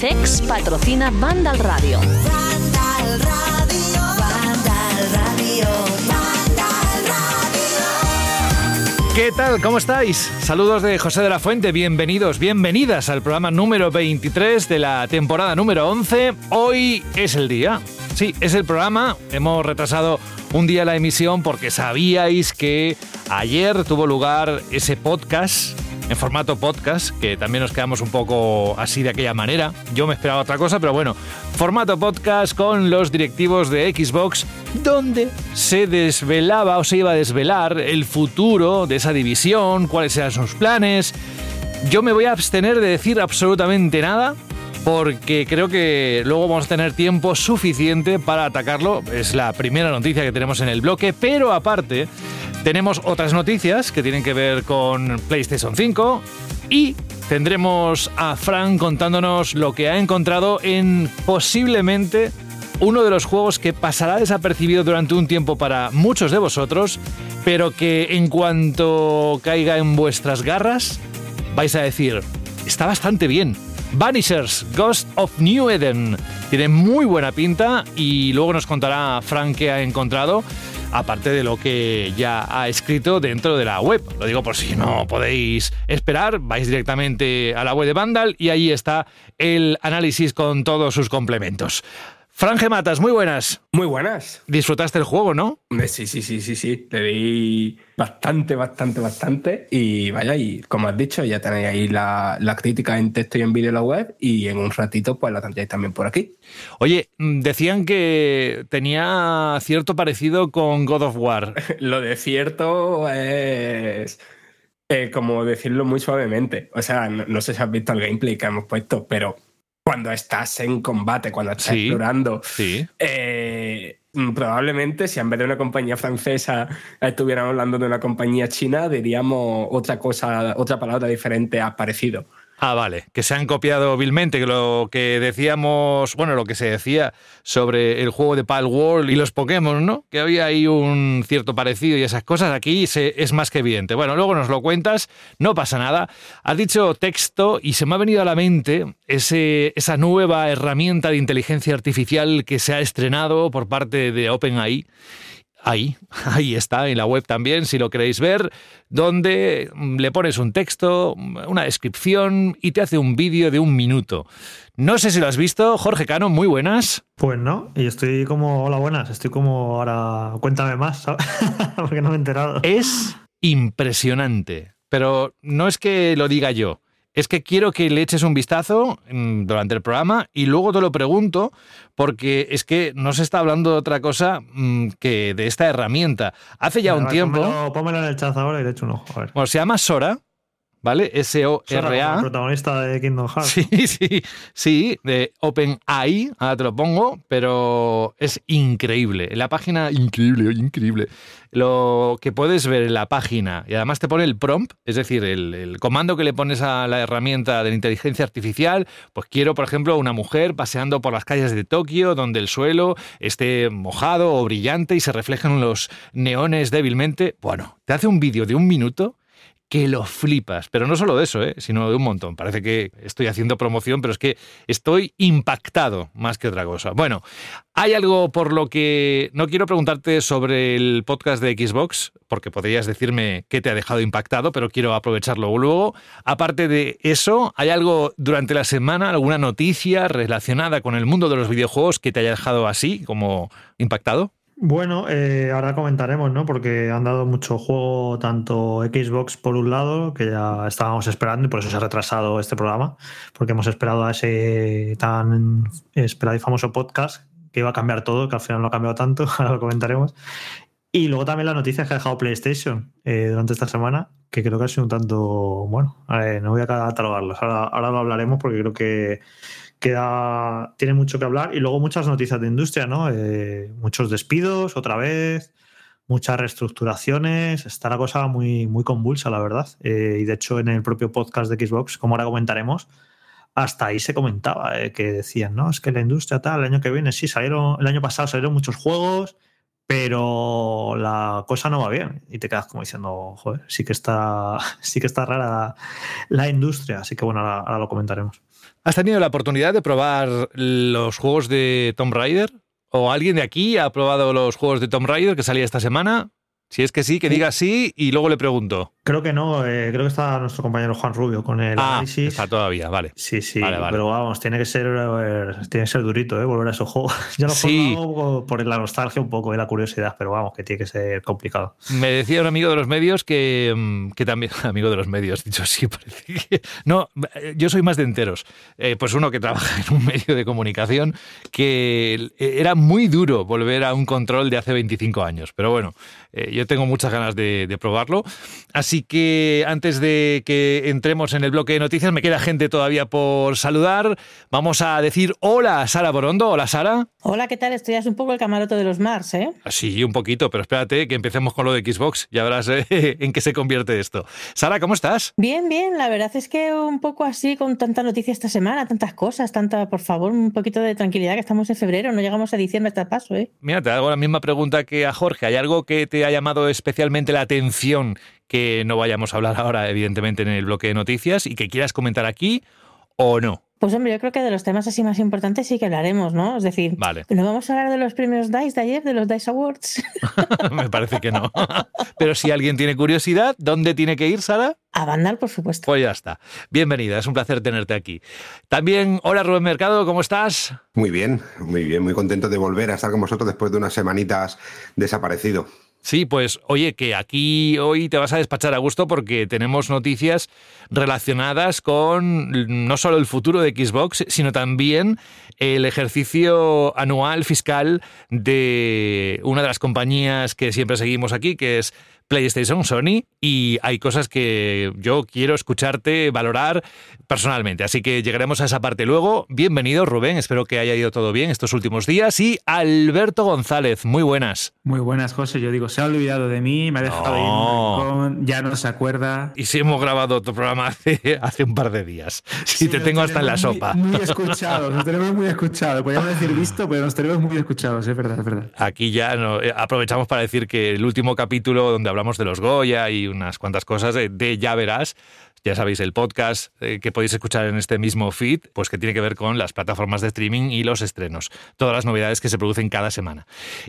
CEX patrocina Vandal Radio. Vandal Radio. Vandal Radio. Vandal Radio. ¿Qué tal? ¿Cómo estáis? Saludos de José de la Fuente, bienvenidos, bienvenidas al programa número 23 de la temporada número 11. Hoy es el día. Sí, es el programa. Hemos retrasado un día la emisión porque sabíais que ayer tuvo lugar ese podcast en formato podcast, que también nos quedamos un poco así de aquella manera. Yo me esperaba otra cosa, pero bueno, formato podcast con los directivos de Xbox, donde se desvelaba o se iba a desvelar el futuro de esa división, cuáles eran sus planes. Yo me voy a abstener de decir absolutamente nada, porque creo que luego vamos a tener tiempo suficiente para atacarlo. Es la primera noticia que tenemos en el bloque, pero aparte tenemos otras noticias que tienen que ver con PlayStation 5 y tendremos a Frank contándonos lo que ha encontrado en posiblemente uno de los juegos que pasará desapercibido durante un tiempo para muchos de vosotros, pero que en cuanto caiga en vuestras garras vais a decir, está bastante bien. Vanishers, Ghost of New Eden. Tiene muy buena pinta y luego nos contará Frank qué ha encontrado aparte de lo que ya ha escrito dentro de la web. Lo digo por si no podéis esperar, vais directamente a la web de Vandal y ahí está el análisis con todos sus complementos. Franje Matas, muy buenas. Muy buenas. Disfrutaste el juego, ¿no? Sí, sí, sí, sí, sí. Le di bastante, bastante, bastante. Y vaya, y como has dicho, ya tenéis ahí la, la crítica en texto y en vídeo en la web. Y en un ratito, pues la tendréis también por aquí. Oye, decían que tenía cierto parecido con God of War. Lo de cierto es. Eh, como decirlo muy suavemente. O sea, no, no sé si has visto el gameplay que hemos puesto, pero cuando estás en combate, cuando estás Sí, explorando, sí. eh, probablemente si en vez de una compañía francesa estuviéramos hablando de una compañía china, diríamos otra cosa, otra palabra diferente a parecido. Ah, vale, que se han copiado vilmente, lo que decíamos, bueno, lo que se decía sobre el juego de Pal World y los Pokémon, ¿no? Que había ahí un cierto parecido y esas cosas, aquí es más que evidente. Bueno, luego nos lo cuentas, no pasa nada. Has dicho texto y se me ha venido a la mente ese, esa nueva herramienta de inteligencia artificial que se ha estrenado por parte de OpenAI. Ahí, ahí está, en la web también, si lo queréis ver, donde mm, le pones un texto, una descripción y te hace un vídeo de un minuto. No sé si lo has visto, Jorge Cano, muy buenas. Pues no, y estoy como, hola buenas, estoy como ahora, cuéntame más, ¿sabes? porque no me he enterado. Es impresionante, pero no es que lo diga yo. Es que quiero que le eches un vistazo mm, durante el programa y luego te lo pregunto porque es que no se está hablando de otra cosa mm, que de esta herramienta. Hace ya un tiempo, Pónmelo, pónmelo en el chat ahora y le echo un ojo. A ver. bueno, se llama Sora, ¿vale? Sora, protagonista de Kingdom Hearts. Sí, sí, sí, de OpenAI, ahora te lo pongo, pero es increíble. En la página, increíble, increíble. Lo que puedes ver en la página, y además te pone el prompt, es decir, el, el comando que le pones a la herramienta de la inteligencia artificial, pues quiero, por ejemplo, una mujer paseando por las calles de Tokio, donde el suelo esté mojado o brillante y se reflejan los neones débilmente. Bueno, te hace un vídeo de un minuto que lo flipas. Pero no solo de eso, ¿eh? sino de un montón. Parece que estoy haciendo promoción, pero es que estoy impactado más que otra cosa. Bueno, hay algo por lo que no quiero preguntarte sobre el podcast de Xbox, porque podrías decirme qué te ha dejado impactado, pero quiero aprovecharlo luego. Aparte de eso, ¿hay algo durante la semana, alguna noticia relacionada con el mundo de los videojuegos que te haya dejado así, como impactado? Bueno, eh, ahora comentaremos, ¿no? Porque han dado mucho juego, tanto Xbox por un lado, que ya estábamos esperando y por eso se ha retrasado este programa, porque hemos esperado a ese tan esperado y famoso podcast que iba a cambiar todo, que al final no ha cambiado tanto, ahora lo comentaremos. Y luego también las noticias que ha dejado PlayStation eh, durante esta semana, que creo que ha sido un tanto, bueno, eh, no voy a catalogarlos, ahora, ahora lo hablaremos porque creo que, queda, tiene mucho que hablar y luego muchas noticias de industria, ¿no? Eh, muchos despidos otra vez, muchas reestructuraciones, está la cosa muy, muy convulsa, la verdad. Eh, y de hecho en el propio podcast de Xbox, como ahora comentaremos, hasta ahí se comentaba eh, que decían, no, es que la industria tal, el año que viene sí salieron, el año pasado salieron muchos juegos, pero la cosa no va bien y te quedas como diciendo, joder, sí que está, sí que está rara la, industria, así que bueno, ahora, ahora lo comentaremos. ¿Has tenido la oportunidad de probar los juegos de Tomb Raider? ¿O alguien de aquí ha probado los juegos de Tomb Raider que salía esta semana? Si es que sí, que diga sí y luego le pregunto. Creo que no, eh, creo que está nuestro compañero Juan Rubio con el Ah, análisis. está todavía, vale. Sí, sí, Vale, vale. pero vamos, tiene que ser eh, tiene que ser durito, ¿eh? Volver a esos juegos. Yo lo Sí. juego por la nostalgia un poco y la curiosidad, pero vamos, que tiene que ser complicado. Me decía un amigo de los medios que, mm, que también, amigo de los medios, dicho así, parece que... No, eh, yo soy más de enteros. Eh, pues uno que trabaja en un medio de comunicación, que era muy duro volver a un control de hace 25 años. Pero bueno, eh, yo tengo muchas ganas de, de probarlo. Así que antes de que entremos en el bloque de noticias, me queda gente todavía por saludar. Vamos a decir hola Sara Borondo. Hola Sara. Hola, ¿qué tal? Esto ya es un poco el camarote de los Mars, ¿eh? Sí, un poquito, pero espérate que empecemos con lo de Xbox. Ya verás eh, en qué se convierte esto. Sara, ¿cómo estás? Bien, bien, la verdad es que un poco así con tanta noticia esta semana, tantas cosas, tanta, por favor, un poquito de tranquilidad que estamos en febrero, no llegamos a diciembre hasta el paso, ¿eh? Mira, te hago la misma pregunta que a Jorge. ¿Hay algo que te ha llamado especialmente la atención que no vayamos a hablar ahora, evidentemente, en el bloque de noticias y que quieras comentar aquí o no? Pues hombre, yo creo que de los temas así más importantes sí que hablaremos, ¿no? Es decir, Vale. ¿no vamos a hablar de los premios DICE de ayer, de los DICE Awards? Me parece que no. Pero si alguien tiene curiosidad, ¿dónde tiene que ir, Sara? a Vandal, por supuesto. Pues ya está. Bienvenida, es un placer tenerte aquí. También, hola Rubén Mercado, ¿cómo estás? Muy bien, muy bien, muy contento de volver a estar con vosotros después de unas semanitas desaparecido. Sí, pues oye, que aquí hoy te vas a despachar a gusto porque tenemos noticias relacionadas con no solo el futuro de Xbox, sino también el ejercicio anual fiscal de una de las compañías que siempre seguimos aquí, que es PlayStation, Sony, y hay cosas que yo quiero escucharte valorar personalmente. Así que llegaremos a esa parte luego. Bienvenido, Rubén. Espero que haya ido todo bien estos últimos días. Y Alberto González, muy buenas. Muy buenas, José. Yo digo, se ha olvidado de mí, me ha dejado No. rincón, ya no se acuerda. Y si hemos grabado otro programa hace, hace un par de días. Si te nos tengo hasta en la sopa. Muy, muy escuchados, nos tenemos muy escuchados. Podríamos decir visto, pero nos tenemos muy escuchados, es verdad, es verdad. Aquí ya no, eh, aprovechamos para decir que el último capítulo donde hablamos de los Goya y unas cuantas cosas de, de Ya Verás, ya sabéis, el podcast eh, que podéis escuchar en este mismo feed, pues que tiene que ver con las plataformas de streaming y los estrenos. Todas las novedades que se producen cada semana.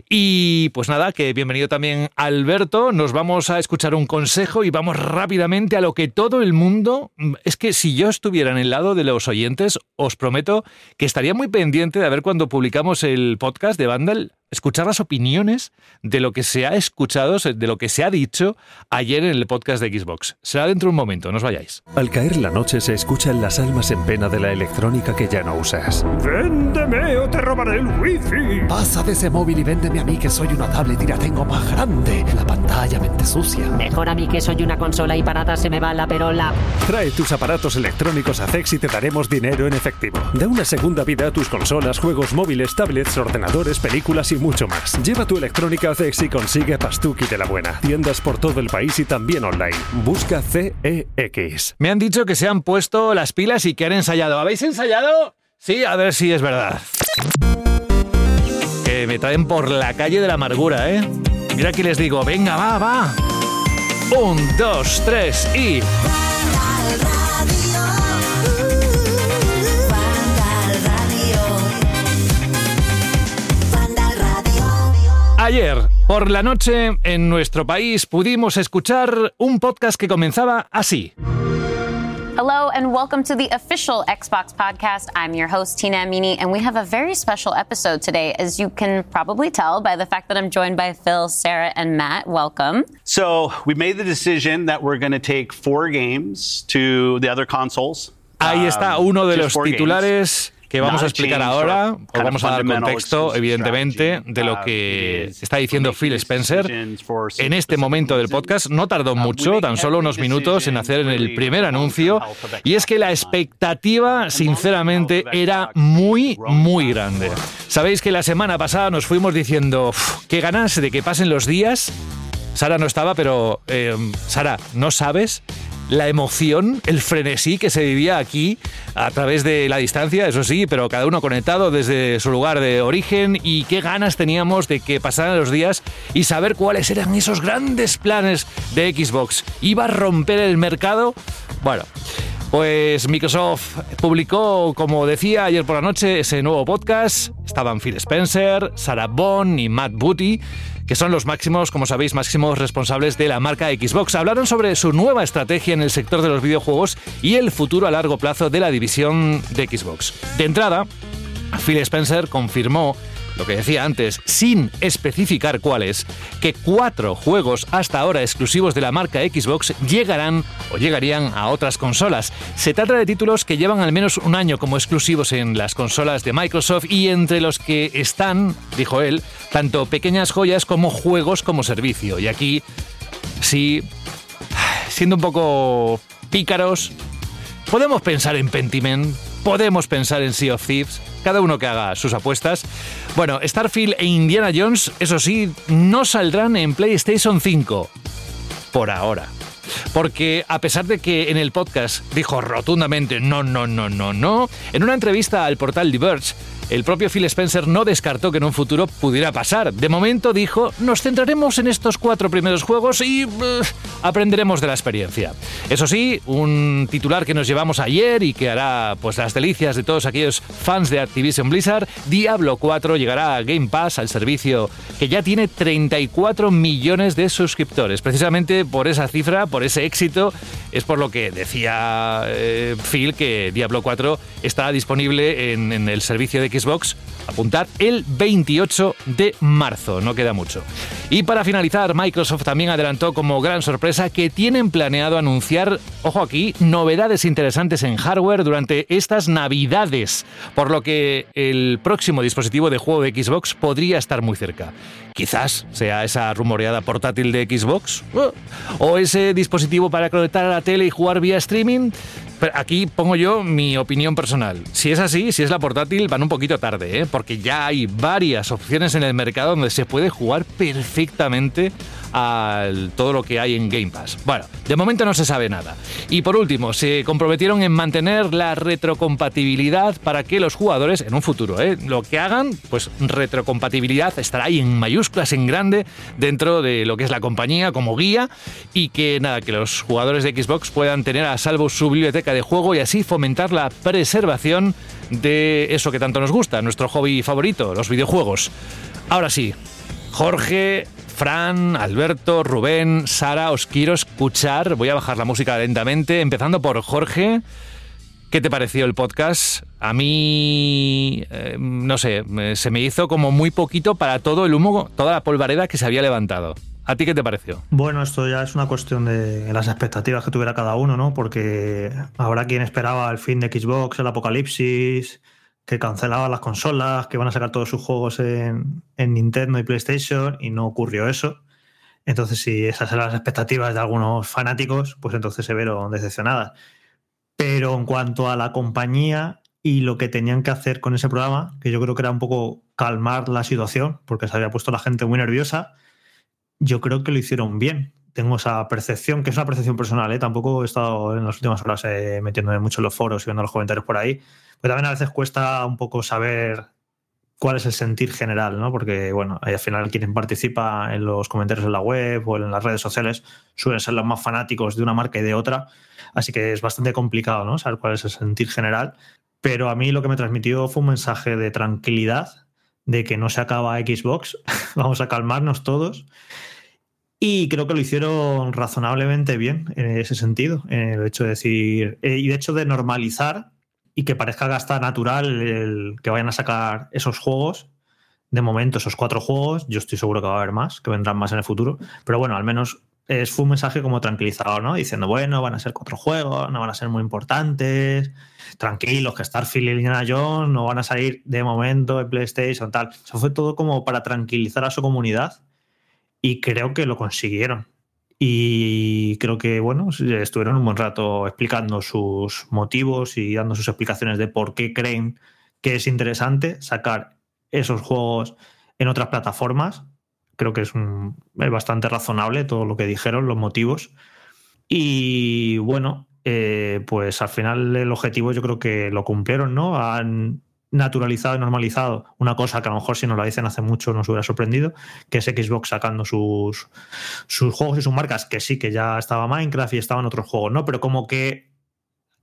Y pues nada, que bienvenido también Alberto. Nos vamos a escuchar un consejo y vamos rápidamente a lo que todo el mundo... mm, Es que si yo estuviera en el lado de los oyentes, os prometo que estaría muy pendiente de ver cuando publicamos el podcast de Vandal escuchar las opiniones de lo que se ha escuchado, de lo que se ha dicho ayer en el podcast de Xbox. Será dentro de un momento, no os vayáis. Al caer la noche se escuchan las almas en pena de la electrónica que ya no usas. ¡Véndeme o te robaré el wifi! Pasa de ese móvil y véndeme a mí que soy una tablet y la tengo más grande. La pantalla mente sucia. Mejor a mí que soy una consola y para nada se me va la perola. Trae tus aparatos electrónicos a CEX y te daremos dinero en efectivo. Da una segunda vida a tus consolas, juegos móviles, tablets, ordenadores, películas y mucho más. Lleva tu electrónica a CEX y consigue Pastuki de la buena. Tiendas por todo el país y también online. Busca CEX. Me han dicho que se han puesto las pilas y que han ensayado. ¿Habéis ensayado? Sí, a ver si es verdad. Que me traen por la calle de la amargura, ¿eh? Mira aquí les digo, venga, va, va. Un, dos, tres y... Ayer, por la noche, en nuestro país pudimos escuchar un podcast que comenzaba así. Hello and welcome to the official Xbox podcast. I'm your host, Tina Amini, and we have a very special episode today, as you can probably tell by the fact that I'm joined by Phil, Sarah, and Matt. Welcome. So we made the decision that we're going to take four games to the other consoles. Ahí Um, está uno de just los four games. Que vamos a explicar ahora, os vamos a dar contexto, evidentemente, de lo Uh, que is está diciendo Phil Spencer en este momento del podcast. No tardó Uh, mucho, tan solo unos minutos en hacer el primer anuncio. Y es que la expectativa, sinceramente, era muy, muy grande. Sabéis que la semana pasada nos fuimos diciendo, "Uf, qué ganas de que pasen los días. Sara no estaba, pero eh, Sara, ¿no sabes? La emoción, el frenesí que se vivía aquí a través de la distancia, eso sí, pero cada uno conectado desde su lugar de origen y qué ganas teníamos de que pasaran los días y saber cuáles eran esos grandes planes de Xbox. ¿Iba a romper el mercado? Bueno, pues Microsoft publicó, como decía ayer por la noche, ese nuevo podcast. Estaban Phil Spencer, Sarah Bond y Matt Booty, que son los máximos, como sabéis, máximos responsables de la marca Xbox. Hablaron sobre su nueva estrategia en el sector de los videojuegos y el futuro a largo plazo de la división de Xbox. De entrada, Phil Spencer confirmó lo que decía antes, sin especificar cuáles, que cuatro juegos hasta ahora exclusivos de la marca Xbox llegarán o llegarían a otras consolas. Se trata de títulos que llevan al menos un año como exclusivos en las consolas de Microsoft y entre los que están, dijo él, tanto pequeñas joyas como juegos como servicio. Y aquí, sí, siendo un poco pícaros, podemos pensar en Pentiment, podemos pensar en Sea of Thieves, cada uno que haga sus apuestas. Bueno, Starfield e Indiana Jones, eso sí, no saldrán en PlayStation 5. Por ahora. Porque a pesar de que en el podcast dijo rotundamente no, no, no, no, no, en una entrevista al portal Diverge, el propio Phil Spencer no descartó que en un futuro pudiera pasar. De momento dijo, nos centraremos en estos cuatro primeros juegos y eh, aprenderemos de la experiencia. Eso sí, un titular que nos llevamos ayer y que hará pues las delicias de todos aquellos fans de Activision Blizzard, Diablo 4 llegará a Game Pass, al servicio que ya tiene 34 millones de suscriptores. Precisamente por esa cifra, por ese éxito, es por lo que decía eh, Phil que Diablo 4 estará disponible en, en el servicio de Xbox, apuntad, el 28 de marzo, no queda mucho. Y para finalizar, Microsoft también adelantó como gran sorpresa que tienen planeado anunciar, ojo aquí, novedades interesantes en hardware durante estas navidades, por lo que el próximo dispositivo de juego de Xbox podría estar muy cerca. Quizás sea esa rumoreada portátil de Xbox o ese dispositivo para conectar a la tele y jugar vía streaming. Pero aquí pongo yo mi opinión personal. Si es así, si es la portátil, van un poquito tarde, ¿eh? porque ya hay varias opciones en el mercado donde se puede jugar perfectamente a todo lo que hay en Game Pass. Bueno, de momento no se sabe nada. Y por último, se comprometieron en mantener la retrocompatibilidad para que los jugadores, en un futuro, ¿eh? lo que hagan, pues retrocompatibilidad estará ahí en mayúsculas, en grande, dentro de lo que es la compañía como guía y que nada, que los jugadores de Xbox puedan tener a salvo su biblioteca de juego y así fomentar la preservación de eso que tanto nos gusta, nuestro hobby favorito, los videojuegos. Ahora sí, Jorge, Fran, Alberto, Rubén, Sara, os quiero escuchar. Voy a bajar la música lentamente, empezando por Jorge. ¿Qué te pareció el podcast? A mí, eh, no sé, me- se me hizo como muy poquito para todo el humo, toda la polvareda que se había levantado. ¿A ti qué te pareció? Bueno, esto ya es una cuestión de las expectativas que tuviera cada uno, ¿no? Porque habrá quien esperaba el fin de Xbox, el apocalipsis, que cancelaba las consolas, que van a sacar todos sus juegos en, en Nintendo y PlayStation, y no ocurrió eso. Entonces, si esas eran las expectativas de algunos fanáticos, pues entonces se vieron decepcionadas. Pero en cuanto a la compañía y lo que tenían que hacer con ese programa, que yo creo que era un poco calmar la situación, porque se había puesto la gente muy nerviosa, yo creo que lo hicieron bien. Tengo esa percepción, que es una percepción personal, ¿eh? tampoco he estado en las últimas horas eh, metiéndome mucho en los foros y viendo los comentarios por ahí, pero también a veces cuesta un poco saber cuál es el sentir general, ¿no? Porque, bueno, al final quien participa en los comentarios en la web o en las redes sociales suelen ser los más fanáticos de una marca y de otra, así que es bastante complicado, ¿no? Saber cuál es el sentir general. Pero a mí lo que me transmitió fue un mensaje de tranquilidad, de que no se acaba Xbox, vamos a calmarnos todos. Y creo que lo hicieron razonablemente bien en ese sentido, en el hecho de decir, eh, y de hecho de normalizar y que parezca gasta natural el que vayan a sacar esos juegos. De momento, esos cuatro juegos, yo estoy seguro que va a haber más, que vendrán más en el futuro, pero bueno, al menos es, fue un mensaje como tranquilizador, ¿no? Diciendo, bueno, van a ser cuatro juegos, no van a ser muy importantes, tranquilos, que Starfield y Indiana Jones no van a salir de momento en PlayStation, tal. Eso fue todo como para tranquilizar a su comunidad y creo que lo consiguieron. Y creo que, bueno, estuvieron un buen rato explicando sus motivos y dando sus explicaciones de por qué creen que es interesante sacar esos juegos en otras plataformas. Creo que es, un- es bastante razonable todo lo que dijeron, los motivos. Y bueno, eh, pues al final el objetivo yo creo que lo cumplieron, ¿no? Han naturalizado y normalizado una cosa que a lo mejor si nos la dicen hace mucho nos hubiera sorprendido, que es Xbox sacando sus, sus juegos y sus marcas, que sí, que ya estaba Minecraft y estaban otros juegos, ¿no? Pero como que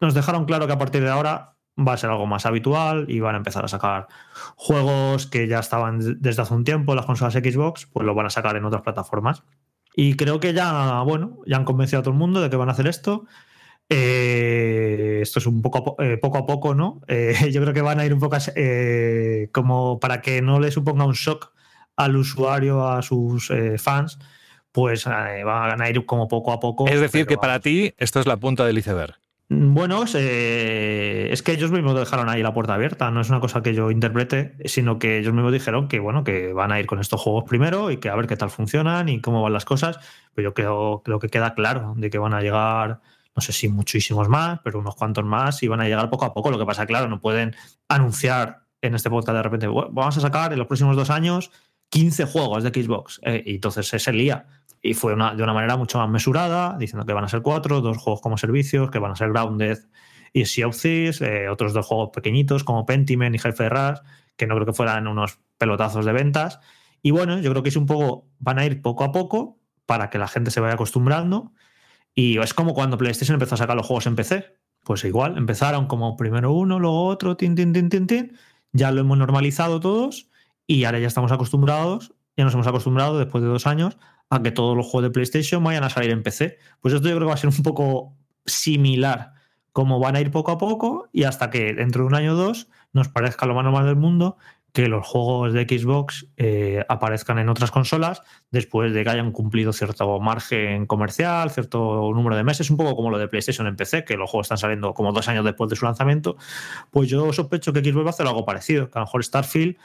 nos dejaron claro que a partir de ahora va a ser algo más habitual y van a empezar a sacar juegos que ya estaban desde hace un tiempo las consolas Xbox, pues lo van a sacar en otras plataformas. Y creo que ya, bueno, ya han convencido a todo el mundo de que van a hacer esto. Eh, esto es un poco a, eh, poco a poco, ¿no? Eh, yo creo que van a ir un poco eh, como para que no le suponga un shock al usuario, a sus fans, pues van a ir como poco a poco. Es decir, que para ti esto es la punta del iceberg. Bueno, es, es que ellos mismos dejaron ahí la puerta abierta, no es una cosa que yo interprete, sino que ellos mismos dijeron que bueno, que van a ir con estos juegos primero y que a ver qué tal funcionan y cómo van las cosas. Pero yo creo, creo que queda claro de que van a llegar, no sé si muchísimos más, pero unos cuantos más y van a llegar poco a poco. Lo que pasa, claro, no pueden anunciar en este podcast de repente, "Bueno, vamos a sacar en los próximos dos años 15 juegos de Xbox. eh, y entonces se lía. Y fue una- de una manera mucho más mesurada, diciendo que van a ser cuatro, dos juegos como servicios, que van a ser Grounded y Sea of Thieves, eh, otros dos juegos pequeñitos como Pentiment y Jefe Rush, que no creo que fueran unos pelotazos de ventas. Y bueno, yo creo que es un poco, van a ir poco a poco para que la gente se vaya acostumbrando. Y es como cuando PlayStation empezó a sacar los juegos en PC. Pues igual, empezaron como primero uno, luego otro, tin, tin, tin, tin, tin. Ya lo hemos normalizado todos y ahora ya estamos acostumbrados, ya nos hemos acostumbrado después de dos años a que todos los juegos de PlayStation vayan a salir en PC. Pues esto yo creo que va a ser un poco similar, como van a ir poco a poco y hasta que dentro de un año o dos nos parezca lo más normal del mundo que los juegos de Xbox eh, aparezcan en otras consolas después de que hayan cumplido cierto margen comercial, cierto número de meses, un poco como lo de PlayStation en PC, que los juegos están saliendo como dos años después de su lanzamiento, pues yo sospecho que Xbox va a hacer algo parecido, que a lo mejor Starfield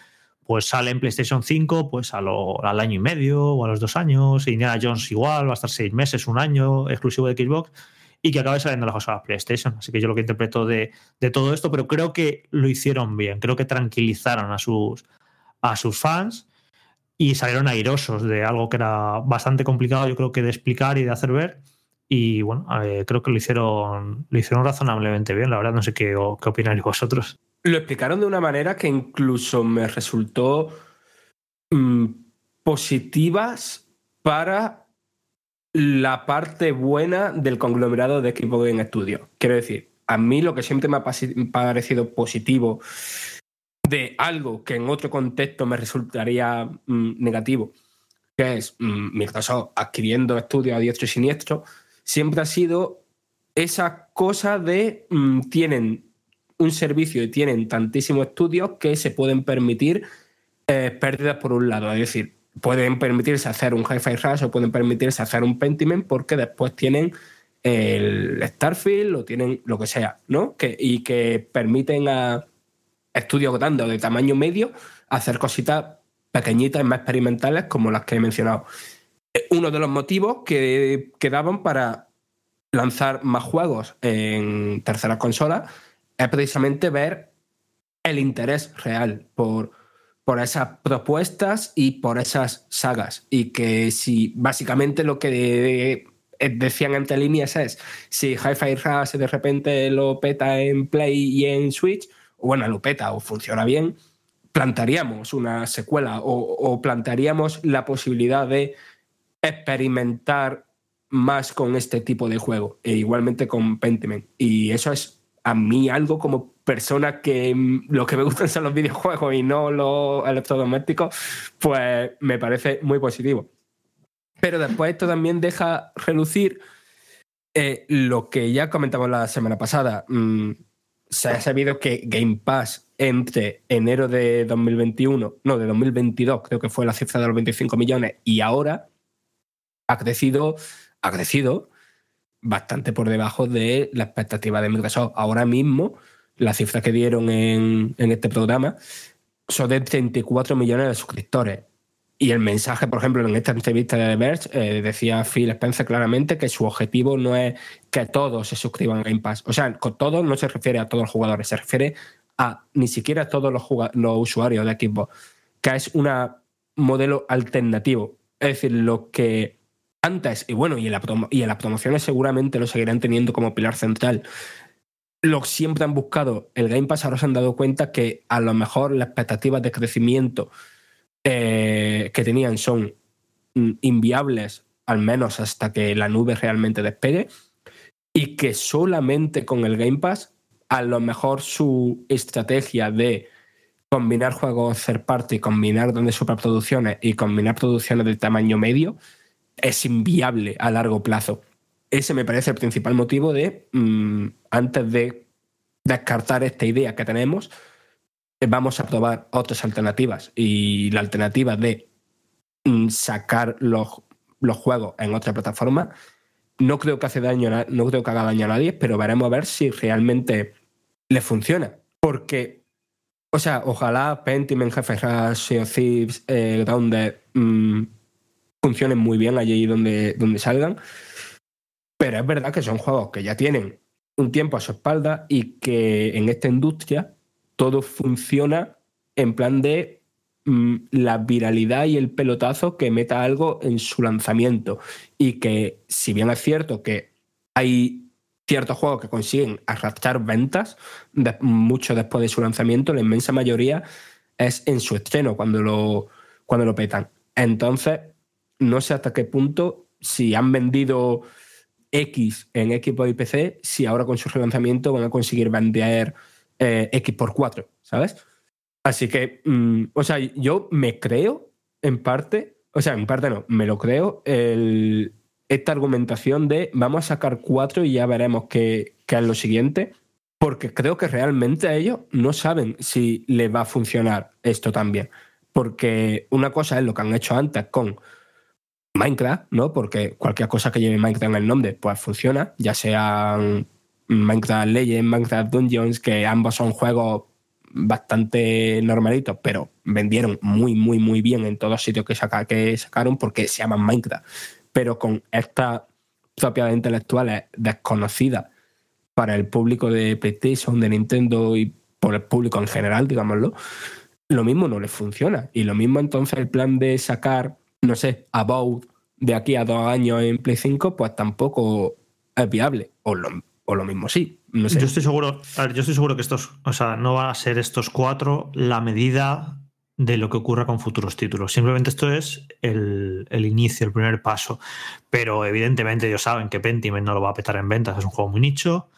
pues sale en PlayStation 5 pues a lo- al año y medio o a los dos años, Indiana Jones igual, va a estar seis meses, un año exclusivo de Xbox y que acabe saliendo las cosas a PlayStation. Así que yo lo que interpreto de, de todo esto, pero creo que lo hicieron bien, creo que tranquilizaron a sus, a sus fans y salieron airosos de algo que era bastante complicado, yo creo que de explicar y de hacer ver. Y bueno, eh, creo que lo hicieron, lo hicieron razonablemente bien. La verdad, no sé qué, qué opináis vosotros. Lo explicaron de una manera que incluso me resultó mm, positivas para la parte buena del conglomerado de Xbox Game Studio. Quiero decir, a mí lo que siempre me ha parecido positivo de algo que en otro contexto me resultaría mm, negativo, que es mm, Microsoft adquiriendo estudios a diestro y siniestro, siempre ha sido esa cosa de mm, tienen un servicio y tienen tantísimos estudios que se pueden permitir eh, pérdidas por un lado. Es decir, pueden permitirse hacer un Hi-Fi Rush o pueden permitirse hacer un Pentiment porque después tienen el Starfield o tienen lo que sea, ¿no? Que, y que permiten a estudios grandes o de tamaño medio hacer cositas pequeñitas y más experimentales como las que he mencionado. Uno de los motivos que, que daban para lanzar más juegos en terceras consolas es precisamente ver el interés real por, por esas propuestas y por esas sagas. Y que si básicamente lo que eh, decían entre líneas es si Hi-Fi Rush de repente lo peta en Play y en Switch, o bueno, lo peta o funciona bien, plantaríamos una secuela o, o plantearíamos la posibilidad de experimentar más con este tipo de juego, e igualmente con Pentiment. Y eso es a mí algo como persona que mm, lo que me gustan son los videojuegos y no los electrodomésticos, pues me parece muy positivo. Pero después esto también deja relucir eh, lo que ya comentamos la semana pasada. Mm, se ha sabido que Game Pass entre enero de 2021, no, de 2022, creo que fue la cifra de los 25 millones, y ahora ha crecido, ha crecido bastante por debajo de la expectativa de Microsoft. Ahora mismo, las cifras que dieron en, este programa son de 34 millones de suscriptores. Y el mensaje, por ejemplo, en esta entrevista de The Verge, eh, decía Phil Spencer claramente que su objetivo no es que todos se suscriban a Game. O sea, con todos no se refiere a todos los jugadores, se refiere a ni siquiera a todos los, usuarios de Xbox, que es un modelo alternativo. Es decir, lo que antes, y bueno, y la y en las promociones seguramente lo seguirán teniendo como pilar central, lo siempre han buscado el Game Pass, ahora se han dado cuenta que a lo mejor las expectativas de crecimiento eh, que tenían son inviables, al menos hasta que la nube realmente despegue, y que solamente con el Game Pass, a lo mejor su estrategia de combinar juegos third party, combinar grandes superproducciones y combinar producciones de tamaño medio es inviable a largo plazo. Ese me parece el principal motivo de, mm, antes de descartar esta idea que tenemos, eh, vamos a probar otras alternativas. Y la alternativa de mm, sacar los, los juegos en otra plataforma no creo que hace daño, no creo que haga daño a nadie, pero veremos a ver si realmente le funciona. Porque, o sea, ojalá Pentiment, Jefe Sea of Thieves, eh, mm, funcionen muy bien allí donde, donde salgan. Pero es verdad que son juegos que ya tienen un tiempo a su espalda y que en esta industria todo funciona en plan de mm, la viralidad y el pelotazo que meta algo en su lanzamiento. Y que, si bien es cierto que hay ciertos juegos que consiguen arrastrar ventas mucho después de su lanzamiento, la inmensa mayoría es en su estreno cuando lo, cuando lo petan. Entonces, no sé hasta qué punto, si han vendido X en Xbox y PC, si ahora con su relanzamiento van a conseguir vender X por 4, ¿sabes? Así que, mm, o sea, yo me creo, en parte, o sea, en parte no, me lo creo, el- esta argumentación de vamos a sacar cuatro y ya veremos qué, qué es lo siguiente, porque creo que realmente ellos no saben si les va a funcionar esto también. Porque una cosa es lo que han hecho antes con Minecraft, ¿no? Porque cualquier cosa que lleve Minecraft en el nombre, pues funciona, ya sean Minecraft Legends, Minecraft Dungeons, que ambos son juegos bastante normalitos, pero vendieron muy, muy, muy bien en todos sitios que, saca- que sacaron porque se llaman Minecraft. Pero con estas propiedades intelectuales desconocidas para el público de PlayStation, de Nintendo y por el público en general, digámoslo, lo mismo no les funciona. Y lo mismo entonces el plan de sacar, no sé, About de aquí a dos años en Play 5, pues tampoco es viable. O lo, o lo mismo sí. No sé. Yo estoy seguro, a ver, yo estoy seguro que estos, o sea, no van a ser estos cuatro la medida de lo que ocurra con futuros títulos. Simplemente esto es el, el inicio, el primer paso. Pero evidentemente ellos saben que Pentiment no lo va a petar en ventas, es un juego muy nicho.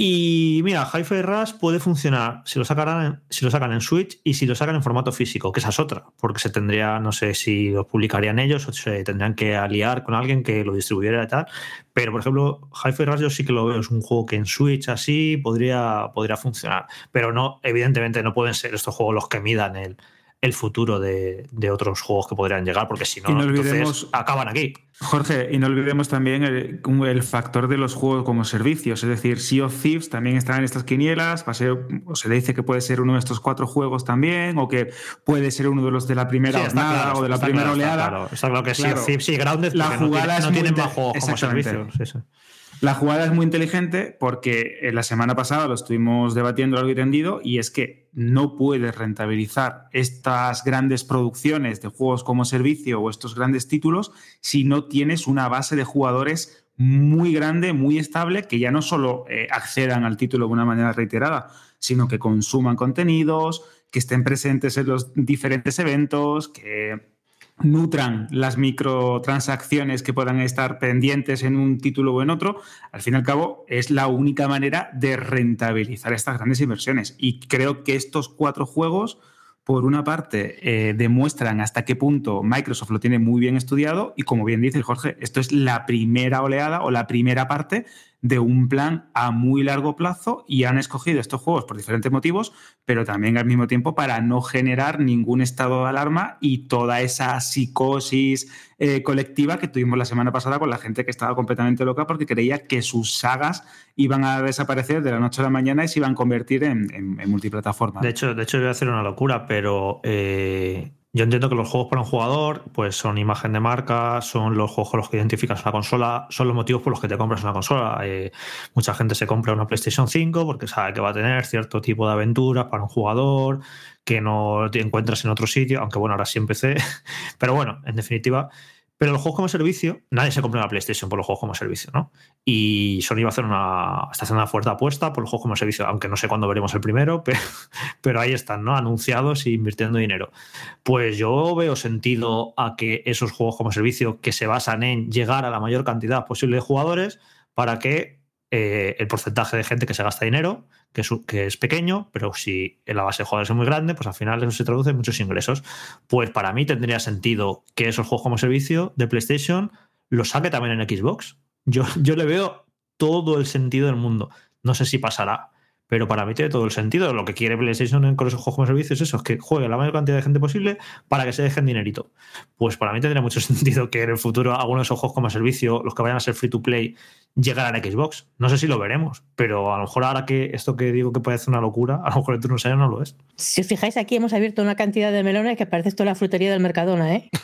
Y mira, Hi-Fi puede funcionar si lo, si lo sacan en Switch y si lo sacan en formato físico, que esa es otra, porque se tendría, no sé si lo publicarían ellos o se tendrían que aliar con alguien que lo distribuyera y tal. Pero, por ejemplo, Hi-Fi Rush yo sí que lo veo, es un juego que en Switch así podría, podría funcionar. Pero no, evidentemente no pueden ser estos juegos los que midan el, el futuro de, de otros juegos que podrían llegar, porque si no, no entonces acaban aquí. Jorge, y no olvidemos también el, el factor de los juegos como servicios. Es decir, Sea of Thieves también está en estas quinielas. va a ser- o se le dice que puede ser uno de estos cuatro juegos también, o que puede ser uno de los de la primera Sí, está jornada claro, o de la primera claro, está oleada. claro. Está claro que Sea of. Thieves y Grounded, La no jugada tiene- no tienen más juegos como servicios. La jugada es muy inteligente porque eh, la semana pasada lo estuvimos debatiendo largo y tendido y es que no puedes rentabilizar estas grandes producciones de juegos como servicio o estos grandes títulos si no tienes una base de jugadores muy grande, muy estable, que ya no solo eh, accedan al título de una manera reiterada, sino que consuman contenidos, que estén presentes en los diferentes eventos, que nutran las microtransacciones que puedan estar pendientes en un título o en otro, al fin y al cabo es la única manera de rentabilizar estas grandes inversiones. Y creo que estos cuatro juegos, por una parte, eh, demuestran hasta qué punto Microsoft lo tiene muy bien estudiado y como bien dice Jorge, esto es la primera oleada o la primera parte de un plan a muy largo plazo y han escogido estos juegos por diferentes motivos, pero también al mismo tiempo para no generar ningún estado de alarma y toda esa psicosis eh, colectiva que tuvimos la semana pasada con la gente que estaba completamente loca porque creía que sus sagas iban a desaparecer de la noche a la mañana y se iban a convertir en, en- en multiplataforma. De hecho, de hecho, voy a hacer una locura, pero eh, yo entiendo que los juegos para un jugador pues son imagen de marca, son los juegos con los que identificas una consola, son los motivos por los que te compras una consola. Eh, mucha gente se compra una PlayStation 5 porque sabe que va a tener cierto tipo de aventuras para un jugador que no te encuentras en otro sitio, aunque bueno, ahora sí empecé. Pero bueno, en definitiva. Pero los juegos como servicio, nadie se compra una PlayStation por los juegos como servicio, ¿no? Y Sony va a hacer una. está haciendo una fuerte apuesta por los juegos como servicio, aunque no sé cuándo veremos el primero, pero, ahí están, ¿no? Anunciados e invirtiendo dinero. Pues yo veo sentido a que esos juegos como servicio que se basan en llegar a la mayor cantidad posible de jugadores para que eh, el porcentaje de gente que se gasta dinero, que es, que es pequeño, pero si la base de jugadores es muy grande, pues al final eso se traduce en muchos ingresos. Pues para mí tendría sentido que esos juegos como servicio de PlayStation los saque también en Xbox. Yo, yo le veo todo el sentido del mundo. No sé si pasará, pero para mí tiene todo el sentido. Lo que quiere PlayStation con esos juegos como servicio es eso, es que juegue la mayor cantidad de gente posible para que se dejen dinerito. Pues para mí tendría mucho sentido que en el futuro algunos de esos juegos como servicio, los que vayan a ser free to play, llegaran a Xbox. No sé si lo veremos, pero a lo mejor ahora que esto que digo que puede ser una locura, a lo mejor dentro de unos años no lo es. Si os fijáis, aquí hemos abierto una cantidad de melones que parece esto la frutería del Mercadona, ¿eh?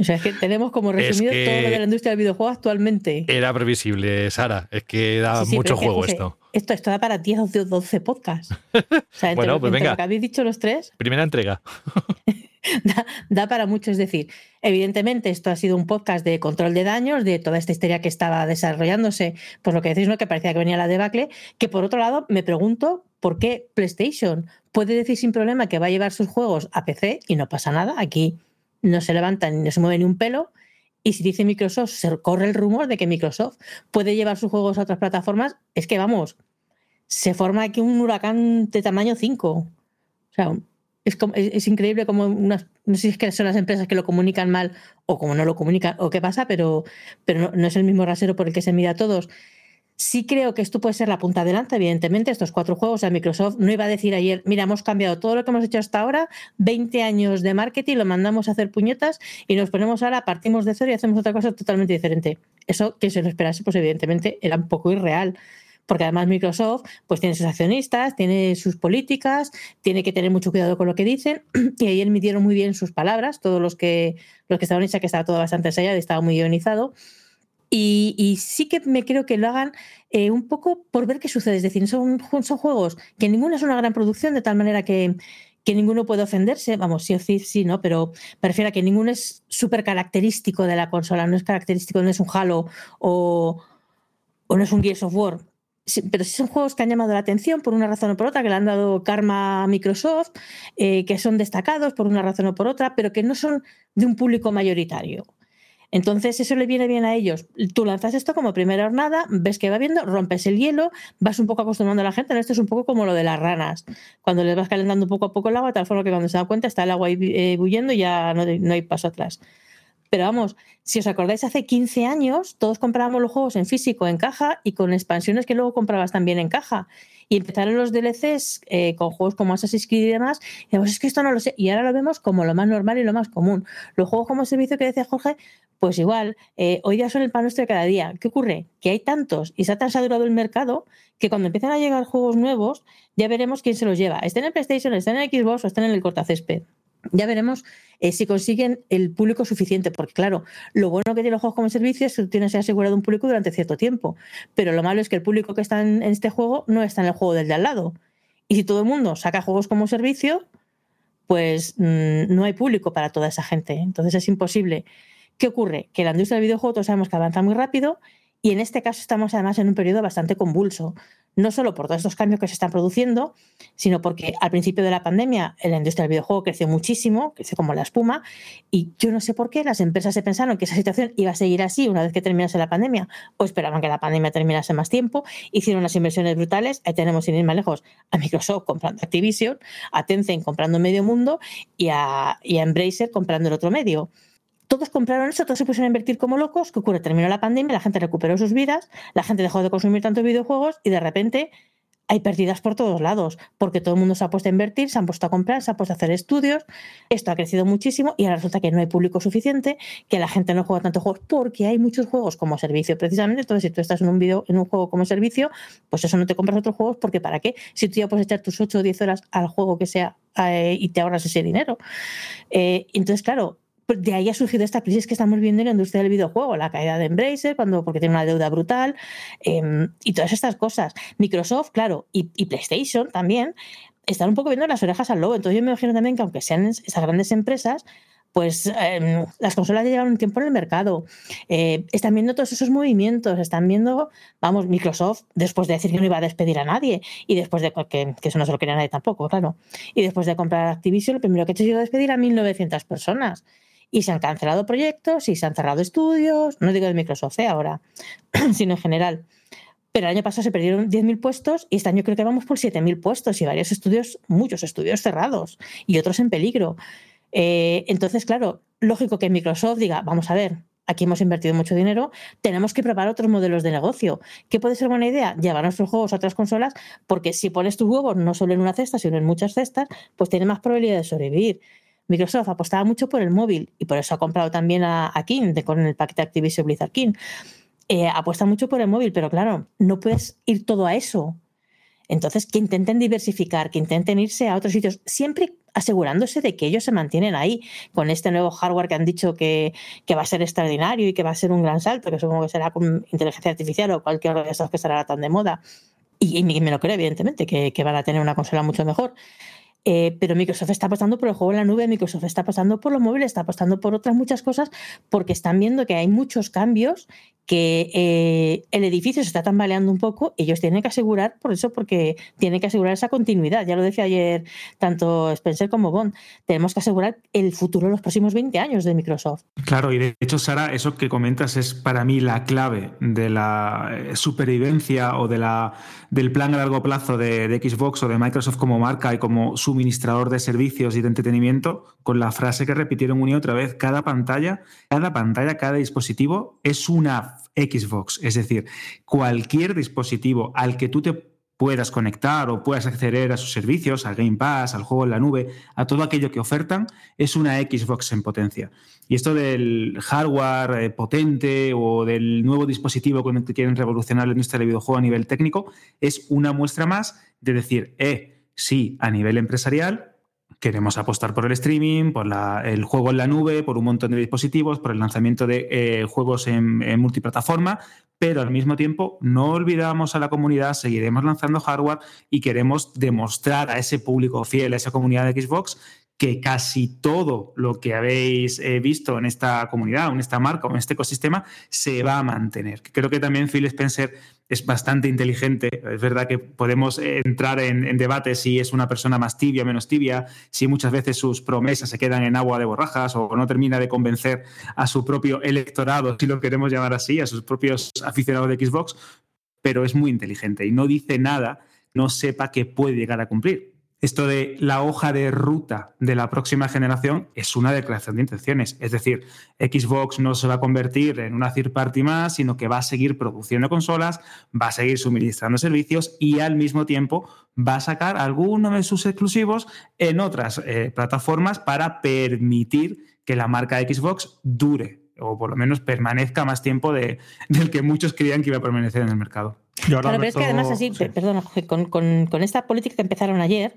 O sea, es que tenemos como Es resumido que- todo lo de la industria del videojuego actualmente. Era previsible, Sara. Es que da Sí, sí, mucho es que, juego José, esto. Esto, esto da para 10 o 12 podcasts. O sea, entre, Bueno, pues venga. lo que habéis dicho los tres, Primera entrega. da, da para mucho. Es decir, evidentemente esto ha sido un podcast de control de daños, de toda esta historia que estaba desarrollándose, pues lo que decís, ¿no? que parecía que venía la debacle, que por otro lado me pregunto por qué PlayStation puede decir sin problema que va a llevar sus juegos a PC y no pasa nada. Aquí no se levanta ni no se mueve ni un pelo. Y si dice Microsoft, se corre el rumor de que Microsoft puede llevar sus juegos a otras plataformas, es que vamos, se forma aquí un huracán de tamaño 5. O sea, es, es, increíble como unas, no sé si es que son las empresas que lo comunican mal o como no lo comunican o qué pasa, pero, pero no, no es el mismo rasero por el que se mide a todos. Sí creo que esto puede ser la punta adelante, evidentemente, estos cuatro juegos. O Microsoft no iba a decir ayer, mira, hemos cambiado todo lo que hemos hecho hasta ahora, 20 años de marketing, lo mandamos a hacer puñetas y nos ponemos ahora, partimos de cero y hacemos otra cosa totalmente diferente. Eso que se lo esperase, pues evidentemente era un poco irreal porque además Microsoft pues tiene sus accionistas, tiene sus políticas, tiene que tener mucho cuidado con lo que dicen y ayer midieron muy bien sus palabras, todos los que los que estaban hechas que estaba todo bastante ensayado y estaba muy ionizado. Y, sí que me creo que lo hagan eh, un poco por ver qué sucede. Es decir, son, juegos que ninguno es una gran producción, de tal manera que, que ninguno puede ofenderse. Vamos, sí o sí, sí, ¿no? Pero me refiero a que ninguno es súper característico de la consola, no es característico, no es un Halo o, o no es un Gears of War. Sí, pero sí son juegos que han llamado la atención por una razón o por otra, que le han dado karma a Microsoft, eh, que son destacados por una razón o por otra, pero que no son de un público mayoritario. Entonces eso le viene bien a ellos. Tú lanzas esto como primera hornada, ves que va viendo, rompes el hielo, vas un poco acostumbrando a la gente. ¿no? Esto es un poco como lo de las ranas. Cuando les vas calentando poco a poco el agua, de tal forma que cuando se dan cuenta está el agua ahí eh, bulliendo y ya no, no hay paso atrás. Pero vamos, si os acordáis, hace 15 años todos comprábamos los juegos en físico, en caja y con expansiones que luego comprabas también en caja. Y empezaron los DLCs eh, con juegos como Assassin's Creed y demás. Y decíamos, es que esto no lo sé. Y ahora lo vemos como lo más normal y lo más común. Los juegos como servicio que decía Jorge, pues igual, eh, hoy día son el pan nuestro de cada día. ¿Qué ocurre? Que hay tantos y se ha tan saturado el mercado que cuando empiezan a llegar juegos nuevos, ya veremos quién se los lleva. Estén en PlayStation, estén en Xbox o estén en el cortacésped. Ya veremos eh, si consiguen el público suficiente, porque claro, lo bueno que tiene los juegos como servicio es que tienes asegurado un público durante cierto tiempo, pero lo malo es que el público que está en, este juego no está en el juego del de al lado. Y si todo el mundo saca juegos como servicio, pues mmm, no hay público para toda esa gente. Entonces es imposible. ¿Qué ocurre? Que la industria del videojuego todos sabemos que avanza muy rápido y en este caso estamos además en un periodo bastante convulso, no solo por todos estos cambios que se están produciendo, sino porque al principio de la pandemia la industria del videojuego creció muchísimo, creció como la espuma, y yo no sé por qué las empresas se pensaron que esa situación iba a seguir así una vez que terminase la pandemia, o esperaban que la pandemia terminase más tiempo, hicieron unas inversiones brutales, ahí tenemos sin ir más lejos a Microsoft comprando Activision, a Tencent comprando medio mundo y a, y a Embracer comprando el otro medio todos compraron eso, todos se pusieron a invertir como locos. ¿Qué ocurre? Terminó la pandemia, la gente recuperó sus vidas, la gente dejó de consumir tantos videojuegos y de repente hay pérdidas por todos lados, porque todo el mundo se ha puesto a invertir, se han puesto a comprar, se ha puesto a hacer estudios. Esto ha crecido muchísimo y ahora resulta que no hay público suficiente, que la gente no juega tantos juegos porque hay muchos juegos como servicio precisamente. Entonces, si tú estás en un video, en un juego como servicio, pues eso no te compras otros juegos porque ¿para qué? Si tú ya puedes echar tus 8 o 10 horas al juego que sea eh, y te ahorras ese dinero. Eh, entonces, claro, de ahí ha surgido esta crisis que estamos viendo en la industria del videojuego, la caída de Embracer, cuando, porque tiene una deuda brutal, eh, y todas estas cosas. Microsoft, claro, y, PlayStation también, están un poco viendo las orejas al lobo. Entonces yo me imagino también que aunque sean esas grandes empresas, pues eh, las consolas ya llevan un tiempo en el mercado. Eh, están viendo todos esos movimientos, están viendo, vamos, Microsoft, después de decir que no iba a despedir a nadie, y después de que, eso no se lo quería nadie tampoco, claro, y después de comprar Activision, lo primero que he hecho ha sido despedir a 1.900 personas. Y se han cancelado proyectos y se han cerrado estudios, no digo de Microsoft ¿eh? ahora, sino en general. Pero el año pasado se perdieron 10.000 puestos y este año creo que vamos por 7.000 puestos y varios estudios, muchos estudios cerrados y otros en peligro. Eh, entonces, claro, lógico que Microsoft diga, vamos a ver, aquí hemos invertido mucho dinero, tenemos que preparar otros modelos de negocio. ¿Qué puede ser buena idea? Llevar nuestros juegos a otras consolas, porque si pones tus huevos no solo en una cesta, sino en muchas cestas, pues tiene más probabilidad de sobrevivir. Microsoft apostaba mucho por el móvil y por eso ha comprado también a, a King de, con el paquete Activision Blizzard King. Eh, apuesta mucho por el móvil, pero claro, no puedes ir todo a eso. Entonces, que intenten diversificar, que intenten irse a otros sitios, siempre asegurándose de que ellos se mantienen ahí con este nuevo hardware que han dicho que, que, va a ser extraordinario y que va a ser un gran salto, que supongo que será con inteligencia artificial o cualquier de esas que estará tan de moda. Y, y me lo creo, evidentemente, que, que, van a tener una consola mucho mejor. Eh, pero Microsoft está apostando por el juego en la nube, Microsoft está apostando por los móviles, está apostando por otras muchas cosas, porque están viendo que hay muchos cambios, que eh, el edificio se está tambaleando un poco, ellos tienen que asegurar, por eso, porque tienen que asegurar esa continuidad. Ya lo decía ayer tanto Spencer como Bond, tenemos que asegurar el futuro de los próximos 20 años de Microsoft. Claro, y de hecho, Sara, eso que comentas es para mí la clave de la eh, supervivencia o de la, del plan a largo plazo de, de Xbox o de Microsoft como marca y como suministrador de servicios y de entretenimiento, con la frase que repitieron una y otra vez, cada pantalla, cada pantalla, cada dispositivo es una Xbox. Es decir, cualquier dispositivo al que tú te puedas conectar o puedas acceder a sus servicios, al Game Pass, al juego en la nube, a todo aquello que ofertan, es una Xbox en potencia. Y esto del hardware eh, potente o del nuevo dispositivo con el que quieren revolucionar la industria del videojuego a nivel técnico es una muestra más de decir, eh, sí, a nivel empresarial queremos apostar por el streaming, por el juego en la nube, por un montón de dispositivos, por el lanzamiento de eh, juegos en, multiplataforma, pero al mismo tiempo no olvidamos a la comunidad, seguiremos lanzando hardware y queremos demostrar a ese público fiel, a esa comunidad de Xbox, que casi todo lo que habéis eh, visto en esta comunidad, en esta marca o en este ecosistema se va a mantener. Creo que también Phil Spencer es bastante inteligente. Es verdad que podemos entrar en, en debate si es una persona más tibia o menos tibia, si muchas veces sus promesas se quedan en agua de borrajas o no termina de convencer a su propio electorado, si lo queremos llamar así, a sus propios aficionados de Xbox, pero es muy inteligente y no dice nada, no sepa que puede llegar a cumplir esto de la hoja de ruta de la próxima generación es una declaración de intenciones. Es decir, Xbox no se va a convertir en una third party más, sino que va a seguir produciendo consolas, va a seguir suministrando servicios y al mismo tiempo va a sacar algunos de sus exclusivos en otras eh, plataformas para permitir que la marca Xbox dure o por lo menos permanezca más tiempo de, del que muchos creían que iba a permanecer en el mercado. Claro, pero es que además así, sí. perdón, con, con, con, esta política que empezaron ayer,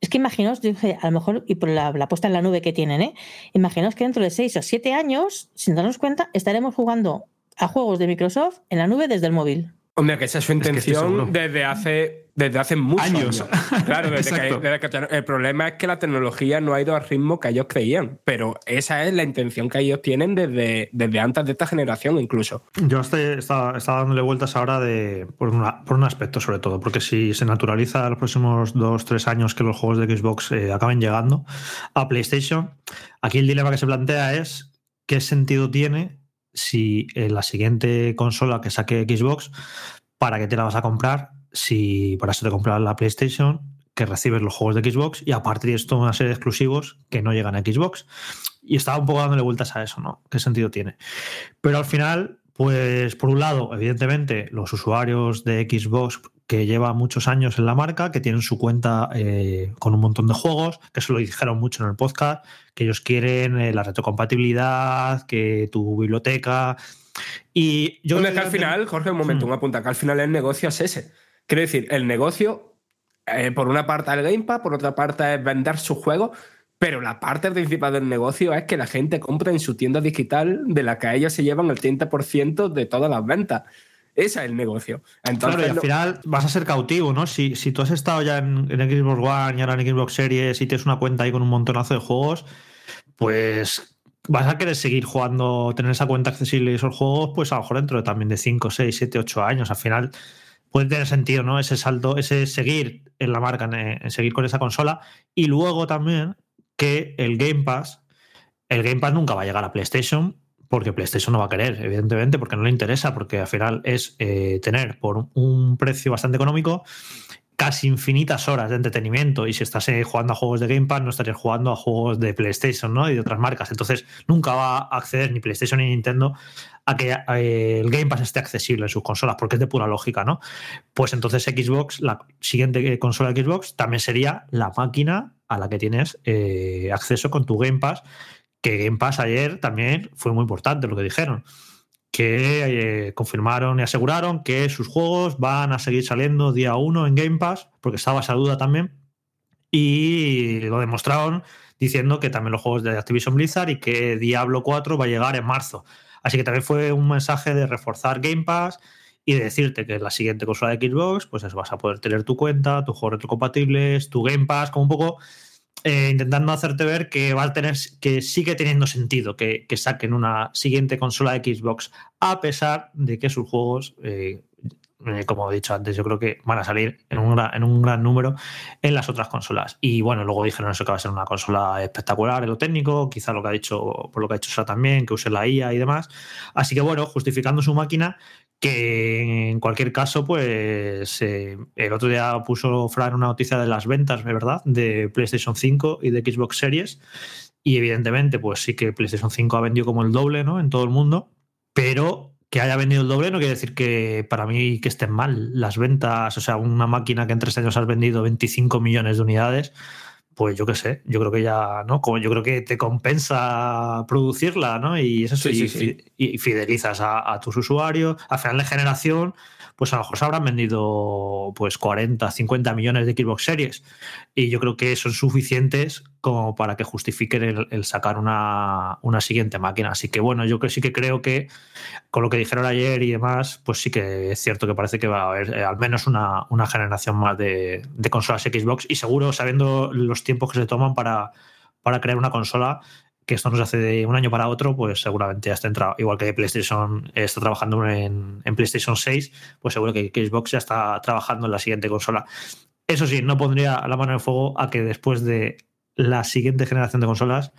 es que imaginaos, dije, a lo mejor, y por la, la, puesta en la nube que tienen, ¿eh? imaginaos que dentro de seis o siete años, sin darnos cuenta, estaremos jugando a juegos de Microsoft en la nube desde el móvil. Hombre, que esa es su intención es que desde hace desde hace muchos años. años. Claro, desde que, desde que, el problema es que la tecnología no ha ido al ritmo que ellos creían, pero esa es la intención que ellos tienen desde, desde antes de esta generación incluso. Yo estoy, estaba, estaba dándole vueltas ahora de, por, una, por, un aspecto sobre todo, porque si se naturaliza los próximos dos, tres años que los juegos de Xbox eh, acaben llegando a PlayStation, aquí el dilema que se plantea es qué sentido tiene si la siguiente consola que saque Xbox, ¿para qué te la vas a comprar? si para eso te compras la PlayStation, que recibes los juegos de Xbox y a partir de esto una serie de exclusivos que no llegan a Xbox. y estaba un poco dándole vueltas a eso, ¿no? ¿Qué sentido tiene? Pero al final, pues por un lado, evidentemente, los usuarios de Xbox que lleva muchos años en la marca, que tienen su cuenta eh, con un montón de juegos, que eso lo dijeron mucho en el podcast, que ellos quieren eh, la retrocompatibilidad, que tu biblioteca. Y yo que al final, Jorge, un momento, Hmm. un apunta, que al final el negocio es ese. Quiero decir, el negocio, eh, por una parte el Game Pass, por otra parte es vender sus juegos, pero la parte principal del negocio es que la gente compra en su tienda digital de la que ellos se llevan el 30% de todas las ventas. Ese es el negocio. Entonces, claro, y al no- final vas a ser cautivo, ¿no? Si, si tú has estado ya en, en Xbox One y ahora en Xbox Series y tienes una cuenta ahí con un montonazo de juegos, pues vas a querer seguir jugando, tener esa cuenta accesible y esos juegos, pues a lo mejor dentro de también de 5, 6, 7, 8 años. Al final puede tener sentido, ¿no? Ese salto, ese seguir en la marca, en, en seguir con esa consola. Y luego también que el Game Pass, el Game Pass nunca va a llegar a PlayStation porque PlayStation no va a querer, evidentemente, porque no le interesa, porque al final es eh, tener por un precio bastante económico casi infinitas horas de entretenimiento y si estás eh, jugando a juegos de Game Pass no estarías jugando a juegos de PlayStation ¿no? y de otras marcas. Entonces nunca va a acceder ni PlayStation ni Nintendo a que eh, el Game Pass esté accesible en sus consolas, porque es de pura lógica, ¿no? Pues entonces Xbox, la siguiente consola de Xbox, también sería la máquina a la que tienes acceso con tu Game Pass, que Game Pass ayer también fue muy importante lo que dijeron que eh, confirmaron y aseguraron que sus juegos van a seguir saliendo día uno en Game Pass, porque estaba esa duda también, y lo demostraron diciendo que también los juegos de Activision Blizzard y que Diablo 4 va a llegar en marzo. Así que también fue un mensaje de reforzar Game Pass y de decirte que la siguiente consola de Xbox, pues es, vas a poder tener tu cuenta, tus juegos retrocompatibles, tu Game Pass, como un poco eh, intentando hacerte ver que va a tener que sigue teniendo sentido que, que saquen una siguiente consola de Xbox, a pesar de que sus juegos, eh, eh, como he dicho antes, yo creo que van a salir en un, gran, en un gran número en las otras consolas. Y bueno, luego dijeron eso que va a ser una consola espectacular en lo técnico, quizá lo que ha dicho, por lo que ha dicho Sara también, que use la IA y demás. Así que bueno, justificando su máquina, que en cualquier caso, pues eh, el otro día puso Fran una noticia de las ventas, de verdad, de PlayStation 5 y de Xbox Series. Y evidentemente, pues sí que PlayStation 5 ha vendido como el doble, ¿no? En todo el mundo. Pero que haya vendido el doble no quiere decir que para mí que estén mal las ventas. O sea, una máquina que en tres años has vendido 25 millones de unidades, pues yo qué sé, yo creo que ya, ¿no? Como yo creo que te compensa producirla, ¿no? Y eso Sí, y, sí, sí. y fidelizas a, a tus usuarios. Al final de generación, pues a lo mejor se habrán vendido pues 40, 50 millones de Xbox Series. Y yo creo que son suficientes como para que justifiquen el, sacar una, una, siguiente máquina. Así que bueno, yo sí que creo que con lo que dijeron ayer y demás, pues sí que es cierto que parece que va a haber eh, al menos una, una generación más de, de, consolas Xbox y seguro sabiendo los tiempos que se toman para, para crear una consola, que esto no se hace de un año para otro, pues seguramente ya está entrado. Igual que PlayStation está trabajando en, en PlayStation 6, pues seguro que Xbox ya está trabajando en la siguiente consola. Eso sí, no pondría la mano en el fuego a que después de la siguiente generación de consolas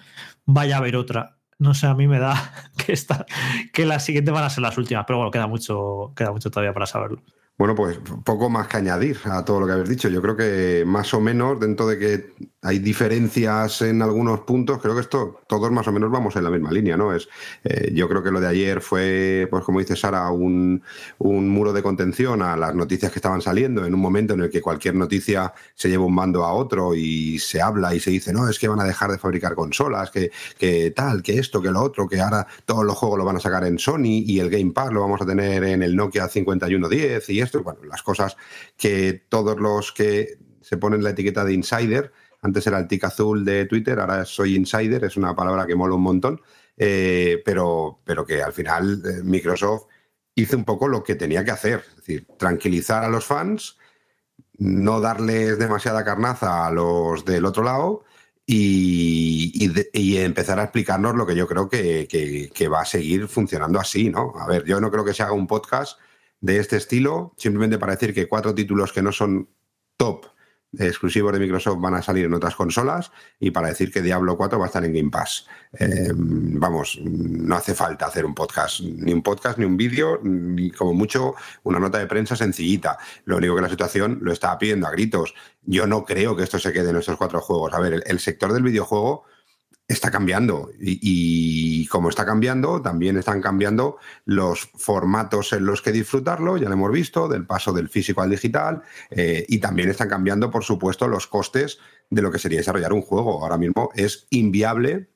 vaya a haber otra. No sé, a mí me da que, esta, que las siguientes van a ser las últimas, pero bueno, queda mucho, queda mucho todavía para saberlo. Bueno, pues poco más que añadir a todo lo que habéis dicho. Yo creo que más o menos, dentro de que hay diferencias en algunos puntos, creo que esto todos más o menos vamos en la misma línea, ¿no? Es, eh, yo creo que lo de ayer fue, pues como dice Sara, un, un, muro de contención a las noticias que estaban saliendo en un momento en el que cualquier noticia se lleva un mando a otro y se habla y se dice, no, es que van a dejar de fabricar consolas, que, que tal, que esto, que lo otro, que ahora todos los juegos lo van a sacar en Sony y el Game Pass lo vamos a tener en el Nokia 5110 y bueno, las cosas que todos los que se ponen la etiqueta de insider, antes era el tic azul de Twitter, ahora soy insider, es una palabra que mola un montón, eh, pero, pero que al final eh, Microsoft hizo un poco lo que tenía que hacer, es decir, tranquilizar a los fans, no darles demasiada carnaza a los del otro lado y, empezar a explicarnos lo que yo creo que, que va a seguir funcionando así, ¿no? A ver, yo no creo que se haga un podcast de este estilo, simplemente para decir que cuatro títulos que no son top exclusivos de Microsoft van a salir en otras consolas y para decir que Diablo 4 va a estar en Game Pass. Eh, vamos, no hace falta hacer un podcast, ni un podcast, ni un vídeo, ni como mucho una nota de prensa sencillita. Lo único que la situación lo estaba pidiendo a gritos. Yo no creo que esto se quede en estos cuatro juegos. A ver, el sector del videojuego está cambiando. Y, como está cambiando, también están cambiando los formatos en los que disfrutarlo, ya lo hemos visto, del paso del físico al digital, eh, y también están cambiando, por supuesto, los costes de lo que sería desarrollar un juego. Ahora mismo es inviable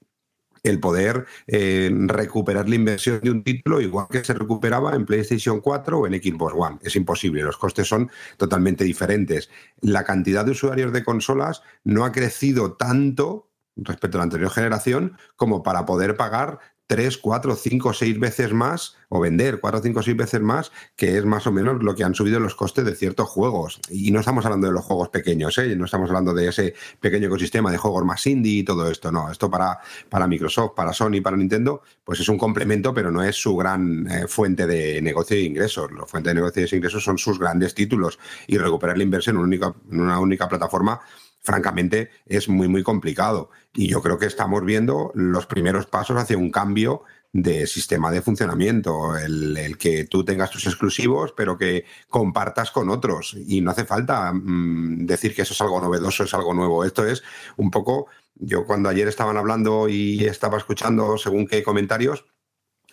el poder eh, recuperar la inversión de un título igual que se recuperaba en PlayStation 4 o en Xbox One. Es imposible, los costes son totalmente diferentes. La cantidad de usuarios de consolas no ha crecido tanto respecto a la anterior generación como para poder pagar tres, cuatro, cinco, seis veces más o vender cuatro, cinco, seis veces más, que es más o menos lo que han subido los costes de ciertos juegos. Y no estamos hablando de los juegos pequeños, ¿eh? no estamos hablando de ese pequeño ecosistema de juegos más indie y todo esto, no. Esto para, para Microsoft, para Sony, para Nintendo, pues es un complemento, pero no es su gran eh, fuente de negocio e ingresos. La fuente de negocio e ingresos son sus grandes títulos y recuperar la inversión en una única, en una única plataforma francamente es muy, muy complicado. Y yo creo que estamos viendo los primeros pasos hacia un cambio de sistema de funcionamiento, el, que tú tengas tus exclusivos, pero que compartas con otros. Y no hace falta mmm, decir que eso es algo novedoso, es algo nuevo. Esto es un poco, yo cuando ayer estaban hablando y estaba escuchando según qué comentarios,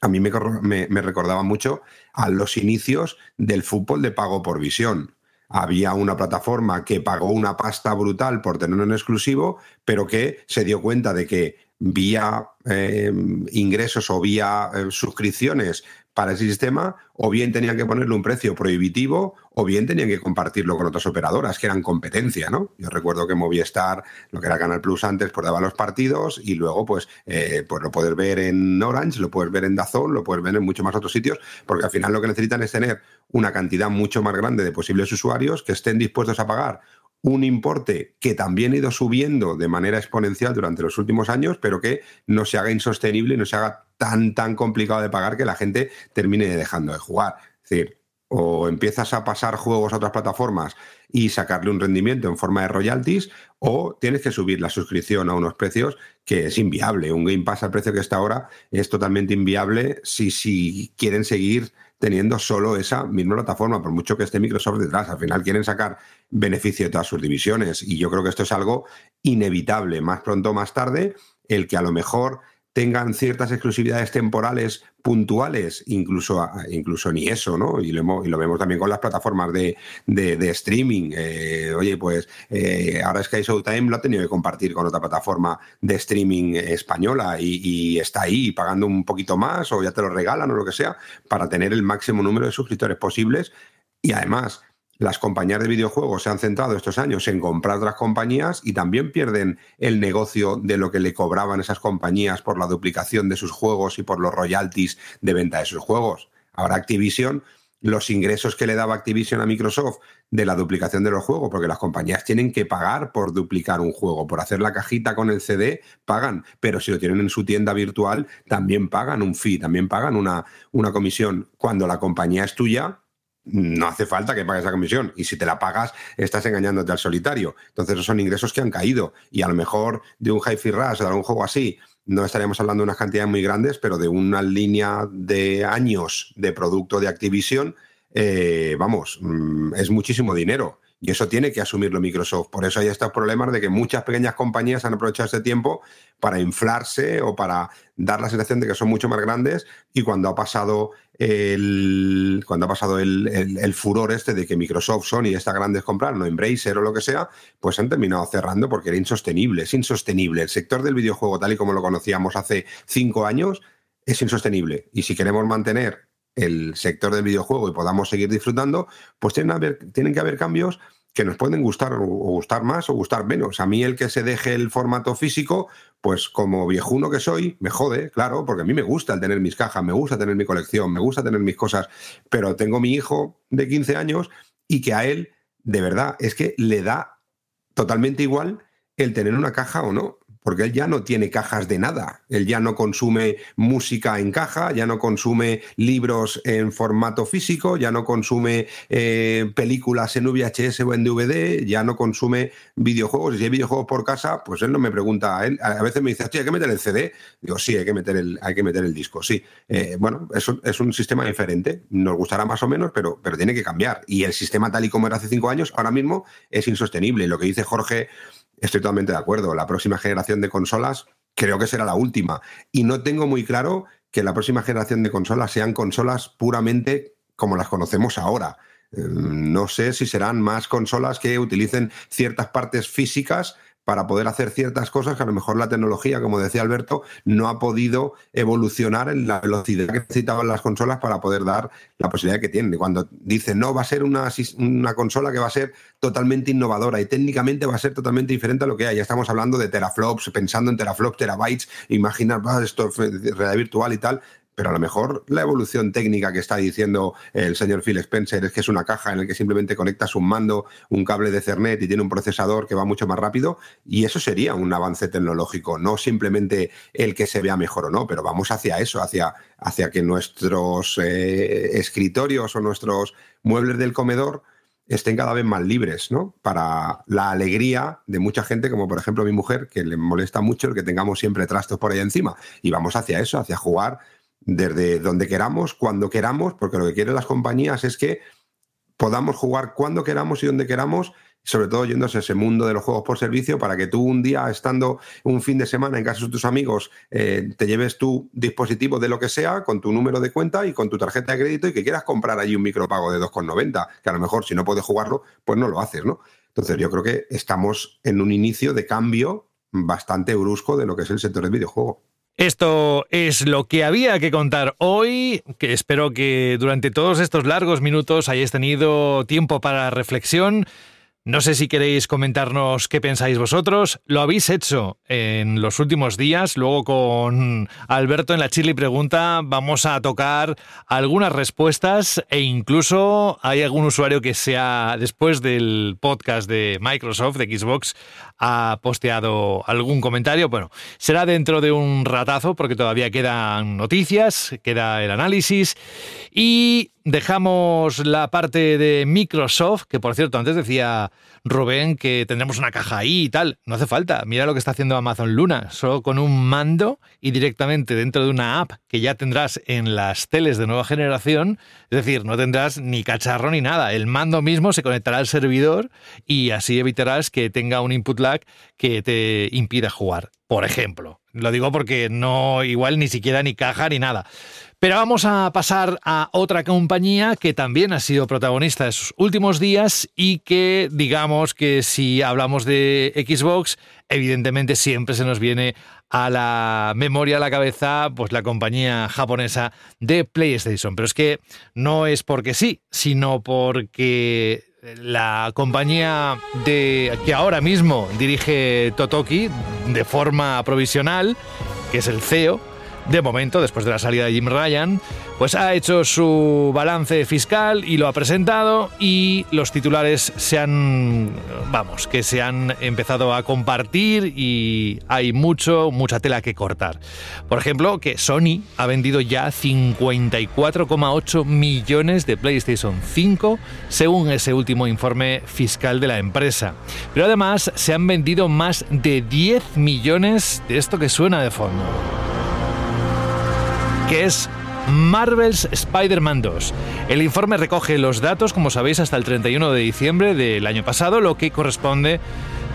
a mí me, me, me recordaba mucho a los inicios del fútbol de pago por visión había una plataforma que pagó una pasta brutal por tener un exclusivo, pero que se dio cuenta de que vía eh, ingresos o vía eh, suscripciones para ese sistema, o bien tenían que ponerle un precio prohibitivo, o bien tenían que compartirlo con otras operadoras, que eran competencia, ¿no? Yo recuerdo que Movistar, lo que era Canal Plus antes, pues daba los partidos y luego, pues, eh, pues lo puedes ver en Orange, lo puedes ver en Dazón, lo puedes ver en muchos más otros sitios, porque al final lo que necesitan es tener una cantidad mucho más grande de posibles usuarios que estén dispuestos a pagar un importe que también ha ido subiendo de manera exponencial durante los últimos años, pero que no se haga insostenible no se haga tan, tan complicado de pagar que la gente termine dejando de jugar. Es decir, o empiezas a pasar juegos a otras plataformas y sacarle un rendimiento en forma de royalties, o tienes que subir la suscripción a unos precios que es inviable. Un Game Pass al precio que está ahora es totalmente inviable si, si quieren seguir teniendo solo esa misma plataforma, por mucho que esté Microsoft detrás. Al final quieren sacar beneficio de todas sus divisiones y yo creo que esto es algo inevitable, más pronto o más tarde, el que a lo mejor tengan ciertas exclusividades temporales puntuales, incluso, incluso ni eso, ¿no? Y lo, y lo vemos también con las plataformas de, de, streaming. Eh, oye, pues eh, ahora Sky Showtime lo ha tenido que compartir con otra plataforma de streaming española y, está ahí pagando un poquito más o ya te lo regalan o lo que sea para tener el máximo número de suscriptores posibles. Y además, las compañías de videojuegos se han centrado estos años en comprar otras compañías y también pierden el negocio de lo que le cobraban esas compañías por la duplicación de sus juegos y por los royalties de venta de sus juegos. Ahora Activision, los ingresos que le daba Activision a Microsoft de la duplicación de los juegos, porque las compañías tienen que pagar por duplicar un juego, por hacer la cajita con el CD, pagan, pero si lo tienen en su tienda virtual, también pagan un fee, también pagan una, una comisión. Cuando la compañía es tuya, no hace falta que pagues la comisión. Y si te la pagas, estás engañándote al solitario. Entonces, esos son ingresos que han caído. Y a lo mejor de un Hi-Fi Rush o de algún juego así, no estaríamos hablando de unas cantidades muy grandes, pero de una línea de años de producto de Activision, eh, vamos, mm, es muchísimo dinero. Y eso tiene que asumirlo Microsoft. Por eso hay estos problemas de que muchas pequeñas compañías han aprovechado este tiempo para inflarse o para dar la sensación de que son mucho más grandes. Y cuando ha pasado el, cuando ha pasado el, el, furor este de que Microsoft, Sony, estas grandes compraron, o Embracer o lo que sea, pues han terminado cerrando porque era insostenible. Es insostenible. El sector del videojuego, tal y como lo conocíamos hace cinco años, es insostenible. Y si queremos mantener el sector del videojuego y podamos seguir disfrutando, pues tienen, tienen que haber cambios que nos pueden gustar o gustar más o gustar menos. A mí el que se deje el formato físico, pues como viejuno que soy, me jode, claro, porque a mí me gusta el tener mis cajas, me gusta tener mi colección, me gusta tener mis cosas, pero tengo mi hijo de 15 años y que a él, de verdad, es que le da totalmente igual el tener una caja o no porque él ya no tiene cajas de nada, él ya no consume música en caja, ya no consume libros en formato físico, ya no consume eh, películas en VHS o en DVD, ya no consume videojuegos, si hay videojuegos por casa, pues él no me pregunta, a él a veces me dice, hay que meter el CD, digo, sí, hay que meter el, hay que meter el disco, sí. Eh, bueno, eso es un sistema diferente, nos gustará más o menos, pero, pero tiene que cambiar, y el sistema tal y como era hace cinco años, ahora mismo es insostenible, lo que dice Jorge Estoy totalmente de acuerdo. La próxima generación de consolas creo que será la última. Y no tengo muy claro que la próxima generación de consolas sean consolas puramente como las conocemos ahora. Eh, No sé si serán más consolas que utilicen ciertas partes físicas para poder hacer ciertas cosas que a lo mejor la tecnología, como decía Alberto, no ha podido evolucionar en la velocidad que necesitaban las consolas para poder dar la posibilidad que tienen. Cuando dicen, no, va a ser una, una consola que va a ser totalmente innovadora y técnicamente va a ser totalmente diferente a lo que hay. Ya estamos hablando de teraflops, pensando en teraflops, terabytes, imaginar va, esto, realidad virtual y tal. Pero a lo mejor la evolución técnica que está diciendo el señor Phil Spencer es que es una caja en la que simplemente conectas un mando, un cable de Ethernet y tiene un procesador que va mucho más rápido. Y eso sería un avance tecnológico, no simplemente el que se vea mejor o no, pero vamos hacia eso, hacia, hacia que nuestros eh, escritorios o nuestros muebles del comedor estén cada vez más libres, ¿no? Para la alegría de mucha gente, como por ejemplo mi mujer, que le molesta mucho el que tengamos siempre trastos por ahí encima. Y vamos hacia eso, hacia jugar desde donde queramos, cuando queramos, porque lo que quieren las compañías es que podamos jugar cuando queramos y donde queramos, sobre todo yéndose a ese mundo de los juegos por servicio, para que tú un día, estando un fin de semana en casa de tus amigos, eh, te lleves tu dispositivo de lo que sea, con tu número de cuenta y con tu tarjeta de crédito y que quieras comprar allí un micropago de 2,90, que a lo mejor si no puedes jugarlo, pues no lo haces, ¿no? Entonces yo creo que estamos en un inicio de cambio bastante brusco de lo que es el sector del videojuego. Esto es lo que había que contar hoy, que espero que durante todos estos largos minutos hayáis tenido tiempo para reflexión. No sé si queréis comentarnos qué pensáis vosotros. Lo habéis hecho en los últimos días. Luego con Alberto en la Chile Pregunta vamos a tocar algunas respuestas e incluso hay algún usuario que sea después del podcast de Microsoft, de Xbox, ha posteado algún comentario. Bueno, será dentro de un ratazo porque todavía quedan noticias, queda el análisis y dejamos la parte de Microsoft, que por cierto, antes decía Rubén que tendremos una caja ahí y tal. No hace falta. Mira lo que está haciendo Amazon Luna. Solo con un mando y directamente dentro de una app que ya tendrás en las teles de nueva generación. Es decir, no tendrás ni cacharro ni nada. El mando mismo se conectará al servidor y así evitarás que tenga un input lag que te impida jugar. Por ejemplo. Lo digo porque no, igual ni siquiera ni caja ni nada. Pero vamos a pasar a otra compañía que también ha sido protagonista de sus últimos días y que digamos que si hablamos de Xbox, evidentemente siempre se nos viene a la memoria, a la cabeza, pues la compañía japonesa de PlayStation. Pero es que no es porque sí, sino porque la compañía de que ahora mismo dirige Totoki de forma provisional, que es el CEO, de momento, después de la salida de Jim Ryan, pues ha hecho su balance fiscal y lo ha presentado y los titulares se han, vamos, que se han empezado a compartir y hay mucho, mucha tela que cortar. Por ejemplo, que Sony ha vendido ya 54,8 millones de PlayStation 5 según ese último informe fiscal de la empresa. Pero además se han vendido más de 10 millones de esto que suena de fondo que es Marvel's Spider-Man 2. El informe recoge los datos, como sabéis, hasta el 31 de diciembre del año pasado, lo que corresponde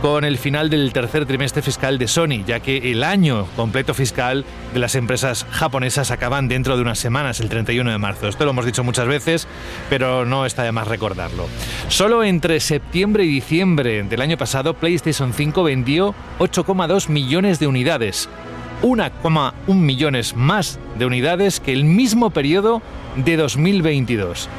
con el final del tercer trimestre fiscal de Sony, ya que el año completo fiscal de las empresas japonesas acaban dentro de unas semanas, el 31 de marzo. Esto lo hemos dicho muchas veces, pero no está de más recordarlo. Solo entre septiembre y diciembre del año pasado, PlayStation 5 vendió 8,2 millones de unidades, 1,1 millones más de unidades que el mismo periodo de 2022.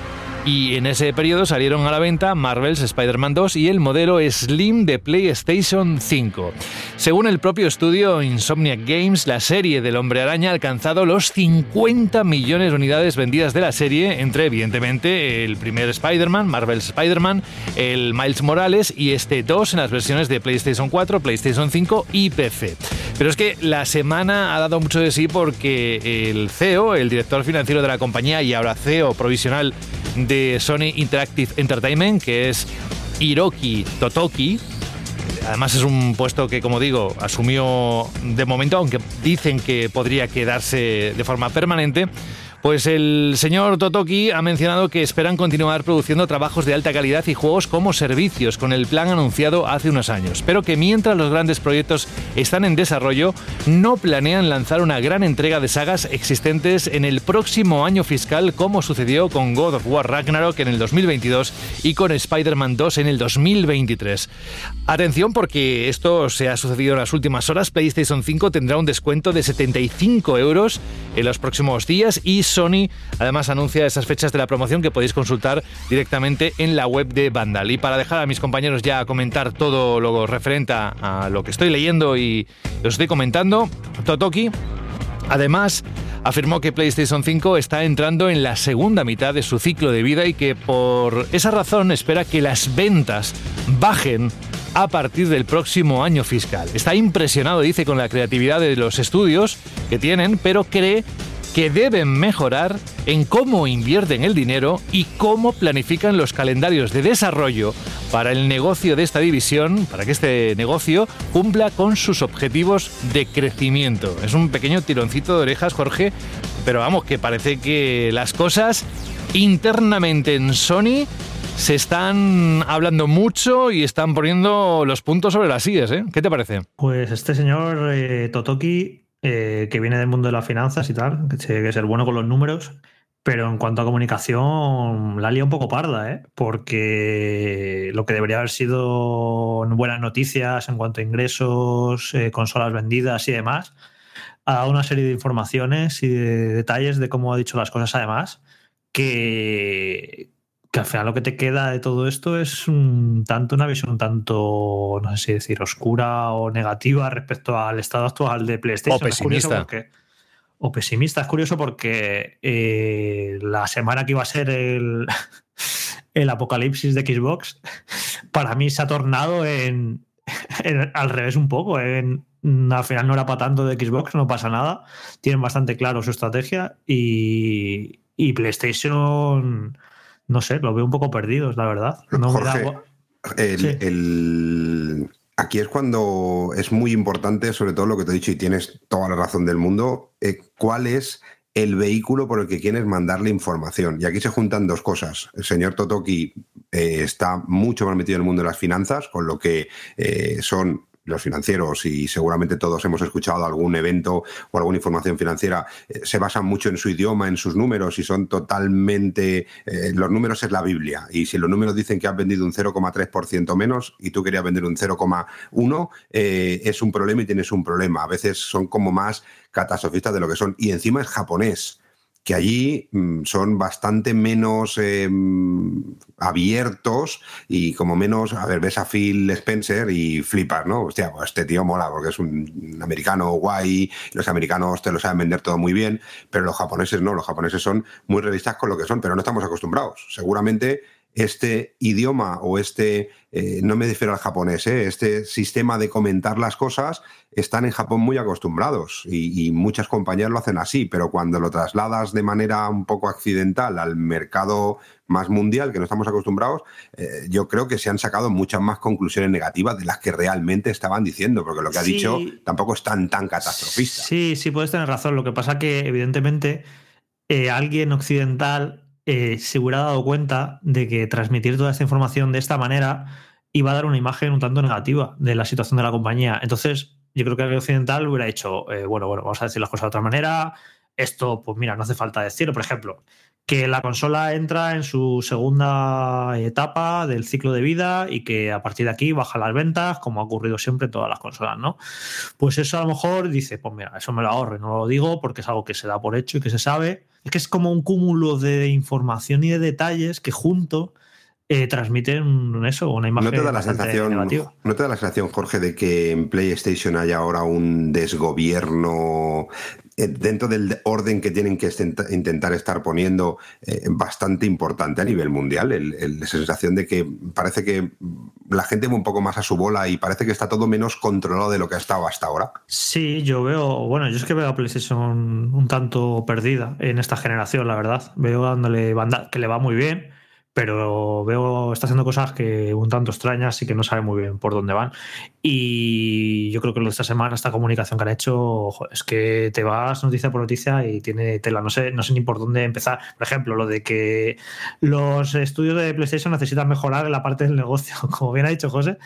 Y en ese periodo salieron a la venta Marvel's Spider-Man 2 y el modelo Slim de PlayStation 5. Según el propio estudio Insomniac Games, la serie del Hombre Araña ha alcanzado los 50 millones de unidades vendidas de la serie, entre evidentemente el primer Spider-Man, Marvel's Spider-Man, el Miles Morales y este 2 en las versiones de PlayStation 4, PlayStation 5 y PC. Pero es que la semana ha dado mucho de sí porque el CEO, el director financiero de la compañía y ahora CEO provisional de Sony Interactive Entertainment, que es Hiroki Totoki. Además es un puesto que, como digo, asumió de momento, aunque dicen que podría quedarse de forma permanente, Pues el señor Totoki ha mencionado que esperan continuar produciendo trabajos de alta calidad y juegos como servicios con el plan anunciado hace unos años, pero que mientras los grandes proyectos están en desarrollo, no planean lanzar una gran entrega de sagas existentes en el próximo año fiscal como sucedió con God of War Ragnarok en el 2022 y con Spider-Man 2 en el 2023. Atención porque esto se ha sucedido en las últimas horas, PlayStation 5 tendrá un descuento de 75 euros en los próximos días y Sony además anuncia esas fechas de la promoción que podéis consultar directamente en la web de Vandal. Y para dejar a mis compañeros ya comentar todo lo referente a, lo que estoy leyendo y os estoy comentando, Totoki Además, afirmó que PlayStation 5 está entrando en la segunda mitad de su ciclo de vida y que por esa razón espera que las ventas bajen a partir del próximo año fiscal. Está impresionado, dice, con la creatividad de los estudios que tienen, pero cree que deben mejorar en cómo invierten el dinero y cómo planifican los calendarios de desarrollo para el negocio de esta división, para que este negocio cumpla con sus objetivos de crecimiento. Es un pequeño tironcito de orejas, Jorge, pero vamos, que parece que las cosas internamente en Sony se están hablando mucho y están poniendo los puntos sobre las sillas, ¿eh? ¿Qué te parece? Pues este señor eh, Totoki, eh, que viene del mundo de las finanzas y tal, que tiene que ser bueno con los números, pero en cuanto a comunicación, la lía un poco parda, ¿eh? porque lo que debería haber sido buenas noticias en cuanto a ingresos, eh, consolas vendidas y demás, ha dado una serie de informaciones y de detalles de cómo ha dicho las cosas además, que, que al final lo que te queda de todo esto es un tanto una visión un tanto, no sé si decir, oscura o negativa respecto al estado actual de PlayStation. O pesimista. porque- o pesimista. Es curioso porque eh, la semana que iba a ser el, el apocalipsis de Xbox, para mí se ha tornado en, en- al revés un poco. En, al final no era para tanto de Xbox, no pasa nada. Tienen bastante claro su estrategia y, y PlayStation, no sé, lo veo un poco perdidos, la verdad. No me da Jorge, gua- el- Sí. el- aquí es cuando es muy importante, sobre todo lo que te he dicho, y tienes toda la razón del mundo, eh, cuál es el vehículo por el que quieres mandarle información. Y aquí se juntan dos cosas. El señor Totoki eh, está mucho más metido en el mundo de las finanzas, con lo que eh, son los financieros y seguramente todos hemos escuchado algún evento o alguna información financiera, eh, se basan mucho en su idioma, en sus números y son totalmente... eh, los números es la Biblia y si los números dicen que has vendido un 0,3% menos y tú querías vender un 0,1, eh, es un problema y tienes un problema. A veces son como más catastrofistas de lo que son. Y encima es japonés que allí mm, son bastante menos eh, abiertos y como menos, a ver, ves a Phil Spencer y flipas, ¿no? Hostia, pues este tío mola porque es un americano guay, los americanos te lo saben vender todo muy bien, pero los japoneses no, los japoneses son muy realistas con lo que son, pero no estamos acostumbrados. Seguramente este idioma o este, eh, no me refiero al japonés, ¿eh? este sistema de comentar las cosas, están en Japón muy acostumbrados y, y muchas compañías lo hacen así, pero cuando lo trasladas de manera un poco accidental al mercado más mundial, que no estamos acostumbrados, eh, yo creo que se han sacado muchas más conclusiones negativas de las que realmente estaban diciendo, porque lo que ha Sí. dicho tampoco es tan, tan catastrofista. Sí, sí, puedes tener razón. Lo que pasa que, evidentemente, alguien occidental eh, se hubiera dado cuenta de que transmitir toda esta información de esta manera iba a dar una imagen un tanto negativa de la situación de la compañía. Entonces, yo creo que alguien occidental hubiera dicho, eh, bueno, bueno, vamos a decir las cosas de otra manera. Esto, pues mira, no hace falta decirlo. Por ejemplo, que la consola entra en su segunda etapa del ciclo de vida y que a partir de aquí bajan las ventas, como ha ocurrido siempre en todas las consolas, ¿no? Pues eso a lo mejor dice, pues mira, eso me lo ahorro, y no lo digo porque es algo que se da por hecho y que se sabe. Es que es como un cúmulo de información y de detalles que junto eh, transmiten eso, una imagen ¿No te, da la sensación, negativa. ¿No te da la sensación, Jorge, de que en PlayStation hay ahora un desgobierno eh, dentro del orden que tienen que intentar estar poniendo eh, bastante importante a nivel mundial? El, el- la sensación de que parece que la gente va un poco más a su bola y parece que está todo menos controlado de lo que ha estado hasta ahora. Sí, yo veo, bueno, yo es que veo a PlayStation un tanto perdida en esta generación, la verdad. Veo dándole banda, que le va muy bien, pero veo, está haciendo cosas que un tanto extrañas y que no sabe muy bien por dónde van. Y yo creo que lo de esta semana, esta comunicación que han hecho, es que te vas noticia por noticia y tiene tela. No sé, no sé ni por dónde empezar. Por ejemplo, lo de que los estudios de PlayStation necesitan mejorar en la parte del negocio, como bien ha dicho José,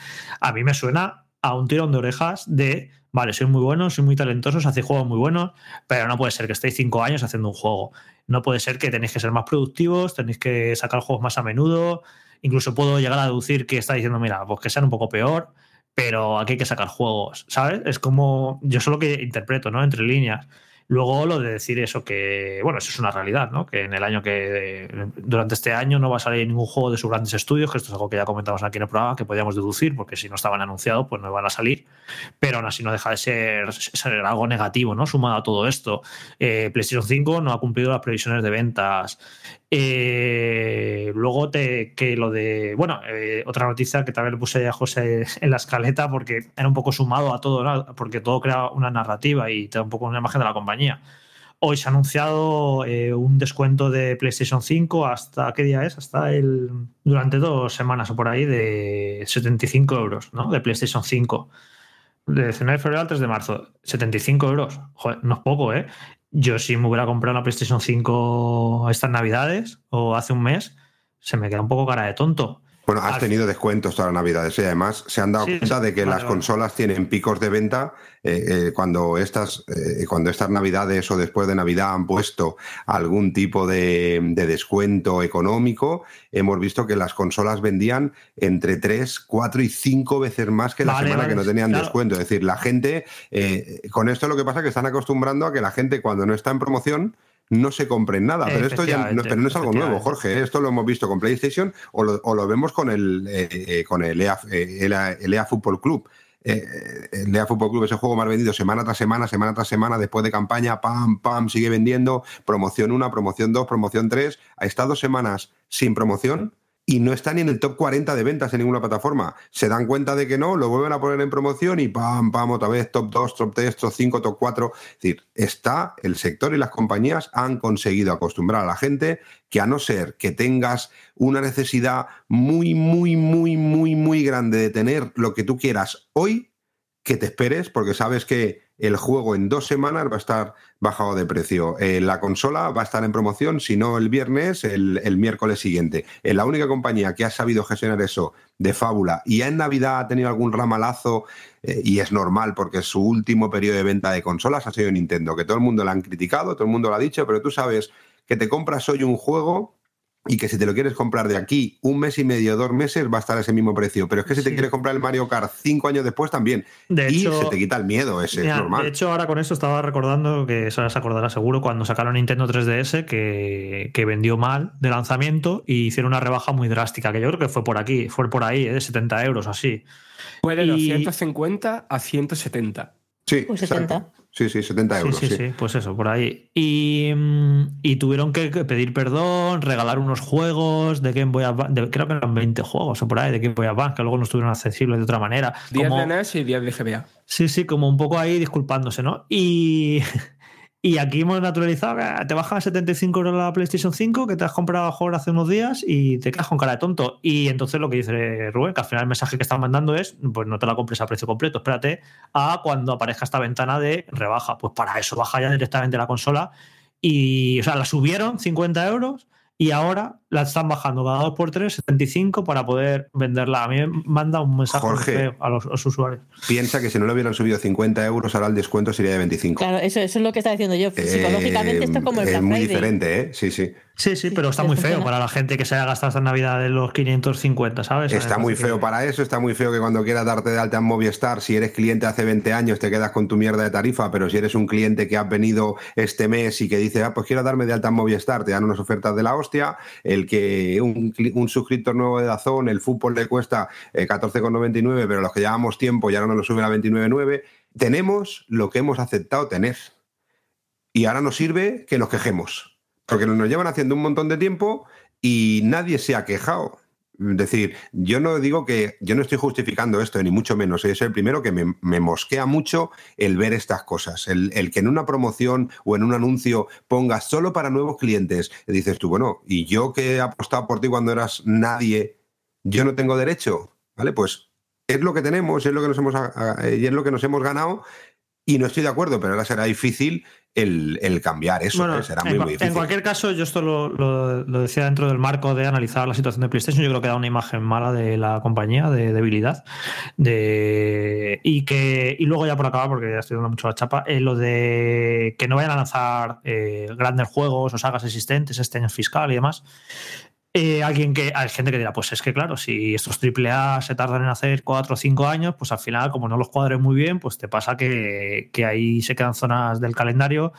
a mí me suena a un tirón de orejas de, vale, soy muy bueno, soy muy talentoso, hacéis juegos muy buenos, pero no puede ser que estéis cinco años haciendo un juego. No puede ser que tenéis que ser más productivos, tenéis que sacar juegos más a menudo. Incluso puedo llegar a deducir que está diciendo, mira, pues que sean un poco peor, pero aquí hay que sacar juegos, ¿sabes? Es como, yo solo que interpreto, ¿no? Entre líneas. Luego lo de decir eso que, bueno, eso es una realidad, ¿no? Que en el año que, durante este año no va a salir ningún juego de sus grandes estudios, que esto es algo que ya comentamos aquí en el programa, que podíamos deducir, porque si no estaban anunciados, pues no van a salir. Pero aún así no deja de ser, algo negativo, ¿no? Sumado a todo esto. Eh, PlayStation 5 no ha cumplido las previsiones de ventas. Eh, luego te, que lo de, bueno, eh, otra noticia que también le puse a José en la escaleta porque era un poco sumado a todo, ¿no? porque todo crea una narrativa y te da un poco una imagen de la compañía. Hoy se ha anunciado eh, un descuento de PlayStation 5 hasta, ¿qué día es? Hasta el, durante dos semanas o por ahí de 75 euros, ¿no? De PlayStation 5. De 19 de febrero al 3 de marzo. 75 euros. Joder, no es poco, ¿eh? Yo si me hubiera comprado una PlayStation 5 estas navidades o hace un mes, se me queda un poco cara de tonto. Bueno, has tenido descuentos todas las navidades y además se han dado Sí, cuenta de que las consolas tienen picos de venta eh, eh, cuando, estas, eh, cuando estas navidades o después de Navidad han puesto algún tipo de, de descuento económico. Hemos visto que las consolas vendían entre 3, 4 y 5 veces más que la Vale, semana vale, que no tenían claro. descuento. Es decir, la gente, con esto lo que pasa es que están acostumbrando a que la gente cuando no está en promoción no se compren nada. Pero esto ya no, pero no es algo nuevo. Jorge. Esto lo hemos visto con PlayStation o lo, o lo vemos con el, eh, eh, con el EA, eh, el EA el EA Fútbol Club. Eh, el EA Fútbol Club es el juego más vendido semana tras semana, semana tras semana, después de campaña, pam, pam, sigue vendiendo, promoción 1, promoción 2, promoción 3, ha estado semanas sin promoción y no está ni en el top 40 de ventas en ninguna plataforma. Se dan cuenta de que no, lo vuelven a poner en promoción y pam, pam, otra vez top 2, top 3, top 5, top 4. Es decir, está el sector y las compañías han conseguido acostumbrar a la gente que a no ser que tengas una necesidad muy, muy, muy, muy, muy grande de tener lo que tú quieras hoy, que te esperes porque sabes que el juego en dos semanas va a estar bajado de precio. Eh, la consola va a estar en promoción, si no el viernes, el, miércoles siguiente. Eh, la única compañía que ha sabido gestionar eso de fábula y ya en Navidad ha tenido algún ramalazo, eh, y es normal porque su último periodo de venta de consolas ha sido Nintendo, que todo el mundo la han criticado, todo el mundo lo ha dicho, pero tú sabes que te compras hoy un juego y que si te lo quieres comprar de aquí un mes y medio, dos meses, va a estar a ese mismo precio. Pero es que si te quieres comprar el Mario Kart cinco años después también. De y hecho- se te quita el miedo, ese Mira, es normal. De hecho, ahora con esto estaba recordando que eso se acordará seguro cuando sacaron Nintendo 3DS que, que vendió mal de lanzamiento y hicieron una rebaja muy drástica, que yo creo que fue por aquí, fue por ahí, ¿eh? de 70 euros así. Fue de Y- 250 a 170. Sí, Pues 70. Sí, sí, 70 Sí, euros. sí, sí. sí, pues eso, por ahí. Y, mm, y tuvieron que que pedir perdón, regalar unos juegos de Game Boy Advance, creo que eran 20 juegos o por ahí de Game Boy Advance, que luego no estuvieron accesibles de otra manera. 10 Como- de NES y 10 de GBA. Sí, sí, como un poco ahí disculpándose, ¿no? Y, y aquí hemos naturalizado que te bajan a 75 euros la PlayStation 5 que te has comprado a jugar hace unos días y te quedas con cara de tonto. Y entonces lo que dice Rubén, que al final el mensaje que están mandando es, pues no te la compres a precio completo, espérate a cuando aparezca esta ventana de rebaja. Pues para eso baja ya directamente la consola y, o sea, la subieron 50 euros y ahora la están bajando cada 2 por 3 75 para poder venderla. A mí me manda un mensaje Jorge. feo a los, a los usuarios. Piensa que si no le hubieran subido 50 euros, ahora el descuento sería de 25. Claro, eso, eso es lo que está diciendo yo. Eh, Psicológicamente esto es como el es Black muy Friday. diferente, ¿eh? Sí, sí. Sí, sí, pero está muy feo para la gente que se haya gastado esta Navidad de los 550, ¿sabes? Está muy feo para eso, está muy feo que cuando quieras darte de alta en Movistar, si eres cliente hace 20 años, te quedas con tu mierda de tarifa, pero si eres un cliente que has venido este mes y que dice, ah, pues quiero darme de alta en Movistar, te dan unas ofertas de la hostia, el que un, cli- un suscriptor nuevo de Dazón, el fútbol le cuesta eh, 14,99, pero los que llevamos tiempo ya no nos lo suben a 29,9, tenemos lo que hemos aceptado tener. Y ahora nos sirve que nos quejemos, porque nos llevan haciendo un montón de tiempo y nadie se ha quejado. decir, yo no digo que, yo no estoy justificando esto, ni mucho menos. Es el primero que me, mosquea mucho el ver estas cosas. El, que en una promoción o en un anuncio pongas solo para nuevos clientes, dices tú, bueno, y yo que he apostado por ti cuando eras nadie, yo no tengo derecho, ¿vale? Pues es lo que tenemos, es lo que nos hemos, es lo que nos hemos ganado. Y no estoy de acuerdo, pero ahora será difícil el, el cambiar eso. Bueno, ¿eh? Será en, muy, muy difícil. en cualquier caso, yo esto lo, lo- lo decía dentro del marco de analizar la situación de PlayStation. Yo creo que da una imagen mala de la compañía, de debilidad. De, y que y luego ya por acabar, porque ya estoy dando mucho la chapa, eh, lo de que no vayan a lanzar eh, grandes juegos o sagas existentes este año fiscal y demás. Eh, alguien que hay gente que dirá, pues es que claro, si estos AAA se tardan en hacer 4 o 5 años, pues al final, como no los cuadres muy bien, pues te pasa que, que ahí se quedan zonas del calendario.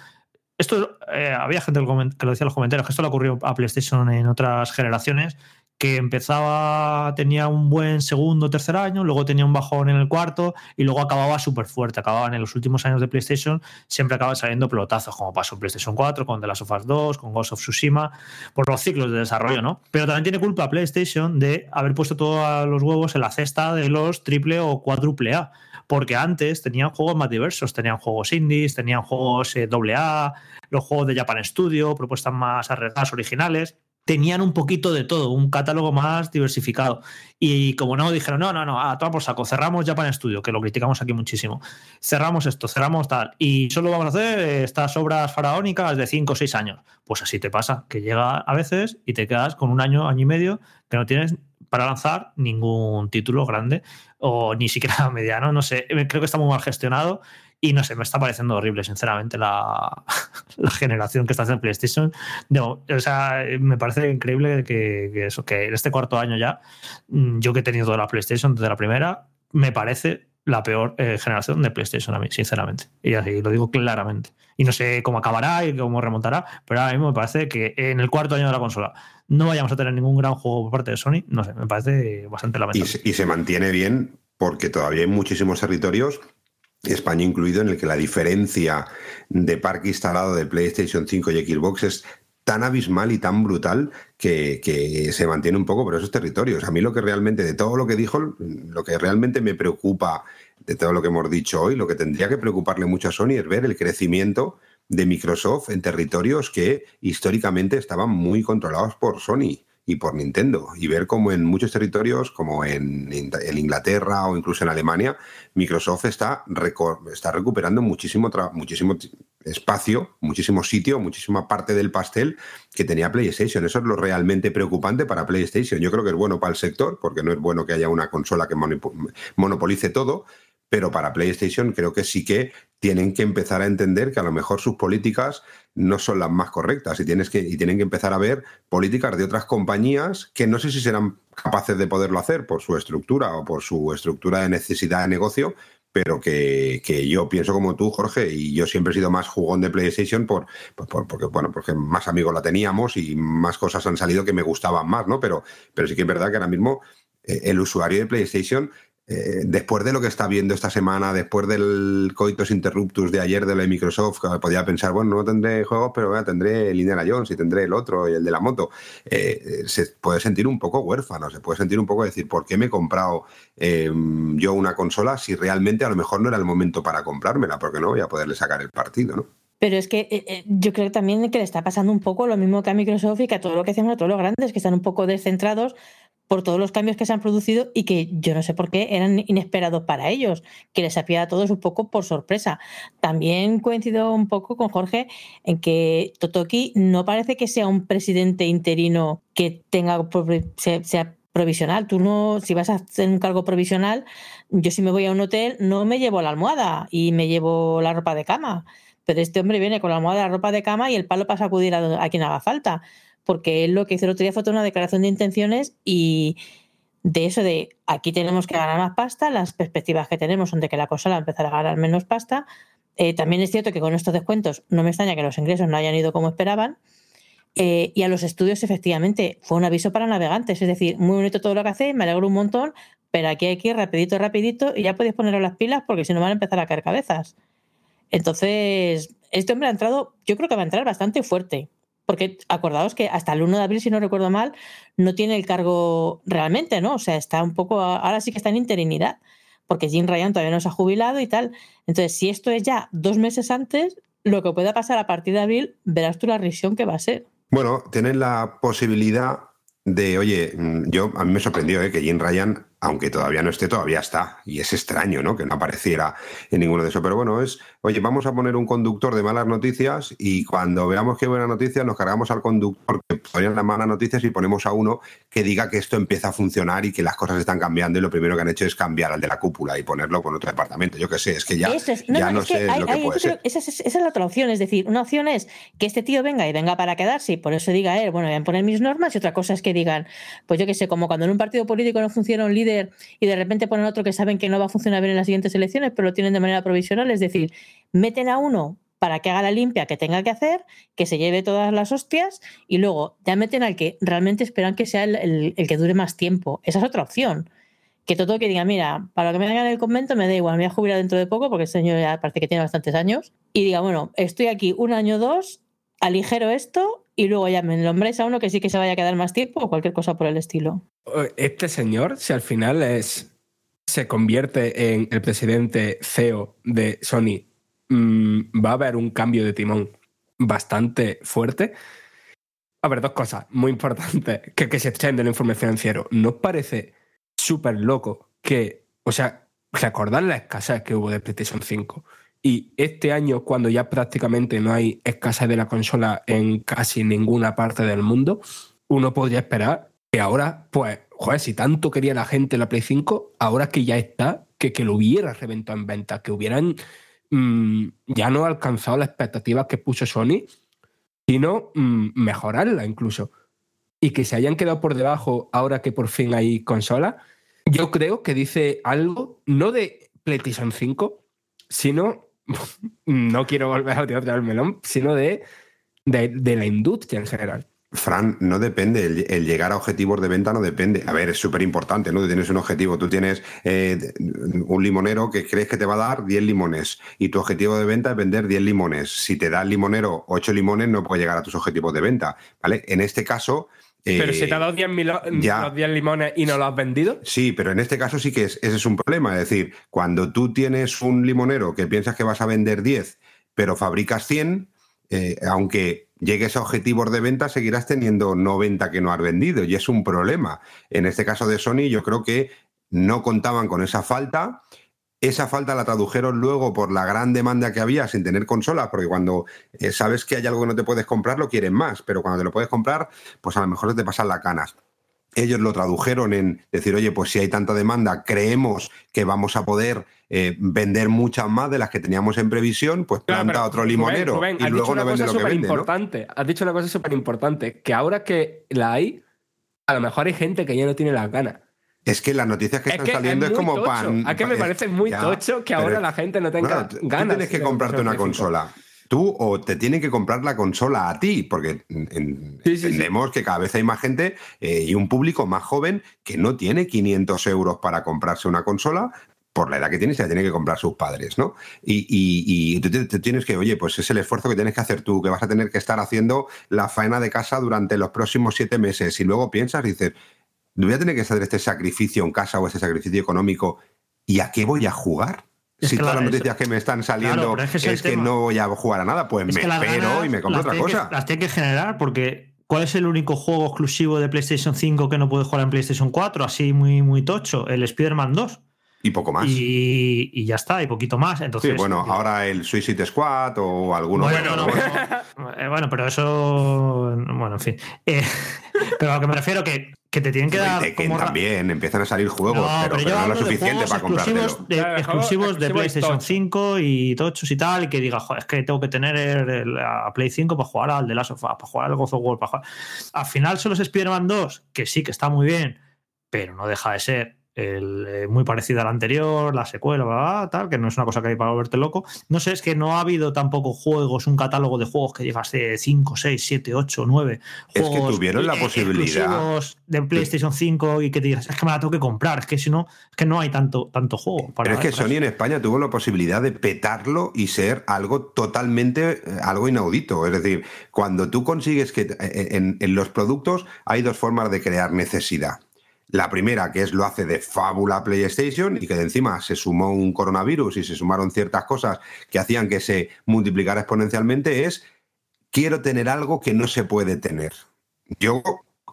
Esto eh, había gente que lo decía en los comentarios, que esto le ocurrió a PlayStation en otras generaciones, que empezaba, tenía un buen segundo tercer año, luego tenía un bajón en el cuarto y luego acababa súper fuerte. Acababan en los últimos años de PlayStation, siempre acaban saliendo pelotazos, como pasó en PlayStation 4, con The Last of Us 2, con Ghost of Tsushima, por los ciclos de desarrollo, ¿no? Pero también tiene culpa PlayStation de haber puesto todos los huevos en la cesta de los triple o cuádruple A. Porque antes tenían juegos más diversos, tenían juegos indies, tenían juegos eh, doble A, los juegos de Japan Studio, propuestas más arriesgadas, originales tenían un poquito de todo, un catálogo más diversificado. Y como no, dijeron, no, no, no, a todo por saco, cerramos Japan Studio, que lo criticamos aquí muchísimo. Cerramos esto, cerramos tal. Y solo vamos a hacer estas obras faraónicas de 5 o 6 años. Pues así te pasa, que llega a veces y te quedas con un año, año y medio, que no tienes para lanzar ningún título grande o ni siquiera mediano. No sé, creo que está muy mal gestionado. Y no sé, me está pareciendo horrible, sinceramente, la, la generación que está haciendo PlayStation. No, o sea, me parece increíble que, que eso, que en este cuarto año ya, mm, yo que he tenido la PlayStation desde la primera, me parece la peor eh, generación de PlayStation a mí, sinceramente. Y así lo digo claramente. Y no sé cómo acabará y cómo remontará, pero ahora mismo me parece que en el cuarto año de la consola no vayamos a tener ningún gran juego por parte de Sony. No sé, me parece bastante Y lamentable. se, y se mantiene bien porque todavía hay muchísimos territorios, España incluido, en el que la diferencia de parque instalado de PlayStation 5 y Xbox es tan abismal y tan brutal que, se mantiene un poco por esos territorios. A mí lo que realmente, de todo lo que dijo, lo que realmente me preocupa de todo lo que hemos dicho hoy, lo que tendría que preocuparle mucho a Sony es ver el crecimiento de Microsoft en territorios que históricamente estaban muy controlados por Sony y por Nintendo y ver cómo en muchos territorios, como en, en Inglaterra o incluso en Alemania, Microsoft está, está recuperando muchísimo, muchísimo espacio, muchísimo sitio, muchísima parte del pastel que tenía PlayStation. Eso es lo realmente preocupante para PlayStation. Yo creo que es bueno para el sector, porque no es bueno que haya una consola que monopolice todo, pero para PlayStation creo que sí que tienen que empezar a entender que a lo mejor sus políticas no son las más correctas y, tienes que, y tienen que empezar a ver políticas de otras compañías que no sé si serán capaces de poderlo hacer por su estructura o por su estructura de necesidad de negocio, pero que, que, yo pienso como tú, Jorge, y yo siempre he sido más jugón de PlayStation por, por, por, porque, bueno, porque más amigos la teníamos y más cosas han salido que me gustaban más, ¿no? Pero, pero sí que es verdad que ahora mismo eh, el usuario de PlayStation eh, después de lo que está viendo esta semana, después del coitus interruptus de ayer de la de Microsoft, podía pensar, bueno, no tendré juegos, pero bueno, tendré Indiana Jones y tendré el otro y el de la moto, eh, se puede sentir un poco huérfano, se puede sentir un poco decir, ¿por qué me he comprado eh, yo una consola si realmente a lo mejor no era el momento para comprármela? Porque no voy a poderle sacar el partido, ¿no? Pero es que eh, yo creo también que le está pasando un poco lo mismo que a Microsoft y que a todo lo que hacemos a todos los grandes, que están un poco descentrados por todos los cambios que se han producido y que yo no sé por qué eran inesperados para ellos, que les apía a todos un poco por sorpresa. También coincido un poco con Jorge en que Totoki no parece que sea un presidente interino que tenga sea provisional. Tú no, si vas a hacer un cargo provisional, yo si me voy a un hotel no me llevo la almohada y me llevo la ropa de cama. Pero este hombre viene con la almohada, la ropa de cama y el palo para sacudir a, a quien haga falta porque lo que hizo el otro día fue una declaración de intenciones y de eso de aquí tenemos que ganar más pasta, las perspectivas que tenemos son de que la consola empezará a ganar menos pasta. Eh, también es cierto que con estos descuentos no me extraña que los ingresos no hayan ido como esperaban. Eh, y a los estudios, efectivamente, fue un aviso para navegantes. Es decir, muy bonito todo lo que hacéis, me alegro un montón, pero aquí hay que ir rapidito, rapidito y ya podéis poneros las pilas porque si no van a empezar a caer cabezas. Entonces, este hombre ha entrado, yo creo que va a entrar bastante fuerte Porque acordaos que hasta el 1 de abril, si no recuerdo mal, no tiene el cargo realmente, ¿no? O sea, está un poco, ahora sí que está en interinidad, porque Jim Ryan todavía no se ha jubilado y tal. Entonces, si esto es ya dos meses antes, lo que pueda pasar a partir de abril, verás tú la risión que va a ser. Bueno, tienen la posibilidad de, oye, mm, yo a mí me sorprendió ¿eh? que Jim Ryan, aunque todavía no esté, todavía está. Y es extraño, ¿no? Que no apareciera en ninguno de esos. Pero bueno, es, oye, vamos a poner un conductor de malas noticias y cuando veamos que hay buenas noticias, nos cargamos al conductor que ponen las malas noticias y ponemos a uno que diga que esto empieza a funcionar y que las cosas están cambiando y lo primero que han hecho es cambiar al de la cúpula y ponerlo con otro departamento. Yo qué sé, es que ya, Eso es. ya no, es que sé hay- lo que hay- puede ser. Esa es, esa es la otra opción. Es decir, una opción es que este tío venga y venga para quedarse y por eso diga él, bueno, voy a poner mis normas. Y otra cosa es que digan, pues yo qué sé, como cuando en un partido político no funciona un líder y de repente ponen otro que saben que no va a funcionar bien en las siguientes elecciones, pero lo tienen de manera provisional. Es decir, meten a uno para que haga la limpia que tenga que hacer, que se lleve todas las hostias y luego ya meten al que realmente esperan que sea el, el- el que dure más tiempo. Esa es otra opción. Que todo que diga, mira, para lo que me hagan en el convento me da igual, me voy a jubilar dentro de poco porque este señor ya parece que tiene bastantes años. Y diga, bueno, estoy aquí un año o dos, aligero esto y luego ya me nombráis a uno que sí que se vaya a quedar más tiempo o cualquier cosa por el estilo. Este señor, si al final es se convierte en el presidente CEO de Sony, mm, va a haber un cambio de timón bastante fuerte. A ver, dos cosas muy importantes que, se echen del informe financiero. ¿No parece súper loco que, o sea, recordar la escasez que hubo de PlayStation 5? Y este año, cuando ya prácticamente no hay escasez de la consola en casi ninguna parte del mundo, uno podría esperar que ahora, pues, joder, si tanto quería la gente la Play 5, ahora que ya está, que, que lo hubiera reventado en venta, que hubieran mm, ya no alcanzado las expectativas que puso Sony, sino mm, mejorarla incluso. Y que se hayan quedado por debajo ahora que por fin hay consola, yo creo que dice algo, no de PlayStation 5, sino, no quiero volver a tirar el melón, sino de, de, la industria en general. Fran, no depende, el, el llegar a objetivos de venta no depende. A ver, es súper importante, ¿no? Tú tienes un objetivo, tú tienes eh, un limonero que crees que te va a dar 10 limones y tu objetivo de venta es vender 10 limones. Si te da el limonero 8 limones, no puedes llegar a tus objetivos de venta, ¿vale? En este caso... Pero eh, si te ha dado 10, milo- ya. los 10 limones y no lo has vendido, Sí, pero en este caso sí que es, ese es un problema. Es decir, cuando tú tienes un limonero que piensas que vas a vender 10, pero fabricas 100, eh, aunque llegues a objetivos de venta, seguirás teniendo 90 que no has vendido y es un problema. En este caso de Sony, yo creo que no contaban con esa falta. Esa falta la tradujeron luego por la gran demanda que había sin tener consolas, porque cuando eh, sabes que hay algo que no te puedes comprar, lo quieren más, pero cuando te lo puedes comprar, pues a lo mejor te pasan las canas ellos lo tradujeron en decir, oye, pues si hay tanta demanda, creemos que vamos a poder eh, vender muchas más de las que teníamos en previsión, pues planta otro limonero Rubén, y luego no una vende lo que importante. Has dicho una cosa súper importante, que ahora que la hay, a lo mejor hay gente que ya no tiene las ganas. Es que las noticias que Es están que saliendo es, como tocho. pan. ¿A qué me parece muy tocho que ahora la gente no tenga Bueno, tú- tú ganas tienes que comprarte una PlayStation 5. consola. Tú o te tienen que comprar la consola a ti, porque en- entendemos que cada vez hay más gente eh, y un público más joven que no tiene 500 euros para comprarse una consola por la edad que tiene, se la tienen que comprar sus padres, ¿no? Y, y- y tú te, te tienes que, oye, pues es el esfuerzo que tienes que hacer tú, que vas a tener que estar haciendo la faena de casa durante los próximos siete meses y luego piensas y dices, voy a tener que hacer este sacrificio en casa o este sacrificio económico ¿y a qué voy a jugar? Es si todas la- las noticias que me están saliendo Claro, es que es el es que tema. no voy a jugar a nada, pues Es me espero ganas y me compro otra que- cosa. las tiene que generar porque ¿cuál es el único juego exclusivo de PlayStation 5 que no puede jugar en PlayStation 4? Así muy, muy tocho. El Spider-Man 2. Y poco más. Y, y ya está, y poquito más. Entonces, sí, bueno, ahora el Suicide Squad o alguno Bueno, otro. no, Eh, bueno, pero eso. Bueno, en fin. Eh, pero a lo que me refiero que, que te tienen que Y dar. Como también, empiezan a salir juegos, No, pero, pero pero no lo de suficiente para exclusivos de, Claro, de exclusivos de PlayStation tochos. 5 y tochos y tal, y que diga, joder, es que tengo que tener la Play 5 para jugar al The Last of Us, para jugar al God of War, para jugar. Al final son los Spider-Man 2, que sí que está muy bien, pero no deja de ser el, eh, muy parecida a la anterior, la secuela, bla, bla, tal, que no es una cosa que hay para volverte loco. No sé, es que no ha habido tampoco juegos, un catálogo de juegos que llevas de 5, 6, 7, 8, 9 Es que tuvieron la posibilidad. de PlayStation 5 y que te digas, es que me la tengo que comprar, es que si no, es que no hay tanto, tanto juego. Para Pero es que Sony en España tuvo la posibilidad de petarlo y ser algo totalmente, eh, algo inaudito. Es decir, cuando tú consigues que eh, en, en los productos hay dos formas de crear necesidad. La primera, que es lo hace de fábula PlayStation y que de encima se sumó un coronavirus y se sumaron ciertas cosas que hacían que se multiplicara exponencialmente, es quiero tener algo que no se puede tener. Yo,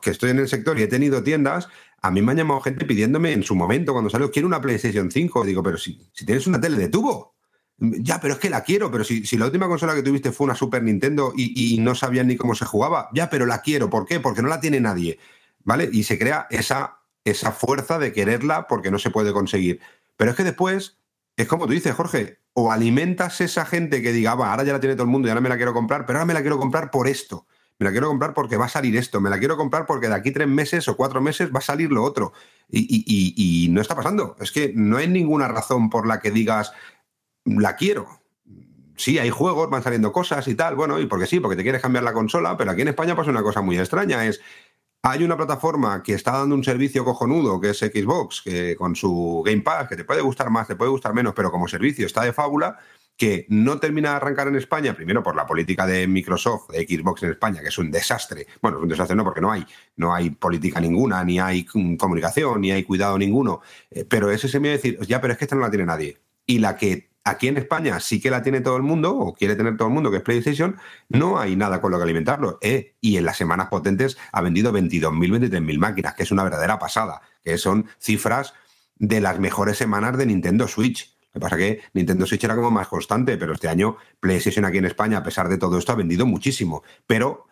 que estoy en el sector y he tenido tiendas, a mí me han llamado gente pidiéndome en su momento, cuando salió, quiero una PlayStation 5. Digo, pero si, si tienes una tele de tubo. Ya, pero es que la quiero, pero si, si la última consola que tuviste fue una Super Nintendo y, y no sabían ni cómo se jugaba, ya, pero la quiero. ¿Por qué? Porque no la tiene nadie. ¿Vale? Y se crea esa, esa fuerza de quererla porque no se puede conseguir. Pero es que después, es como tú dices, Jorge, o alimentas esa gente que diga, ahora ya la tiene todo el mundo y ahora me la quiero comprar, pero ahora me la quiero comprar por esto. Me la quiero comprar porque va a salir esto, me la quiero comprar porque de aquí tres meses o cuatro meses va a salir lo otro. Y- y no está pasando. Es que no hay ninguna razón por la que digas, la quiero. Sí, hay juegos, van saliendo cosas y tal, bueno, y porque sí, porque te quieres cambiar la consola, pero aquí en España pasa una cosa muy extraña, es hay una plataforma que está dando un servicio cojonudo, que es Xbox, que con su Game Pass, que te puede gustar más, te puede gustar menos, pero como servicio está de fábula, que no termina de arrancar en España, primero por la política de Microsoft, de Xbox en España, que es un desastre. Bueno, es un desastre no, porque no hay, no hay política ninguna, ni hay comunicación, ni hay cuidado ninguno. Eh, pero es ese miedo de decir, ya, pero es que esta no la tiene nadie. Y la que aquí en España sí que la tiene todo el mundo, o quiere tener todo el mundo, que es PlayStation, no hay nada con lo que alimentarlo. Eh, y en las semanas potentes ha vendido 22.000, 23.000 máquinas, que es una verdadera pasada, que son cifras de las mejores semanas de Nintendo Switch. Lo que pasa es que Nintendo Switch era como más constante, pero este año PlayStation aquí en España, a pesar de todo esto, ha vendido muchísimo. Pero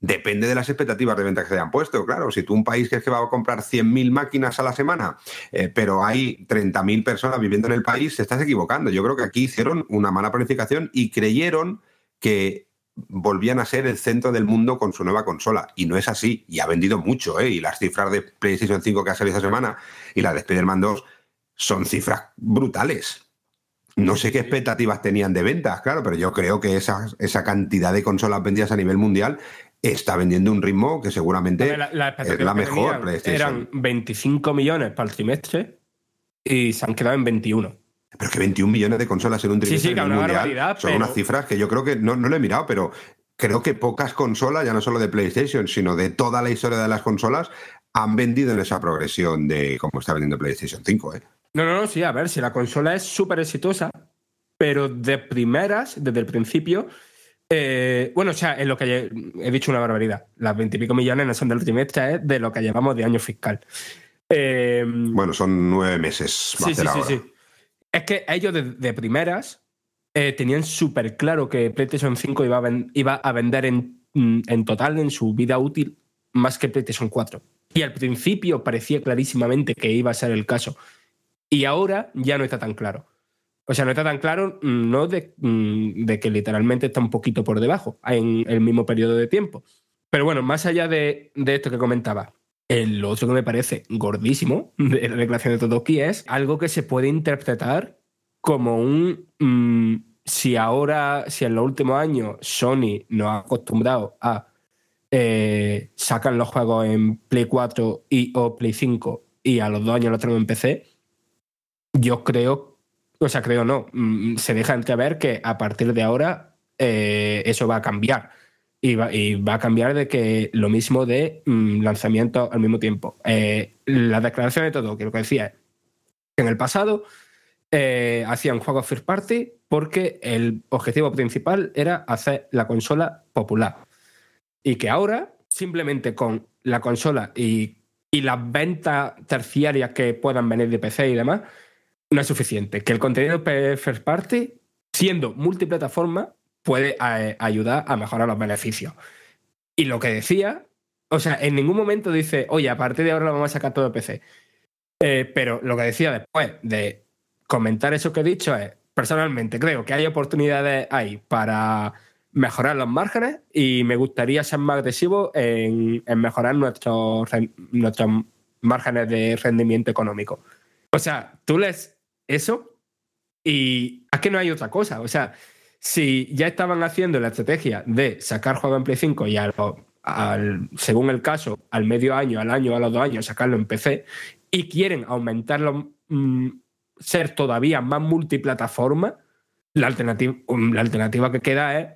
depende de las expectativas de venta que se hayan puesto. Claro, si tú un país que es que va a comprar 100.000 máquinas a la semana, eh, pero hay 30.000 personas viviendo en el país, te estás equivocando. Yo creo que aquí hicieron una mala planificación y creyeron que volvían a ser el centro del mundo con su nueva consola. Y no es así. Y ha vendido mucho, ¿eh? Y las cifras de PlayStation 5 que ha salido esta semana y las de Spider-Man 2 son cifras brutales. No sé qué expectativas tenían de ventas, claro, pero yo creo que esa, esa cantidad de consolas vendidas a nivel mundial está vendiendo un ritmo que seguramente La- la es la mejor PlayStation. Eran 25 millones para el trimestre y se han quedado en 21. Pero que 21 millones de consolas en un Sí, trimestre sí, que a una nivel mundial son pero- unas cifras que yo creo que no, no lo he mirado, pero creo que pocas consolas, ya no solo de PlayStation, sino de toda la historia de las consolas, han vendido en esa progresión de cómo está vendiendo PlayStation 5. ¿eh? No, no, no, sí, a ver, si la consola es súper exitosa, pero de primeras, desde el principio, eh, bueno, o sea, en lo que he dicho una barbaridad. Las 20 y pico millones no son del trimestre, es de lo que llevamos de año fiscal. Eh, Bueno, son nueve meses. Va Sí, a hacer sí, sí, ahora. sí. Es que ellos de, de primeras eh, tenían súper claro que PlayStation 5 iba a, ven- iba a vender en, mm, en total, en su vida útil, más que PlayStation 4. Y al principio parecía clarísimamente que iba a ser el caso. Y ahora ya no está tan claro. O sea, no está tan claro, mm, no de, mm, de que literalmente está un poquito por debajo en el mismo periodo de tiempo. Pero bueno, más allá de, esto que comentaba, el otro que me parece gordísimo de la declaración de Todoki es algo que se puede interpretar como un. mm, si ahora, si en los últimos años Sony nos ha acostumbrado a eh, los juegos en Play 4 y, o Play 5 y a los dos años los tenemos en PC, yo creo, o sea, creo no, mm, se deja entrever que a partir de ahora eh, eso va a cambiar. Y va, a cambiar de que lo mismo de mm, lanzamiento al mismo tiempo. Eh, la declaración de todo, que lo que decía es que en el pasado eh, hacían juegos first party porque el objetivo principal era hacer la consola popular. Y que ahora, simplemente con la consola y las ventas terciarias que puedan venir de PC y demás, no es suficiente. Que el contenido first party, siendo multiplataforma, puede eh, ayudar a mejorar los beneficios. Y lo que decía, o sea, en ningún momento dice, oye, a partir de ahora lo vamos a sacar todo PC. Eh, pero lo que decía después de comentar eso que he dicho es, personalmente creo que hay oportunidades ahí para mejorar los márgenes y me gustaría ser más agresivo en, en mejorar nuestros, nuestros márgenes de rendimiento económico. O sea, tú lees eso y es que no hay otra cosa. O sea, si ya estaban haciendo la estrategia de sacar juego en Play 5 y al, al- según el caso, al medio año, al año, a los dos años, sacarlo en PC, y quieren aumentarlo, mm, ser todavía más multiplataforma, la alternativa, um, la alternativa que queda es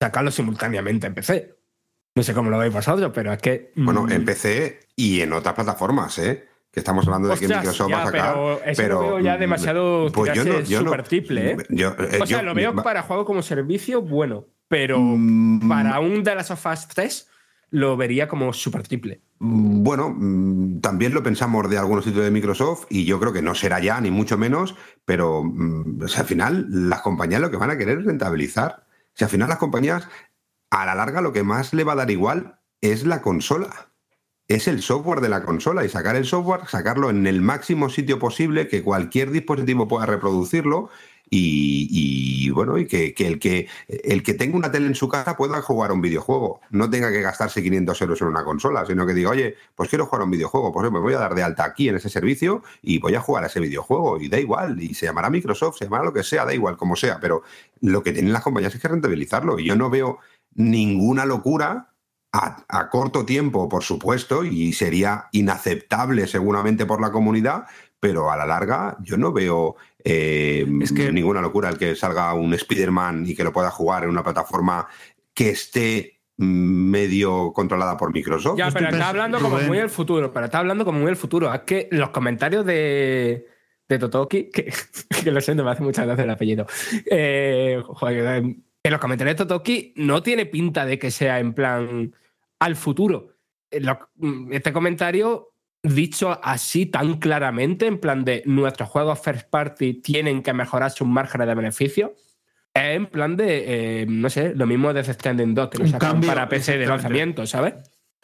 sacarlo simultáneamente en PC. No sé cómo lo veis vosotros, pero es que. mm, Bueno, en PC y en otras plataformas, ¿eh? Que estamos hablando de que Microsoft ya, va a sacar. pero eso lo veo ya demasiado pues yo no- tirarse yo no- súper triple, ¿eh? yo- eh, o sea, lo veo para juego como servicio, bueno, pero Mm. para un The Last of Us 3 lo vería como súper triple. Bueno, mm, también lo pensamos de algunos sitios de Microsoft y yo creo que no será ya, ni mucho menos, pero mm, o sea, al final las compañías lo que van a querer es rentabilizar. Si al final las compañías, a la larga, lo que más le va a dar igual es la consola. Es el software de la consola y sacar el software, sacarlo en el máximo sitio posible, que cualquier dispositivo pueda reproducirlo y, bueno, y que, el que el que tenga una tele en su casa pueda jugar un videojuego. No tenga que gastarse 500 euros en una consola, sino que diga, oye, pues quiero jugar un videojuego, pues me voy a dar de alta aquí en ese servicio y voy a jugar a ese videojuego. Y da igual, y se llamará Microsoft, se llamará lo que sea, da igual, como sea, pero lo que tienen las compañías es que rentabilizarlo. Y yo no veo ninguna locura a, a corto tiempo, por supuesto, y sería inaceptable seguramente por la comunidad, pero a la larga yo no veo eh, ninguna locura el que salga un Spider-Man y que lo pueda jugar en una plataforma que esté mm, medio controlada por Microsoft. Ya, pero está hablando como muy el futuro, pero está hablando como muy el futuro. Es que los comentarios de, de Totoki, que, que lo siento, me hace mucha gracia el apellido. Eh, joder, en los comentarios de Totoki no tiene pinta de que sea en plan al futuro. En lo- Este comentario dicho así tan claramente, en plan de nuestros juegos first party tienen que mejorar sus márgenes de beneficio, es en plan de, eh, no sé, lo mismo de Death Stranding 2, que lo Un sacaron cambio, para PC de lanzamiento, ¿sabes?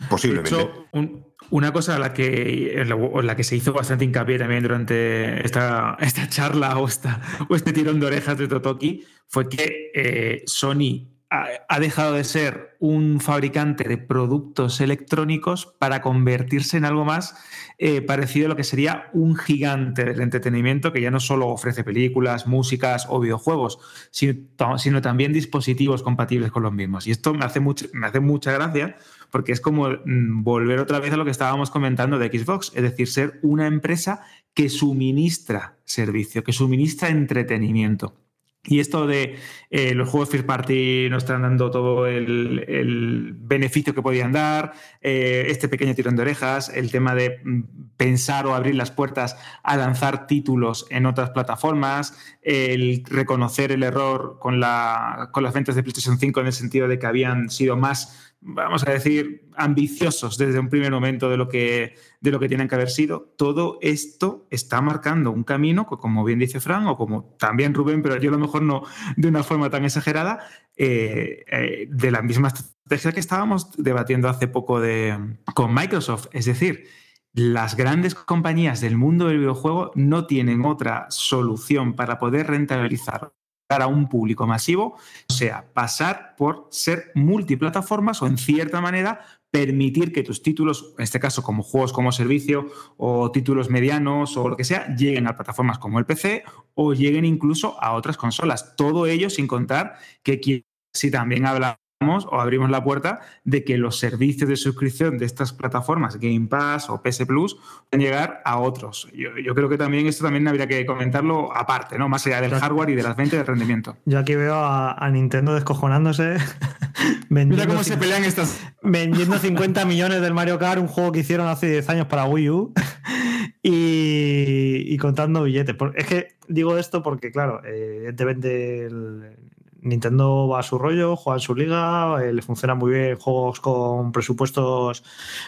Posiblemente. De hecho, un- una cosa a la que, en la, que se hizo bastante hincapié también durante esta, esta charla o, esta, o este tirón de orejas de Totoki fue que eh, Sony ha, ha dejado de ser un fabricante de productos electrónicos para convertirse en algo más eh, parecido a lo que sería un gigante del entretenimiento que ya no solo ofrece películas, músicas o videojuegos, sino, sino también dispositivos compatibles con los mismos. Y esto me hace, mucho, me hace mucha gracia porque es como mm, volver otra vez a lo que estábamos comentando de Xbox, es decir, ser una empresa que suministra servicio, que suministra entretenimiento. Y esto de eh, los juegos first party no están dando todo el, beneficio que podían dar, eh, este pequeño tirón de orejas, el tema de mm, pensar o abrir las puertas a lanzar títulos en otras plataformas, el reconocer el error con las ventas de PlayStation 5 en el sentido de que habían sido más vamos a decir, ambiciosos desde un primer momento de lo que, de lo que tienen que haber sido. Todo esto está marcando un camino, como bien dice Fran, o como también Rubén, pero yo a lo mejor no de una forma tan exagerada, eh, eh, de la misma estrategia que estábamos debatiendo hace poco de, con Microsoft. Es decir, las grandes compañías del mundo del videojuego no tienen otra solución para poder rentabilizar a un público masivo, o sea, pasar por ser multiplataformas o en cierta manera permitir que tus títulos, en este caso como juegos como servicio o títulos medianos o lo que sea, lleguen a plataformas como el PC o lleguen incluso a otras consolas. Todo ello sin contar que si también hablamos o abrimos la puerta de que los servicios de suscripción de estas plataformas, Game Pass o PS Plus, pueden llegar a otros. Yo, yo creo que también esto también habría que comentarlo aparte, ¿no? Más allá del hardware y de las ventas y del rendimiento. Yo aquí veo a, a Nintendo descojonándose. vendiendo Mira cómo se pelean estas. Vendiendo 50 millones del Mario Kart, un juego que hicieron hace 10 años para Wii U. y, y contando billetes. Es que digo esto porque, claro, eh, evidentemente el- Nintendo va a su rollo, juega en su liga, eh, le funciona muy bien juegos con presupuestos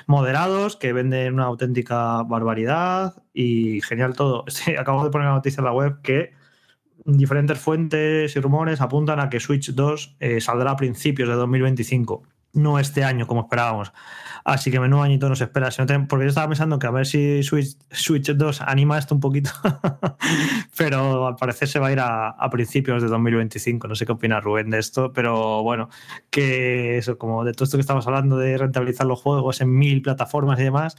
moderados que venden una auténtica barbaridad y genial todo. Sí, acabo de poner la noticia en la web que diferentes fuentes y rumores apuntan a que Switch 2 eh, saldrá a principios de 2025. no este año como esperábamos. Así que menudo añito nos espera. Porque yo estaba pensando que a ver si Switch, Switch 2 anima esto un poquito, pero al parecer se va a ir a, principios de 2025. No sé qué opina Rubén de esto, pero bueno, que eso, como de todo esto que estamos hablando de rentabilizar los juegos en mil plataformas y demás,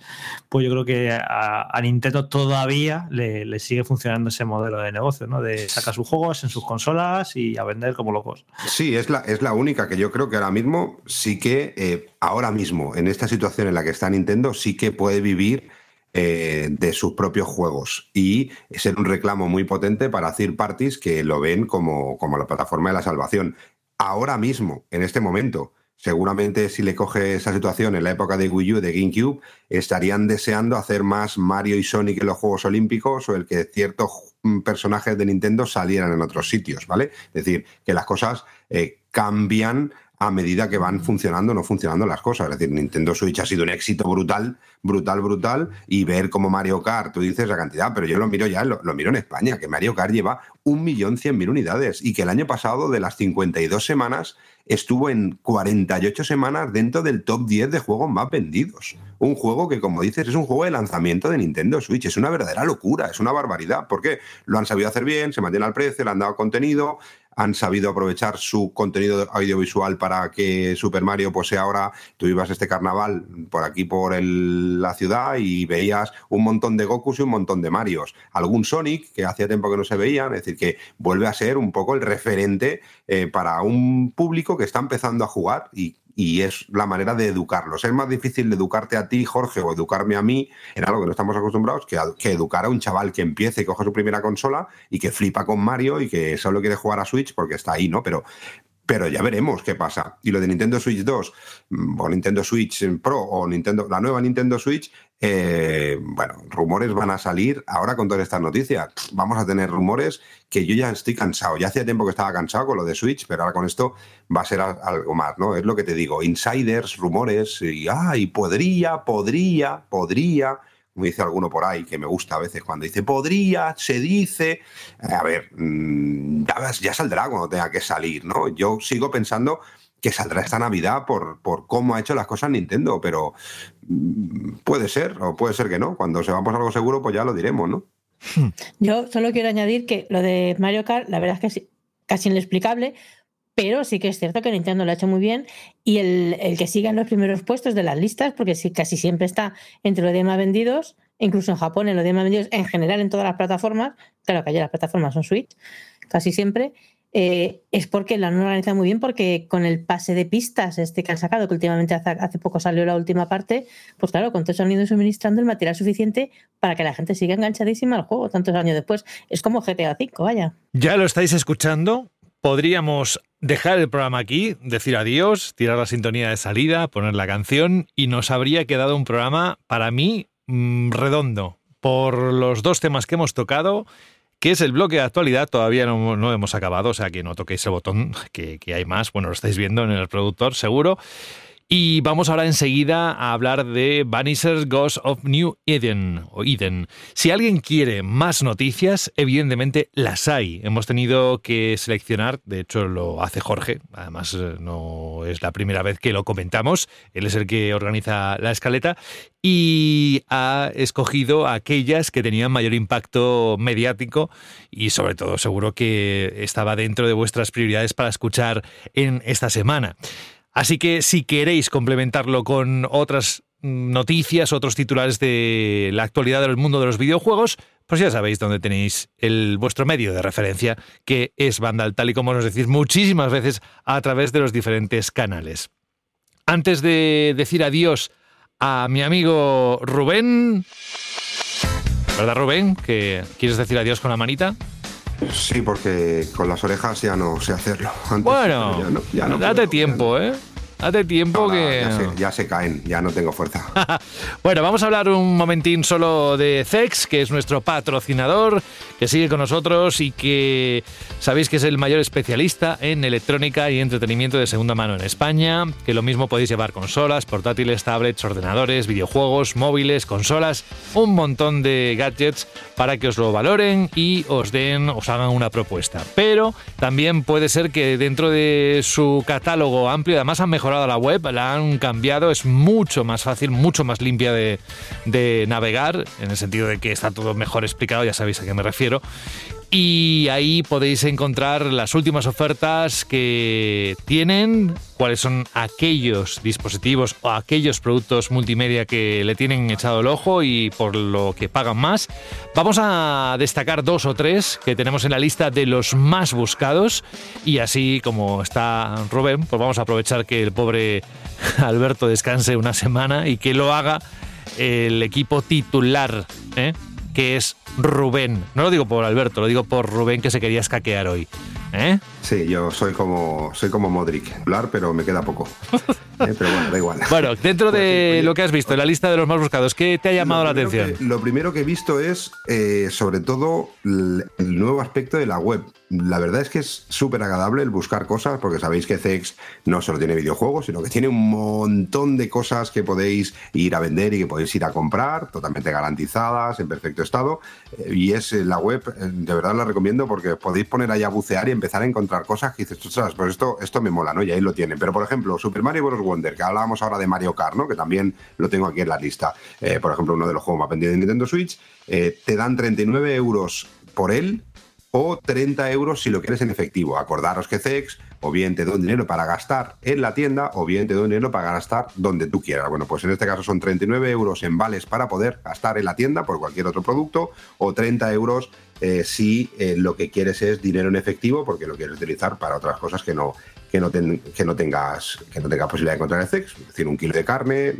pues yo creo que a, Nintendo todavía le, le sigue funcionando ese modelo de negocio, ¿no? De sacar sus juegos en sus consolas y a vender como locos. Sí, es la, es la única que yo creo que ahora mismo sí que, eh, ahora mismo, en esta situación en la que está Nintendo, sí que puede vivir eh, de sus propios juegos y ser un reclamo muy potente para third parties que lo ven como, como la plataforma de la salvación. Ahora mismo, en este momento, seguramente si le coge esa situación en la época de Wii U, de GameCube, estarían deseando hacer más Mario y Sonic en los Juegos Olímpicos o el que ciertos mm, personajes de Nintendo salieran en otros sitios, ¿vale? Es decir, que las cosas eh, cambian a medida que van funcionando o no funcionando las cosas. Es decir, Nintendo Switch ha sido un éxito brutal, brutal, brutal, y ver como Mario Kart, tú dices la cantidad, pero yo lo miro ya, lo, miro en España, que Mario Kart lleva 1.100.000 unidades y que el año pasado, de las 52 semanas, estuvo en 48 semanas dentro del top 10 de juegos más vendidos. Un juego que, como dices, es un juego de lanzamiento de Nintendo Switch. Es una verdadera locura, es una barbaridad. porque Lo han sabido hacer bien, se mantiene al precio, le han dado contenido, han sabido aprovechar su contenido audiovisual para que Super Mario pues ahora, tú ibas este carnaval por aquí por el- la ciudad y veías un montón de Gokus y un montón de Marios. Algún Sonic que hacía tiempo que no se veían, es decir, que vuelve a ser un poco el referente eh, para un público que está empezando a jugar y, y es la manera de educarlos. Es más difícil educarte a ti, Jorge, o educarme a mí en algo que no estamos acostumbrados que, que educar a un chaval que empiece y coge su primera consola y que flipa con Mario y que solo quiere jugar a Switch porque está ahí, ¿no? Pero, pero ya veremos qué pasa. Y lo de Nintendo Switch 2, mm, o Nintendo Switch Pro, o Nintendo, la nueva Nintendo Switch, eh, bueno, rumores van a salir ahora con todas estas noticias. Vamos a tener rumores que yo ya estoy cansado. Ya hacía tiempo que estaba cansado con lo de Switch, pero ahora con esto va a ser algo más, ¿no? Es lo que te digo, insiders, rumores, y ay, podría, podría, podría. Como dice alguno por ahí, que me gusta a veces cuando dice podría, se dice. A ver, mm, ya, ya saldrá cuando tenga que salir, ¿no? Yo sigo pensando que saldrá esta Navidad por, por cómo ha hecho las cosas Nintendo, pero mm, puede ser o puede ser que no. Cuando sepamos algo seguro, pues ya lo diremos, ¿no? Yo solo quiero añadir que lo de Mario Kart, la verdad es que es casi inexplicable, pero sí que es cierto que Nintendo lo ha hecho muy bien y el, el que siga en los primeros puestos de las listas, porque casi siempre está entre los 10 más vendidos, incluso en Japón, en los 10 más vendidos, en general en todas las plataformas, claro que allá las plataformas son Switch, casi siempre, eh, es porque la han organizado muy bien, porque con el pase de pistas este que han sacado, que últimamente hace, hace poco salió la última parte, pues claro, con todo eso han ido suministrando el material suficiente para que la gente siga enganchadísima al juego tantos años después. Es como GTA V, vaya. Ya lo estáis escuchando. Podríamos dejar el programa aquí, decir adiós, tirar la sintonía de salida, poner la canción y nos habría quedado un programa para mí mm, redondo por los dos temas que hemos tocado, que es el bloque de actualidad, todavía no, no hemos acabado, o sea que no toquéis el botón, que, que hay más, bueno, lo estáis viendo en el productor seguro. Y vamos ahora enseguida a hablar de Vanisher's Ghost of New Eden o Eden. Si alguien quiere más noticias, evidentemente las hay. Hemos tenido que seleccionar, de hecho lo hace Jorge, además eh, no es la primera vez que lo comentamos, él es el que organiza la escaleta y ha escogido aquellas que tenían mayor impacto mediático y sobre todo seguro que estaba dentro de vuestras prioridades para escuchar en esta semana. Así que si queréis complementarlo con otras noticias, otros titulares de la actualidad del mundo de los videojuegos, pues ya sabéis dónde tenéis el vuestro medio de referencia, que es Vandal, tal y como nos decís muchísimas veces a través de los diferentes canales. Antes de decir adiós a mi amigo Rubén, ¿verdad Rubén? Que quieres decir adiós con la manita. Sí, porque con las orejas ya no sé hacerlo. Antes, Bueno, pero ya no- ya no date puedo, tiempo, ¿eh? Date tiempo Ahora que... ya, se, ya se caen, ya no tengo fuerza. Bueno, vamos a hablar un momentín solo de Zex, que es nuestro patrocinador, que sigue con nosotros y que sabéis que es el mayor especialista en electrónica y entretenimiento de segunda mano en España, que lo mismo podéis llevar consolas, portátiles, tablets, ordenadores, videojuegos, móviles, consolas, un montón de gadgets para que os lo valoren y os den, os hagan una propuesta. Pero también puede ser que dentro de su catálogo amplio, además han mejorado mejorado la web, la han cambiado, es mucho más fácil, mucho más limpia de, de navegar, en el sentido de que está todo mejor explicado, ya sabéis a qué me refiero. Y ahí podéis encontrar las últimas ofertas que tienen, cuáles son aquellos dispositivos o aquellos productos multimedia que le tienen echado el ojo y por lo que pagan más. Vamos a destacar dos o tres que tenemos en la lista de los más buscados y así como está Rubén, pues vamos a aprovechar que el pobre Alberto descanse una semana y que lo haga el equipo titular, ¿eh? Que es Rubén. No lo digo por Alberto, lo digo por Rubén que se quería escaquear hoy. ¿Eh? Sí, yo soy como soy como Modric, hablar, pero me queda poco. Eh, pero bueno, da igual. Bueno, dentro de lo que has visto, en la lista de los más buscados, ¿qué te ha llamado la atención? que- lo primero que he visto es, eh, sobre todo, el nuevo aspecto de la web. La verdad es que es súper agradable el buscar cosas, porque sabéis que CEX no solo tiene videojuegos, sino que tiene un montón de cosas que podéis ir a vender y que podéis ir a comprar, totalmente garantizadas, en perfecto estado. Eh, y es eh, la web, eh, de verdad la recomiendo porque podéis poner ahí a bucear y empezar a encontrar cosas que dices, ostras, pues esto, esto me mola, ¿no? Y ahí lo tienen. Pero, por ejemplo, Super Mario Bros. Wonder, que hablábamos ahora de Mario Kart, ¿no? Que también lo tengo aquí en la lista. Por ejemplo, uno de los juegos más vendidos de Nintendo Switch, te dan 39 euros por él o 30 euros si lo quieres en efectivo. Acordaros que CEX o bien te da un dinero para gastar en la tienda o bien te da un dinero para gastar donde tú quieras. Bueno, pues en este caso son 39 euros en vales para poder gastar en la tienda por cualquier otro producto o 30 euros eh, si eh, lo que quieres es dinero en efectivo porque lo quieres utilizar para otras cosas que no, que no, ten- que no, tengas, que no tengas posibilidad de encontrar en CEX. Es decir, un kilo de carne,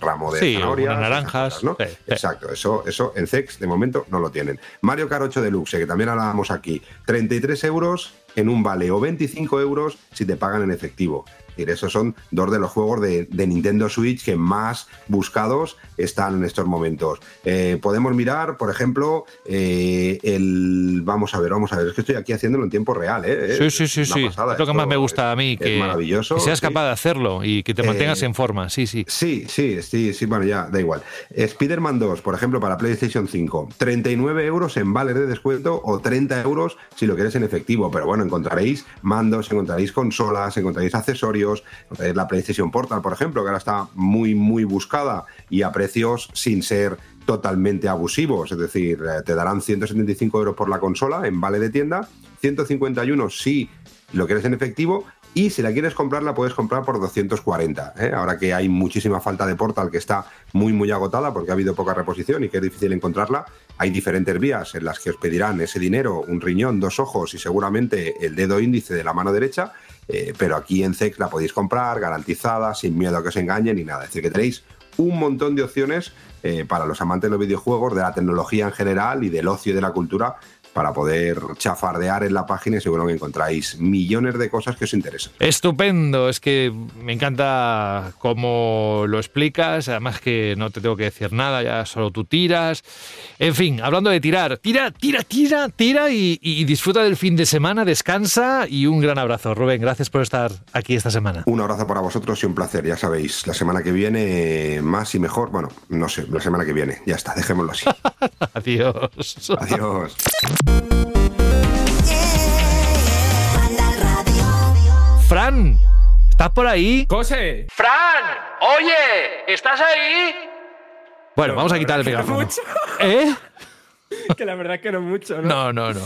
ramo de Sí, zanahorias, naranjas, ¿no? sí, sí. Exacto, eso, eso en CEX de momento no lo tienen. Mario Kart 8 Deluxe, que también hablábamos aquí, 33 euros en un vale o 25 euros si te pagan en efectivo. Es decir, esos son dos de los juegos de, de Nintendo Switch que más buscados están en estos momentos. Eh, podemos mirar, por ejemplo, eh, el. Vamos a ver, vamos a ver. Es que estoy aquí haciéndolo en tiempo real, ¿eh? Sí, sí, sí, sí. pasada. Es lo que más me gusta a mí, es que, maravilloso. que seas sí. capaz de hacerlo y que te mantengas Eh, en forma. Sí, sí. Sí, sí, sí, sí, bueno, ya, da igual. Spider-Man 2, por ejemplo, para PlayStation 5, 39 euros en vales de descuento o 30 euros si lo quieres en efectivo. Pero bueno, encontraréis mandos, encontraréis consolas, encontraréis accesorios, encontraréis la PlayStation Portal, por ejemplo, que ahora está muy, muy buscada y a precios sin ser totalmente abusivos. Es decir, eh, te darán 175 euros por la consola en vale de tienda, 151 si lo quieres en efectivo y si la quieres comprar la puedes comprar por 240. ¿eh? Ahora que hay muchísima falta de Portal que está muy muy agotada porque ha habido poca reposición y que es difícil encontrarla, hay diferentes vías en las que os pedirán ese dinero, un riñón, dos ojos y seguramente el dedo índice de la mano derecha, eh, pero aquí en CEX la podéis comprar garantizada, sin miedo a que os engañen ni nada. Es decir, que tenéis un montón de opciones eh, para los amantes de los videojuegos, de la tecnología en general y del ocio y de la cultura para poder chafardear en la página y seguro que encontráis millones de cosas que os interesan. Estupendo, es que me encanta cómo lo explicas, además que no te tengo que decir nada, ya solo tú tiras. En fin, hablando de tirar, tira, tira, tira, tira y, y disfruta del fin de semana, descansa y un gran abrazo. Rubén, gracias por estar aquí esta semana. Un abrazo para vosotros y un placer, ya sabéis, la semana que viene más y mejor, bueno, no sé, la semana que viene, ya está, dejémoslo así. Adiós. Adiós. Fran, ¿estás por ahí? ¡José! ¡Fran! ¡Oye! ¿Estás ahí? Bueno, vamos a quitar el megáfono. mucho. ¿Eh? que la verdad es que no mucho, ¿no? No, no, no.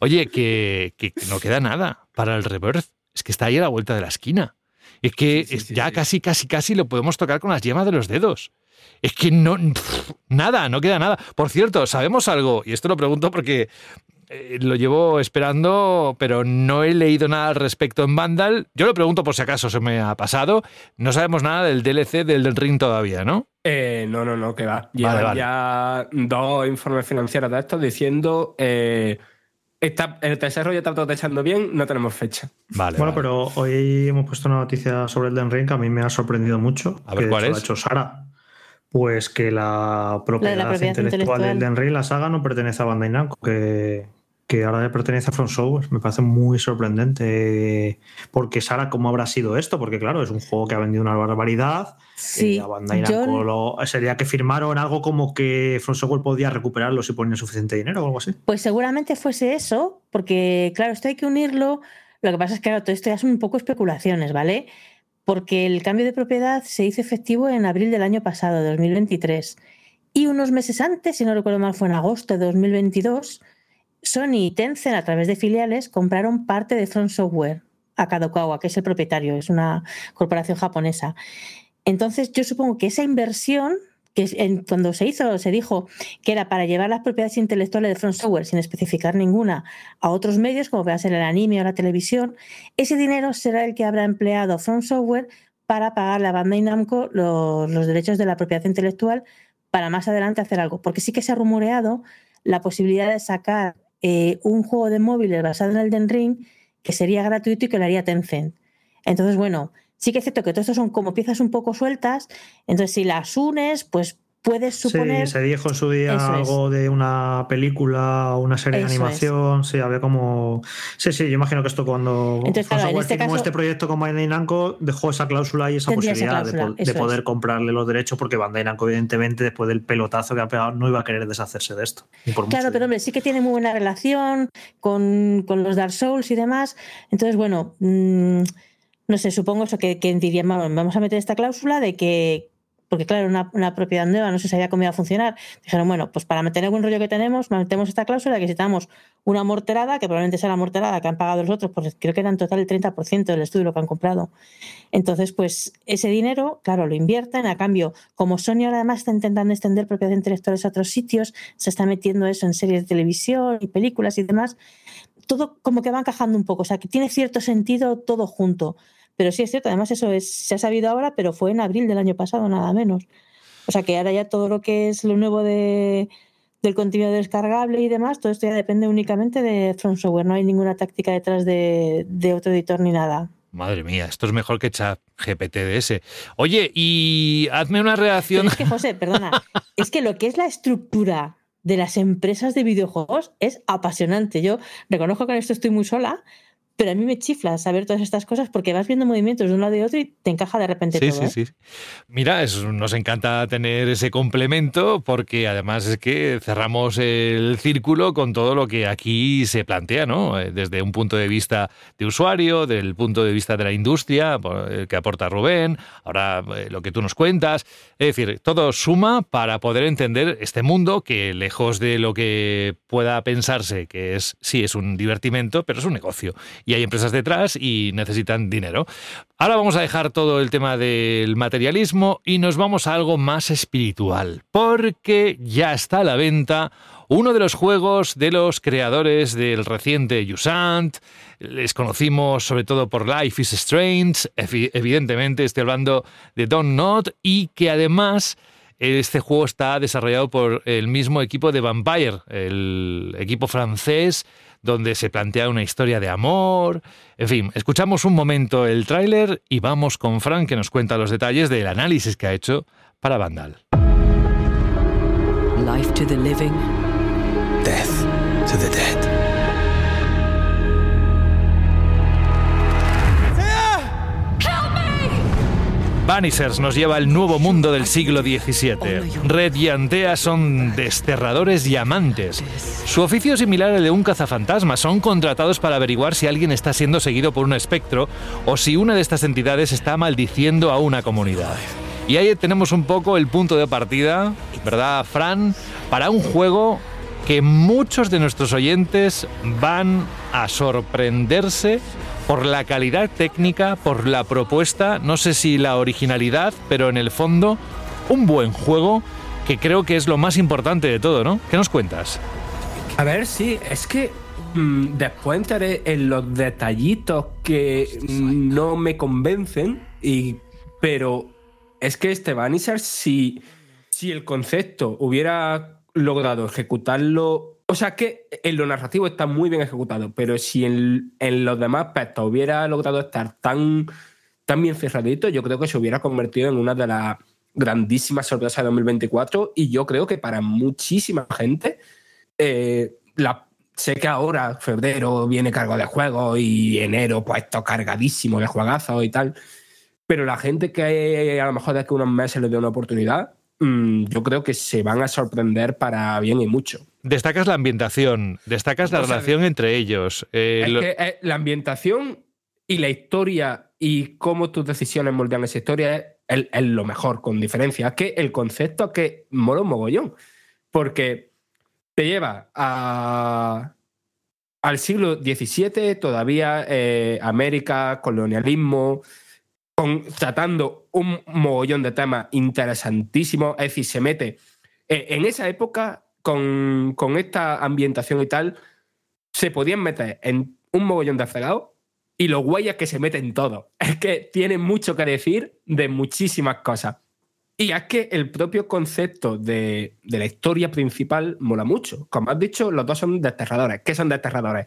Oye, que, que no queda nada para el reverse. Es que está ahí a la vuelta de la esquina. Es que es- ya casi, casi, casi lo podemos tocar con las yemas de los dedos. Es que no. pff, nada, no queda nada. Por cierto, ¿sabemos algo? Y esto lo pregunto porque eh, lo llevo esperando, pero no he leído nada al respecto en Vandal. Yo lo pregunto por si acaso se me ha pasado. No sabemos nada del DLC del, Ring todavía, ¿no? Eh, no, no, no, que va. Llevan vale. ya dos informes financieros de estos diciendo eh, está, el desarrollo está todo echando bien, no tenemos fecha. Vale. Bueno, pero hoy hemos puesto una noticia sobre el Den Ring que a mí me ha sorprendido mucho. A ver, que ¿cuál de hecho es? la ha hecho Sara. Pues que la propiedad, propiedad intelectual, del intelectual. Den Ring, la saga, no pertenece a Bandai Namco, que, que ahora le pertenece a From Software. Me parece muy sorprendente. Porque Sara, ¿cómo habrá sido esto? Porque claro, es un juego que ha vendido una barbaridad. Sí, Eh, a Bandai Namco lo- sería que firmaron algo como que From Software podía recuperarlo si ponía suficiente dinero o algo así. Pues seguramente fuese eso, porque claro, esto hay que unirlo. Lo que pasa es que claro, todo esto ya son un poco especulaciones, ¿vale? Porque el cambio de propiedad se hizo efectivo en abril del año pasado, de 2023. Y unos meses antes, si no recuerdo mal, fue en agosto de 2022, Sony y Tencent, a través de filiales, compraron parte de Front Software a Kadokawa, que es el propietario, es una corporación japonesa. Entonces, yo supongo que esa inversión, que en- cuando se hizo, se dijo que era para llevar las propiedades intelectuales de Front Software, sin especificar ninguna, a otros medios, como pueda ser el anime o la televisión, ese dinero será el que habrá empleado Front Software para pagar a Bandai Namco los, los derechos de la propiedad intelectual para más adelante hacer algo. Porque sí que se ha rumoreado la posibilidad de sacar eh, un juego de móviles basado en Elden Ring que sería gratuito y que lo haría Tencent. Entonces, bueno, sí que es cierto que todo esto son como piezas un poco sueltas. Entonces, si las unes, pues puedes suponer. Sí, se dijo en su día Eso es. algo de una película o una serie de Eso es. animación. Sí, había como. Sí, sí, yo imagino que esto cuando Entonces, claro, en este firmó caso- este proyecto con Bandai Namco, dejó esa cláusula y esa Tendría esa posibilidad de poder es. comprarle los derechos, porque Bandai Namco, evidentemente, después del pelotazo que ha pegado, no iba a querer deshacerse de esto. por Claro, pero hombre, sí que tiene muy buena relación con, con los Dark Souls y demás. Entonces, bueno, mm, no sé, supongo eso que, que dirían, vamos, vamos a meter esta cláusula de que, porque claro, una, una propiedad nueva no se sabía cómo iba a funcionar. Dijeron, bueno, pues para mantener el rollo que tenemos, metemos esta cláusula de que necesitamos una morterada, que probablemente sea la morterada que han pagado los otros, pues creo que era en total el 30% del estudio lo que han comprado. Entonces, pues ese dinero, claro, lo invierten. A cambio, como Sony ahora además está intentando extender propiedades intelectuales a otros sitios, se está metiendo eso en series de televisión y películas y demás, todo como que va encajando un poco. O sea, que tiene cierto sentido todo junto. Pero sí es cierto, además eso es, se ha sabido ahora, pero fue en abril del año pasado, nada menos. O sea, que ahora ya todo lo que es lo nuevo de, del contenido descargable y demás, todo esto ya depende únicamente de Front Software. No hay ninguna táctica detrás de, de otro editor ni nada. Madre mía, esto es mejor que chat GPT de ese. Oye, y hazme una Pero reacción. es que, José, perdona, es que lo que es la estructura de las empresas de videojuegos es apasionante. Yo reconozco que en esto estoy muy sola, pero a mí me chifla saber todas estas cosas porque vas viendo movimientos de un lado y otro y te encaja de repente Sí, todo. sí, ¿eh? sí. Mira, es- nos encanta tener ese complemento porque además es que cerramos el círculo con todo lo que aquí se plantea, ¿no? Eh, Desde un punto de vista de usuario, del punto de vista de la industria, el que aporta Rubén, ahora eh, lo que tú nos cuentas. Es decir, todo suma para poder entender este mundo que lejos de lo que pueda pensarse que es, sí, es un divertimento, pero es un negocio. Y hay empresas detrás y necesitan dinero. Ahora vamos a dejar todo el tema del materialismo y nos vamos a algo más espiritual, porque ya está a la venta uno de los juegos de los creadores del reciente Jusant. Les conocimos sobre todo por Life is Strange, evi- evidentemente estoy hablando de Don't Not y que además este juego está desarrollado por el mismo equipo de Vampire, el equipo francés, donde se plantea una historia de amor. En fin, escuchamos un momento el tráiler y vamos con Frank que nos cuenta los detalles del análisis que ha hecho para Vandal. Vanishers nos lleva al nuevo mundo del siglo XVII. Red y Antea son desterradores y amantes. Su oficio es similar al de un cazafantasma. Son contratados para averiguar si alguien está siendo seguido por un espectro o si una de estas entidades está maldiciendo a una comunidad. Y ahí tenemos un poco el punto de partida, ¿verdad, Fran? Para un juego que muchos de nuestros oyentes van a sorprenderse por la calidad técnica, por la propuesta, no sé si la originalidad, pero en el fondo un buen juego que creo que es lo más importante de todo, ¿no? ¿Qué nos cuentas? A ver, sí, es que mm, después entraré en los detallitos que mm, no me convencen, y, pero es que este Vanisher, si, si el concepto hubiera logrado ejecutarlo, sea que en lo narrativo está muy bien ejecutado, pero si en, en los demás aspectos hubiera logrado estar tan, tan bien cerradito, yo creo que se hubiera convertido en una de las grandísimas sorpresas de 2024 y yo creo que para muchísima gente eh, sé que ahora, febrero, viene cargo de juegos y enero, pues esto cargadísimo de juegazos y tal. Pero la gente que a lo mejor de a unos meses le dé una oportunidad, mm, yo creo que se van a sorprender para bien y mucho. Destacas la ambientación, destacas la O sea, relación entre ellos. eh, Es lo- que eh, la ambientación y la historia y cómo tus decisiones moldean esa historia es, es- es lo mejor, con diferencia. Es que el concepto es que mola un mogollón. Porque te lleva a, al siglo XVII, todavía eh, América, colonialismo, con- tratando un mogollón de temas interesantísimos. Es decir, se mete. en esa época, con, esta ambientación y tal, se podían meter en un mogollón de fregados y lo guay es que se meten todo. Es que tiene mucho que decir de muchísimas cosas. Y es que el propio concepto de, de la historia principal mola mucho. Como has dicho, los dos son desterradores. ¿Qué son desterradores?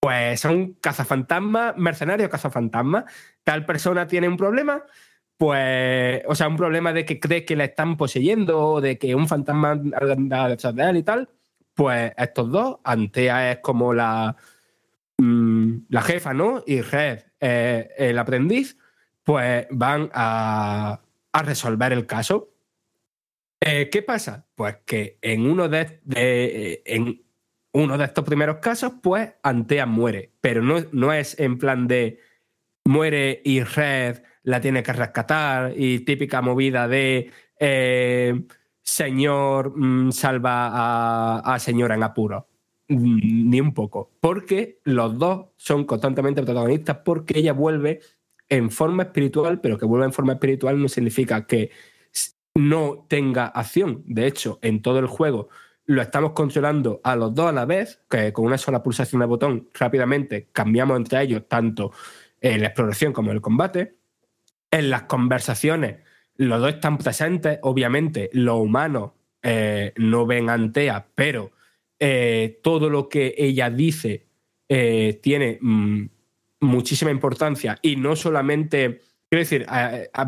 Pues son cazafantasmas, mercenarios cazafantasmas. Tal persona tiene un problema, pues, o sea, un problema de que cree que la están poseyendo, de que un fantasma anda detrás de él y tal. Pues estos dos, Antea es como la, mm, la jefa, ¿no? Y Red, eh, el aprendiz, pues van a, a resolver el caso. Eh, ¿Qué pasa? Pues que en uno de, de- en uno de estos primeros casos, pues Antea muere, pero no, no es en plan de muere y Red la tiene que rescatar y típica movida de eh, señor mm, salva a, señora en apuro. Mm, Ni un poco. Porque los dos son constantemente protagonistas porque ella vuelve en forma espiritual, pero que vuelva en forma espiritual no significa que no tenga acción. De hecho, en todo el juego lo estamos controlando a los dos a la vez, que con una sola pulsación de botón rápidamente cambiamos entre ellos tanto la exploración como el combate. En las conversaciones, los dos están presentes. Obviamente, los humanos eh, no ven Antea, pero eh, todo lo que ella dice eh, tiene mm, muchísima importancia y no solamente. Quiero decir,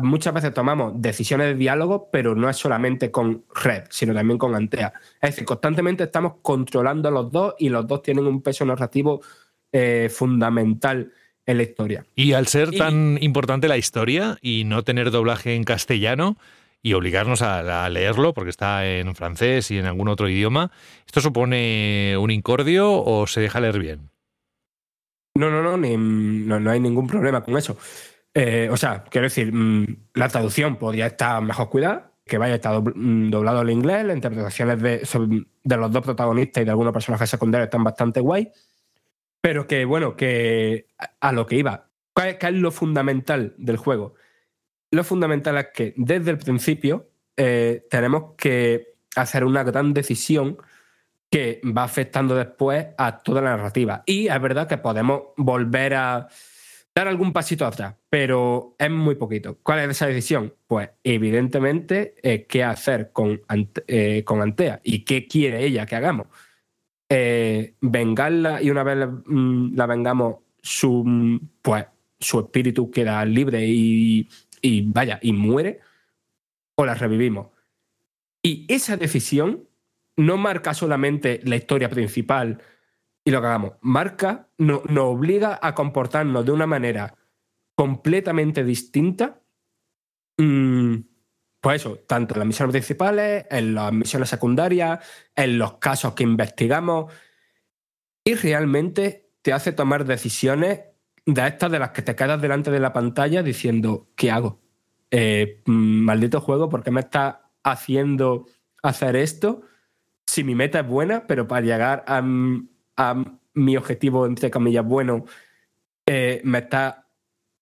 muchas veces tomamos decisiones de diálogo, pero no es solamente con Red, sino también con Antea. Es decir, constantemente estamos controlando a los dos y los dos tienen un peso narrativo fundamental en la historia. Y al ser Y- tan importante la historia y no tener doblaje en castellano y obligarnos a, a leerlo porque está en francés y en algún otro idioma, ¿esto supone un incordio o se deja leer bien? No, no, no, ni- no, no hay ningún problema con eso. Eh, o sea, quiero decir, mm, la traducción podría estar mejor cuidada, que vaya a estar dobl- mm, doblado al inglés, las interpretaciones de, de los dos protagonistas y de algunos personajes secundarios están bastante guay, pero que, bueno, que a, lo que iba, ¿cuál es, qué es lo fundamental del juego? Lo fundamental es que desde el principio eh, tenemos que hacer una gran decisión que va afectando después a toda la narrativa. Y es verdad que podemos volver a dar algún pasito atrás, pero es muy poquito. ¿Cuál es esa decisión? Pues evidentemente eh, qué hacer con, eh, con Antea y qué quiere ella que hagamos. Eh, vengarla y una vez la, mm, la vengamos, su, mm, pues, su espíritu queda libre y, y vaya, y muere, o la revivimos. Y esa decisión no marca solamente la historia principal y lo que hagamos, marca, no- nos obliga a comportarnos de una manera completamente distinta. mm, pues eso, tanto en las misiones principales, en las misiones secundarias, en los casos que investigamos. Y realmente te hace tomar decisiones de estas de las que te quedas delante de la pantalla diciendo, ¿qué hago? Eh, mm, maldito juego, ¿por qué me está haciendo hacer esto? Si mi meta es buena, pero para llegar a, m- a mi objetivo, entre comillas, bueno, eh, me está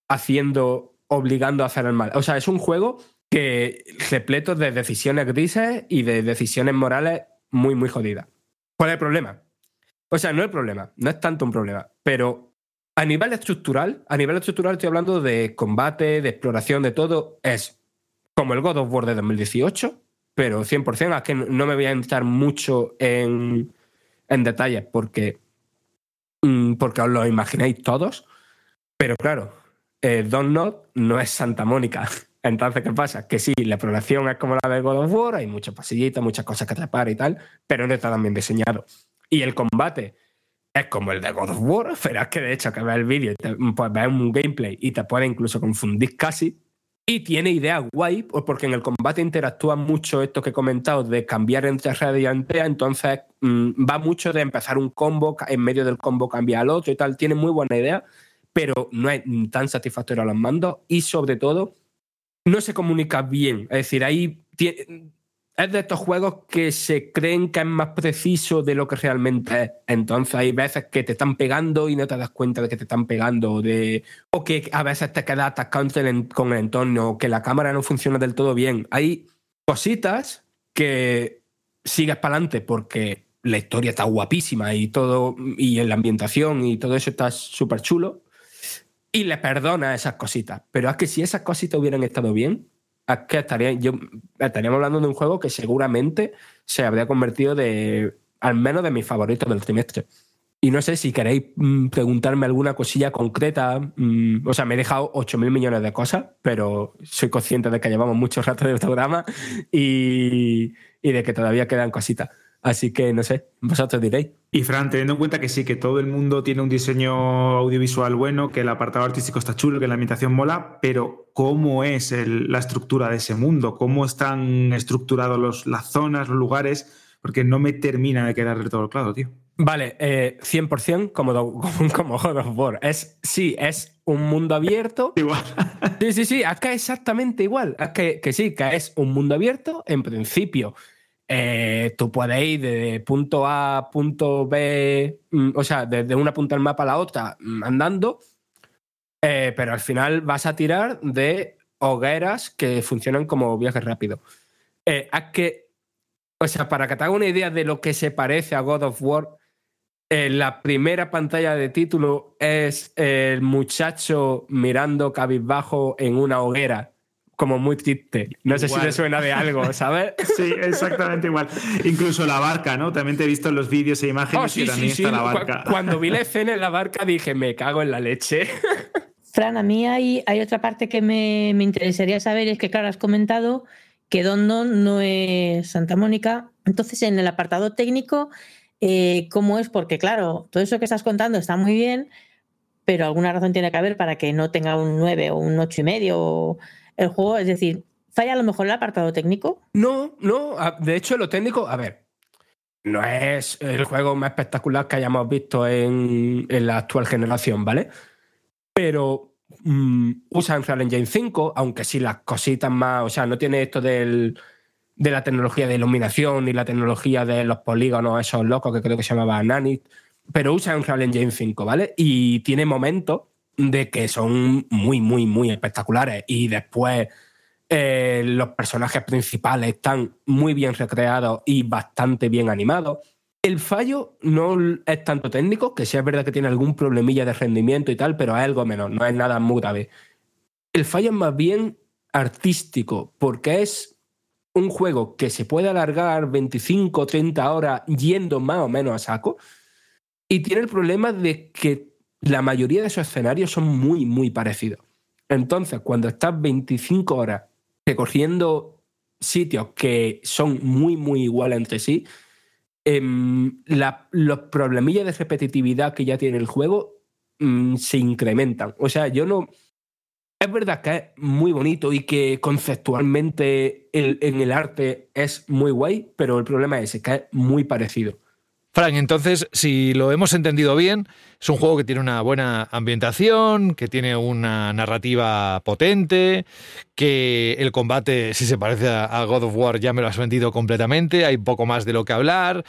haciendo, obligando a hacer el mal. O sea, es un juego que repleto de decisiones grises y de decisiones morales muy, muy jodidas. ¿Cuál es el problema? O sea, no es el problema, no es tanto un problema, pero a nivel estructural, a nivel estructural estoy hablando de combate, de exploración, de todo, es como el God of War de 2018, pero 100%, es que no me voy a entrar mucho en, en detalles porque, mm, porque os lo imagináis todos, pero claro, eh, Don't Not no es Santa Mónica. Entonces, ¿qué pasa? Que sí, la exploración es como la de God of War, hay muchos pasillitos, muchas cosas que atrapar y tal, pero no está tan bien diseñado. Y el combate es como el de God of War, pero es que de hecho que ves el vídeo, pues ves un gameplay y te puede incluso confundir casi. Y tiene ideas guay, pues porque en el combate interactúa mucho esto que he comentado de cambiar entre red y antea, entonces mm, va mucho de empezar un combo, en medio del combo cambiar al otro y tal, tiene muy buena idea, pero no es tan satisfactorio a los mandos y sobre todo no se comunica bien. Es decir, ahí es de estos juegos que se creen que es más preciso de lo que realmente es. Entonces hay veces que te están pegando y no te das cuenta de que te están pegando, de, o que a veces te quedas atascado con el, entorno, o que la cámara no funciona del todo bien. Hay cositas que sigues para adelante porque la historia está guapísima y todo, y la ambientación y todo eso está súper chulo. Y le perdona esas cositas. Pero es que si esas cositas hubieran estado bien, es que estaría, yo, estaríamos hablando de un juego que seguramente se habría convertido de, al menos de mis favoritos del trimestre. Y no sé si queréis mm, preguntarme alguna cosilla concreta. mm, o sea, me he dejado 8.000 millones de cosas, pero soy consciente de que llevamos mucho rato de programa y, y de que todavía quedan cositas. Así que no sé, vosotros diréis. Y Fran, teniendo en cuenta que sí, que todo el mundo tiene un diseño audiovisual bueno, que el apartado artístico está chulo, que la ambientación mola, pero ¿cómo es el- la estructura de ese mundo? ¿Cómo están estructurados los, las zonas, los lugares? Porque no me termina de quedar del todo claro, tío. Vale, eh, 100% como, como, como God of War. Es, sí, es un mundo abierto. Igual. Sí, sí, sí, acá exactamente igual. Es que, que sí, que es un mundo abierto. En principio, eh, tú puedes ir de punto A a punto B, mm, o sea, desde una punta del mapa a la otra mm, andando, eh, pero al final vas a tirar de hogueras que funcionan como viajes rápidos. Eh, que, o sea, para que te haga una idea de lo que se parece a God of War, eh, la primera pantalla de título es el muchacho mirando cabizbajo en una hoguera, como muy triste. No sé si te suena de algo, ¿sabes? Sí, exactamente igual. Incluso la barca, ¿no? También te he visto en los vídeos e imágenes Oh, sí, que sí, también sí. está la Cu- barca. Cuando vi la escena en la barca dije, me cago en la leche. Fran, a mí hay, hay otra parte que me, me interesaría saber, es que, claro, has comentado que Don Don no es Santa Mónica. Entonces, en el apartado técnico, eh, ¿cómo es? Porque, claro, todo eso que estás contando está muy bien, pero alguna razón tiene que haber para que no tenga un 9 o un 8 y medio o el juego. Es decir, ¿falla a lo mejor el apartado técnico? No, no. De hecho, lo técnico, a ver, no es el juego más espectacular que hayamos visto en, la actual generación, ¿vale? Pero mm, usa Unreal Engine 5, aunque sí las cositas más, o sea, no tiene esto del, de la tecnología de iluminación ni la tecnología de los polígonos esos locos que creo que se llamaba Nanit, pero usa Unreal Engine 5, ¿vale? Y tiene momentos de que son muy, muy, muy espectaculares y después eh, los personajes principales están muy bien recreados y bastante bien animados. El fallo no es tanto técnico, que sí es verdad que tiene algún problemilla de rendimiento y tal, pero es algo menor, no es nada muy grave. El fallo es más bien artístico, porque es un juego que se puede alargar 25 o 30 horas yendo más o menos a saco, y tiene el problema de que la mayoría de esos escenarios son muy, muy parecidos. Entonces, cuando estás 25 horas recorriendo sitios que son muy, muy iguales entre sí, em, la- los problemillas de repetitividad que ya tiene el juego mm, se incrementan. O sea, yo no. Es verdad que es muy bonito y que conceptualmente en el arte es muy guay, pero el problema es que es muy parecido. Frank, entonces, si lo hemos entendido bien, es un juego que tiene una buena ambientación, que tiene una narrativa potente, que el combate, si se parece a God of War, ya me lo has vendido completamente, hay poco más de lo que hablar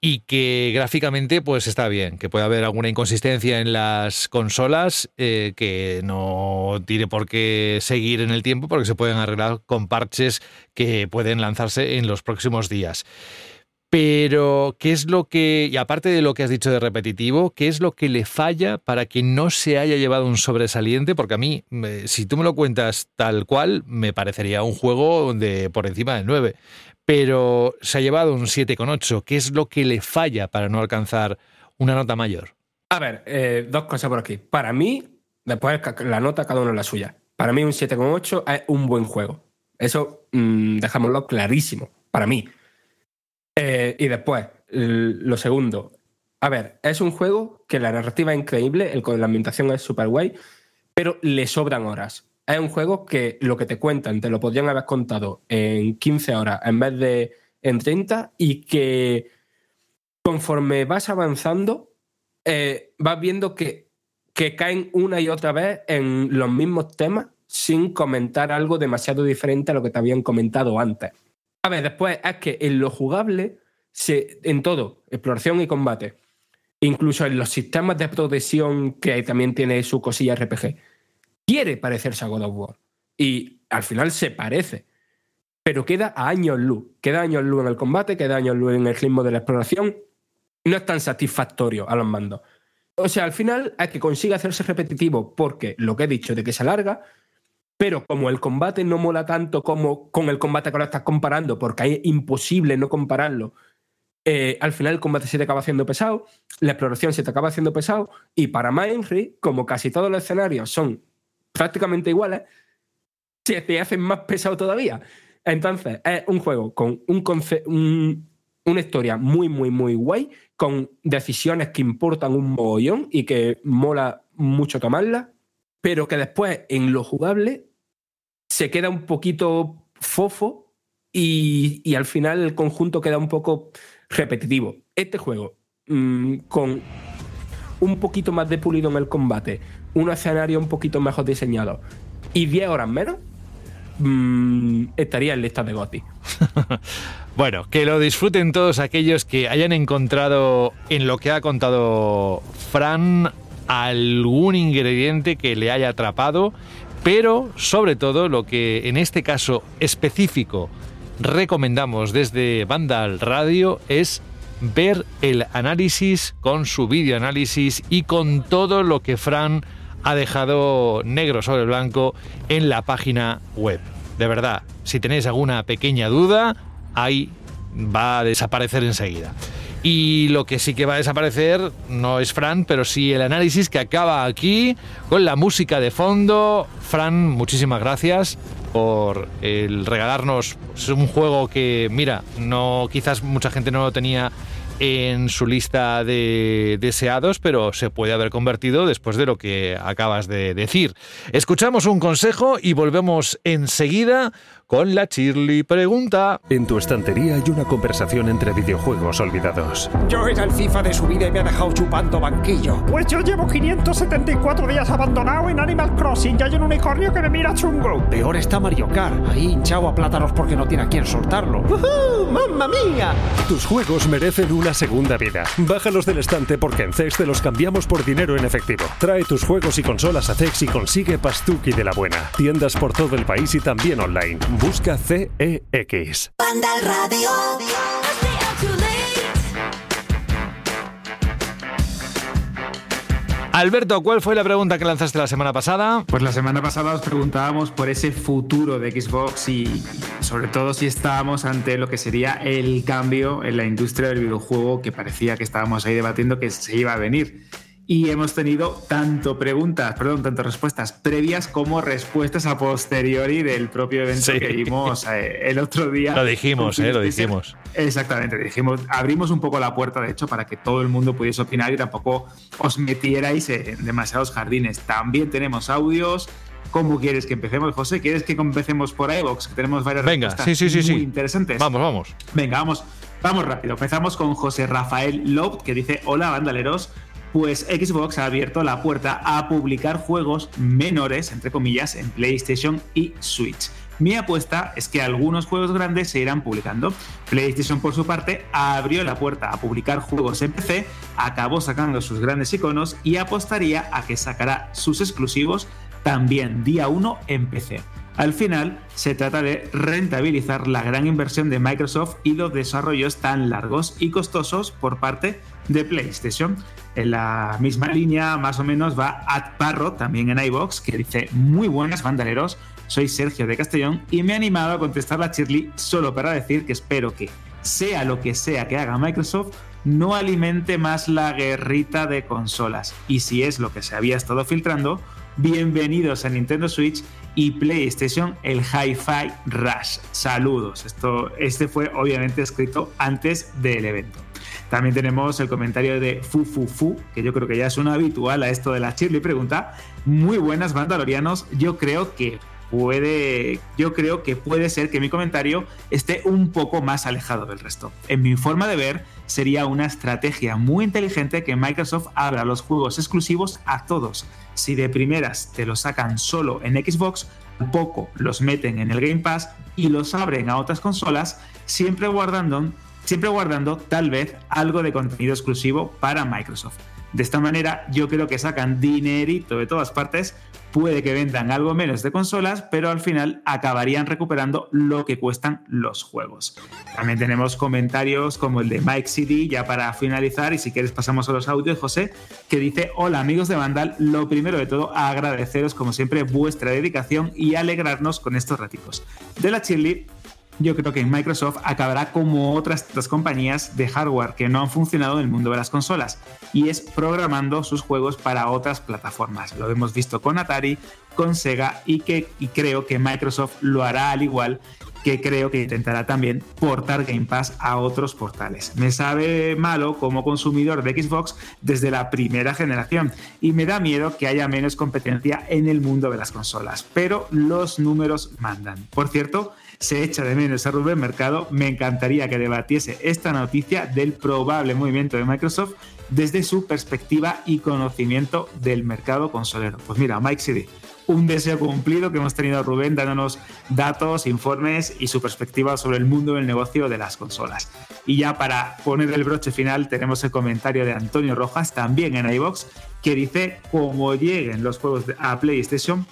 y que gráficamente pues está bien, que puede haber alguna inconsistencia en las consolas eh, que no tiene por qué seguir en el tiempo porque se pueden arreglar con parches que pueden lanzarse en los próximos días. Pero, ¿qué es lo que, y aparte de lo que has dicho de repetitivo, qué es lo que le falla para que no se haya llevado un sobresaliente? Porque a mí, si tú me lo cuentas tal cual, me parecería un juego de por encima del 9. Pero se ha llevado un 7,8. ¿Qué es lo que le falla para no alcanzar una nota mayor? A ver, eh, dos cosas por aquí. Para mí, después la nota cada uno es la suya. Para mí un 7,8 es un buen juego. Eso mm, dejámoslo clarísimo, para mí. Eh, y después, lo segundo. A ver, es un juego que la narrativa es increíble, el, la ambientación es súper guay, pero le sobran horas. Es un juego que lo que te cuentan te lo podrían haber contado en 15 horas en vez de en 30 y que conforme vas avanzando, eh, vas viendo que, que caen una y otra vez en los mismos temas sin comentar algo demasiado diferente a lo que te habían comentado antes. A ver, después es que en lo jugable, se, en todo, exploración y combate, incluso en los sistemas de progresión que también tiene su cosilla RPG, quiere parecerse a God of War. Y al final se parece. Pero queda a años luz. Queda años luz en el combate, queda años luz en el ritmo de la exploración. No es tan satisfactorio a los mandos. O sea, al final es que consigue hacerse repetitivo porque lo que he dicho de que se alarga, pero como el combate no mola tanto como con el combate que ahora estás comparando, porque es imposible no compararlo, eh, al final el combate se te acaba haciendo pesado, la exploración se te acaba haciendo pesado, y para Mindry, como casi todos los escenarios son prácticamente iguales, se te hacen más pesado todavía. Entonces, es un juego con un un- una historia muy, muy, muy guay, con decisiones que importan un mogollón y que mola mucho tomarlas, pero que después en lo jugable se queda un poquito fofo y, y al final el conjunto queda un poco repetitivo. Este juego, mm, con un poquito más de pulido en el combate, un escenario un poquito mejor diseñado y 10 horas menos, mm, estaría en lista de GOTY. Bueno, que lo disfruten todos aquellos que hayan encontrado en lo que ha contado Fran algún ingrediente que le haya atrapado, pero sobre todo lo que en este caso específico recomendamos desde Vandal Radio es ver el análisis con su vídeo análisis y con todo lo que Fran ha dejado negro sobre blanco en la página web. De verdad, si tenéis alguna pequeña duda, ahí va a desaparecer enseguida. Y lo que sí que va a desaparecer no es Fran, pero sí el análisis que acaba aquí con la música de fondo. Fran, muchísimas gracias por el regalarnos pues, un juego que, mira, no quizás mucha gente no lo tenía en su lista de deseados, pero se puede haber convertido después de lo que acabas de decir. Escuchamos un consejo y volvemos enseguida con la Chirly Pregunta. En tu estantería hay una conversación entre videojuegos olvidados. Yo era el FIFA de su vida y me ha dejado chupando banquillo. Pues yo llevo 574 días abandonado en Animal Crossing y hay un unicornio que me mira chungo. Peor está Mario Kart, ahí hinchado a plátanos porque no tiene a quien soltarlo. ¡Mamma mía! Tus juegos merecen una segunda vida. Bájalos del estante porque en CEX te los cambiamos por dinero en efectivo. Trae tus juegos y consolas a CEX y consigue Pastuki de la buena. Tiendas por todo el país y también online. Busca CEX. Vandal Radio. Alberto, ¿cuál fue la pregunta que lanzaste la semana pasada? Pues la semana pasada os preguntábamos por ese futuro de Xbox y y sobre todo si estábamos ante lo que sería el cambio en la industria del videojuego que parecía que estábamos ahí debatiendo que se iba a venir. Y hemos tenido tanto preguntas, perdón, tanto respuestas previas como respuestas a posteriori del propio evento Sí. que vimos eh, el otro día. Lo dijimos, eh, lo dijimos. Exactamente, dijimos, abrimos un poco la puerta, de hecho, para que todo el mundo pudiese opinar y tampoco os metierais en demasiados jardines. También tenemos audios. ¿Cómo quieres que empecemos, José? ¿Quieres que empecemos por iVoox? Que tenemos varias Venga, respuestas sí, sí, sí, muy sí. interesantes. Vamos, vamos. Venga, vamos, vamos rápido. Empezamos con José Rafael Lob, que dice: Hola, bandaleros. Pues Xbox ha abierto la puerta a publicar juegos menores, entre comillas, en PlayStation y Switch. Mi apuesta es que algunos juegos grandes se irán publicando. PlayStation, por su parte, abrió la puerta a publicar juegos en PC, acabó sacando sus grandes iconos y apostaría a que sacará sus exclusivos también día 1 en PC. Al final, se trata de rentabilizar la gran inversión de Microsoft y los desarrollos tan largos y costosos por parte de PlayStation. En la misma línea, más o menos, va Ad Parro, también en iBox, que dice: Muy buenas, bandaleros. Soy Sergio de Castellón y me he animado a contestar la Shirley solo para decir que espero que, sea lo que sea que haga Microsoft, no alimente más la guerrita de consolas. Y si es lo que se había estado filtrando, bienvenidos a Nintendo Switch y PlayStation, el Hi-Fi Rush. Saludos. Esto, este fue obviamente escrito antes del evento. También tenemos el comentario de Fu Fu que yo creo que ya es un habitual a esto de la Shirley pregunta. Muy buenas, Mandalorianos. Yo creo que puede, yo creo que puede ser que mi comentario esté un poco más alejado del resto. En mi forma de ver, sería una estrategia muy inteligente que Microsoft abra los juegos exclusivos a todos. Si de primeras te los sacan solo en Xbox, poco los meten en el Game Pass y los abren a otras consolas, siempre guardando, siempre guardando tal vez algo de contenido exclusivo para Microsoft. De esta manera, yo creo que sacan dinerito de todas partes. Puede que vendan algo menos de consolas, pero al final acabarían recuperando lo que cuestan los juegos. También tenemos comentarios como el de Mike CD, ya para finalizar, y si quieres pasamos a los audios, José, que dice, hola amigos de Vandal, lo primero de todo, agradeceros como siempre vuestra dedicación y alegrarnos con estos raticos. De la Chili, yo creo que Microsoft acabará como otras tantas compañías de hardware que no han funcionado en el mundo de las consolas y es programando sus juegos para otras plataformas. Lo hemos visto con Atari, con Sega y, que, y creo que Microsoft lo hará al igual que creo que intentará también portar Game Pass a otros portales. Me sabe malo como consumidor de Xbox desde la primera generación y me da miedo que haya menos competencia en el mundo de las consolas, pero los números mandan. Por cierto, se echa de menos a Rubén Mercado, me encantaría que debatiese esta noticia del probable movimiento de Microsoft desde su perspectiva y conocimiento del mercado consolero. Pues mira, Mike CD, un deseo cumplido que hemos tenido Rubén dándonos datos, informes y su perspectiva sobre el mundo del negocio de las consolas. Y ya para poner el broche final tenemos el comentario de Antonio Rojas, también en iBox, que dice, como lleguen los juegos a PlayStation,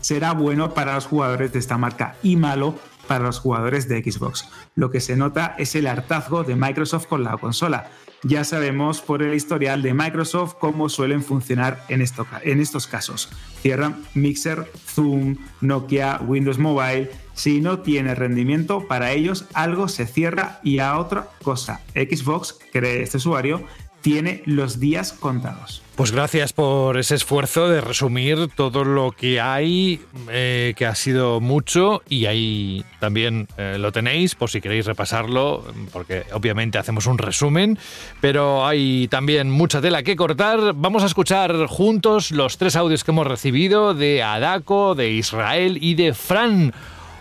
será bueno para los jugadores de esta marca y malo para los jugadores de Xbox. Lo que se nota es el hartazgo de Microsoft con la consola. Ya sabemos por el historial de Microsoft cómo suelen funcionar en, esto- en estos casos. Cierran Mixer, Zoom, Nokia, Windows Mobile. Si no tiene rendimiento, para ellos algo se cierra y a otra cosa. Xbox, cree este usuario, tiene los días contados. Pues gracias por ese esfuerzo de resumir todo lo que hay, eh, que ha sido mucho, y ahí también eh, lo tenéis por si queréis repasarlo, porque obviamente hacemos un resumen, pero hay también mucha tela que cortar. Vamos a escuchar juntos los tres audios que hemos recibido de Adako, de Israel y de Fran.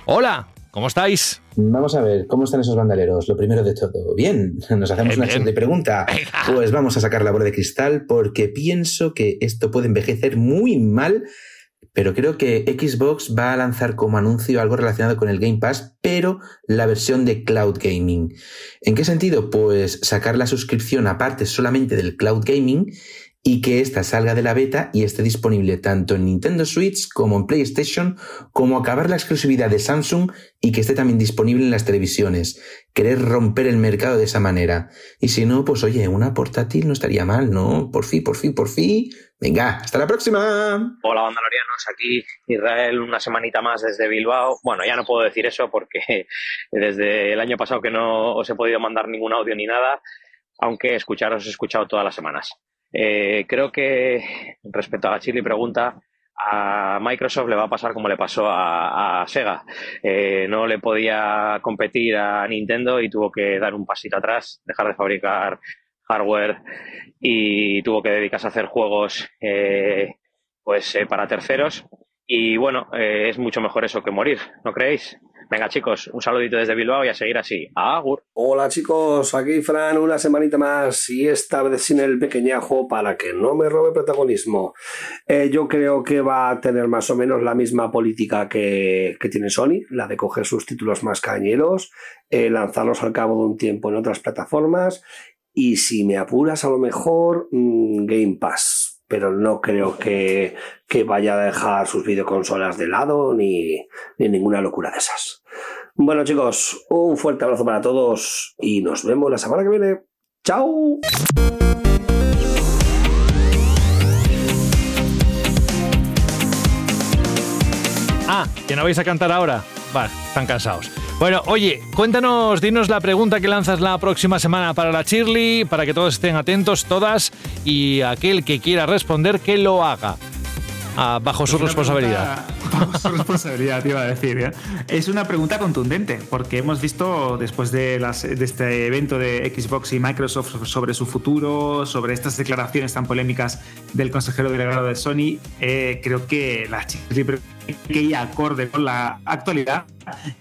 Hola, ¿cómo estáis? Vamos a ver, ¿cómo están esos bandaleros? Lo primero de todo, bien, nos hacemos Bien, una siguiente pregunta. Pues vamos a sacar la bola de cristal porque pienso que esto puede envejecer muy mal, pero creo que Xbox va a lanzar como anuncio algo relacionado con el Game Pass, pero la versión de Cloud Gaming. ¿En qué sentido? Pues sacar la suscripción aparte solamente del Cloud Gaming y que ésta salga de la beta y esté disponible tanto en Nintendo Switch como en PlayStation, como acabar la exclusividad de Samsung y que esté también disponible en las televisiones. Querer romper el mercado de esa manera. Y si no, pues oye, una portátil no estaría mal, ¿no? Por fin, por fin, por fin. Venga, hasta la próxima. Hola, bandalorianos. Aquí Israel, una semanita más desde Bilbao. Bueno, ya no puedo decir eso porque desde el año pasado que no os he podido mandar ningún audio ni nada, aunque escucharos he escuchado todas las semanas. Eh, creo que respecto a la Chili pregunta, a Microsoft le va a pasar como le pasó a, a Sega. Eh, no le podía competir a Nintendo y tuvo que dar un pasito atrás, dejar de fabricar hardware y tuvo que dedicarse a hacer juegos eh, pues eh, para terceros. Y bueno, eh, es mucho mejor eso que morir, ¿no creéis? Venga chicos, un saludito desde Bilbao y a seguir así. Agur. Hola chicos, aquí Fran, una semanita más y esta vez sin el pequeñajo para que no me robe protagonismo. Eh, yo creo que va a tener más o menos la misma política que, tiene Sony, la de coger sus títulos más cañeros, eh, lanzarlos al cabo de un tiempo en otras plataformas y si me apuras a lo mejor mm, Game Pass. Pero no creo que, que vaya a dejar sus videoconsolas de lado ni, ni ninguna locura de esas. Bueno chicos, un fuerte abrazo para todos y nos vemos la semana que viene. ¡Chao! Ah, que no vais a cantar ahora. Vale, están cansados. Bueno, oye, cuéntanos, dinos la pregunta que lanzas la próxima semana para la Shirley, para que todos estén atentos, todas, y aquel que quiera responder, que lo haga. Ah, bajo su Es responsabilidad. pregunta- Bajo su responsabilidad, te iba a decir. ¿eh? Es una pregunta contundente, porque hemos visto después de, las- de este evento de Xbox y Microsoft sobre su futuro, sobre estas declaraciones tan polémicas del consejero delegado de Sony, eh, creo que la Chili que ir acorde con la actualidad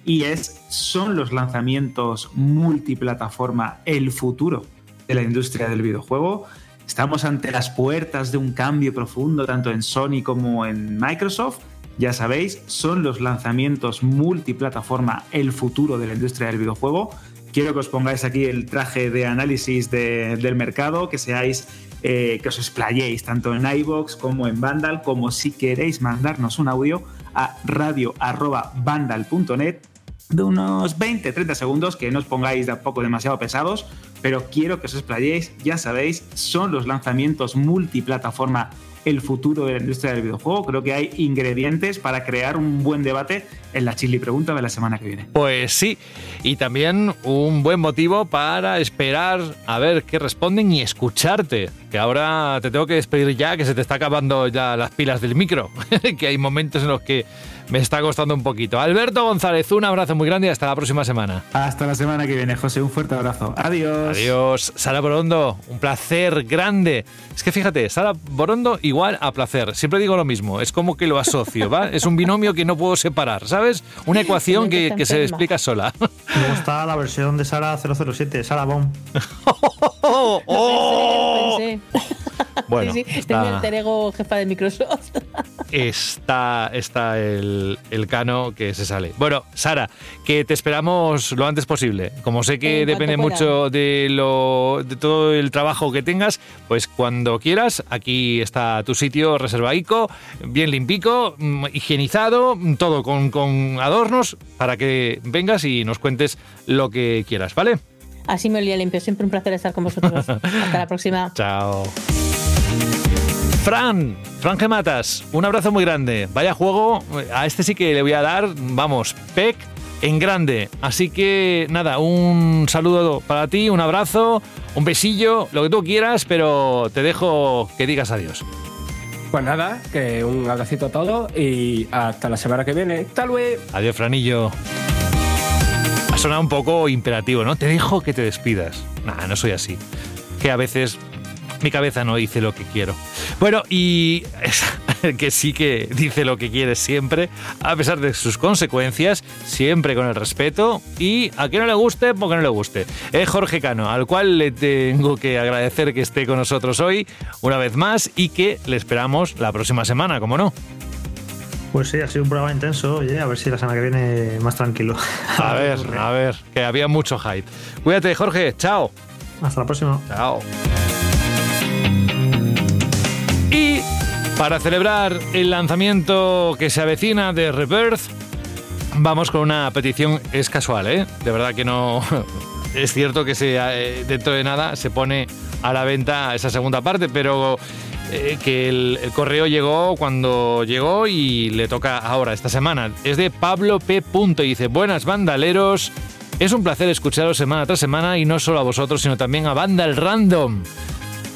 y es son los lanzamientos multiplataforma el futuro de la industria del videojuego. Estamos ante las puertas de un cambio profundo tanto en Sony como en Microsoft. Ya sabéis, son los lanzamientos multiplataforma el futuro de la industria del videojuego. Quiero que os pongáis aquí el traje de análisis de- del mercado, que seáis, eh, que os explayéis tanto en iBox como en Vandal, como si queréis mandarnos un audio a radio.vandal.net de unos 20-30 segundos, que no os pongáis tampoco demasiado pesados, pero quiero que os explayéis, ya sabéis, son los lanzamientos multiplataforma el futuro de la industria del videojuego. Creo que hay ingredientes para crear un buen debate en la chili pregunta de la semana que viene. Pues sí, y también un buen motivo para esperar a ver qué responden y escucharte. Que ahora te tengo que despedir ya, que se te está acabando ya las pilas del micro, que hay momentos en los que me está costando un poquito. Alberto González, un abrazo muy grande y hasta la próxima semana. Hasta la semana que viene, José. Un fuerte abrazo. Adiós. Adiós. Sara Borondo, un placer grande. Es que fíjate, Sara Borondo igual a placer. Siempre digo lo mismo, es como que lo asocio, ¿va? Es un binomio que no puedo separar, ¿sabes? Una ecuación que, que se explica sola. Luego está la versión de Sara 007, Sara Bomb. Pensé. Bueno, sí, sí, está- tengo el alter ego jefa de Microsoft. está, está el, el cano que se sale. Bueno, Sara, que te esperamos lo antes posible. Como sé que depende mucho de, lo, de todo el trabajo que tengas, pues cuando quieras, aquí está tu sitio reservaico, bien limpico, mm, higienizado, todo con, con adornos, para que vengas y nos cuentes lo que quieras, ¿vale? Así me olía limpio. Siempre un placer estar con vosotros. Hasta la próxima. Chao. Fran, Fran Gematas, un abrazo muy grande. Vaya juego, a este sí que le voy a dar, vamos, PEC en grande. Así que nada, un saludo para ti, un abrazo, un besillo, lo que tú quieras, pero te dejo que digas adiós. Pues nada, que un abracito a todos y hasta la semana que viene. Hasta luego. Adiós, Franillo. Ha sonado un poco imperativo, ¿no? Te dejo que te despidas. Nah, no soy así. Que a veces mi cabeza no dice lo que quiero. Bueno, y que sí que dice lo que quiere siempre, a pesar de sus consecuencias, siempre con el respeto y a quien no le guste, porque no le guste. Es Jorge Cano, al cual le tengo que agradecer que esté con nosotros hoy una vez más y que le esperamos la próxima semana, como no. Pues sí, ha sido un programa intenso. Oye, a ver si la semana que viene más tranquilo. A ver, a ver, que había mucho hype. Cuídate, Jorge. Chao. Hasta la próxima. Chao. Y para celebrar el lanzamiento que se avecina de Rebirth, vamos con una petición. Es casual, ¿eh? De verdad que no. Es cierto que se, eh, dentro de nada se pone a la venta esa segunda parte, pero eh, que el, el correo llegó cuando llegó y le toca ahora, esta semana. Es de Pablo P. Punto y dice: Buenas bandaleros. Es un placer escucharos semana tras semana y no solo a vosotros, sino también a Vandal Random.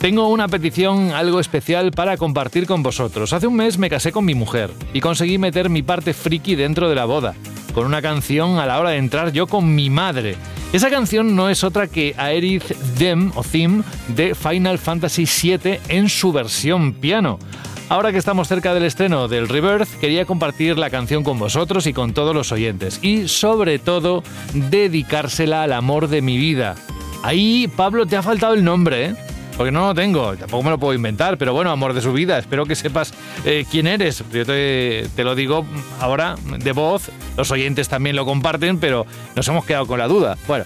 Tengo una petición algo especial para compartir con vosotros. Hace un mes me casé con mi mujer y conseguí meter mi parte friki dentro de la boda, con una canción a la hora de entrar yo con mi madre. Esa canción no es otra que Aerith Them o Theme de Final Fantasy VII en su versión piano. Ahora que estamos cerca del estreno del Rebirth, quería compartir la canción con vosotros y con todos los oyentes. Y sobre todo, dedicársela al amor de mi vida. Ahí, Pablo, te ha faltado el nombre, ¿eh? Porque no lo tengo, tampoco me lo puedo inventar, pero bueno, amor de su vida, espero que sepas eh, quién eres. Yo te, te lo digo ahora de voz, los oyentes también lo comparten, pero nos hemos quedado con la duda. Bueno,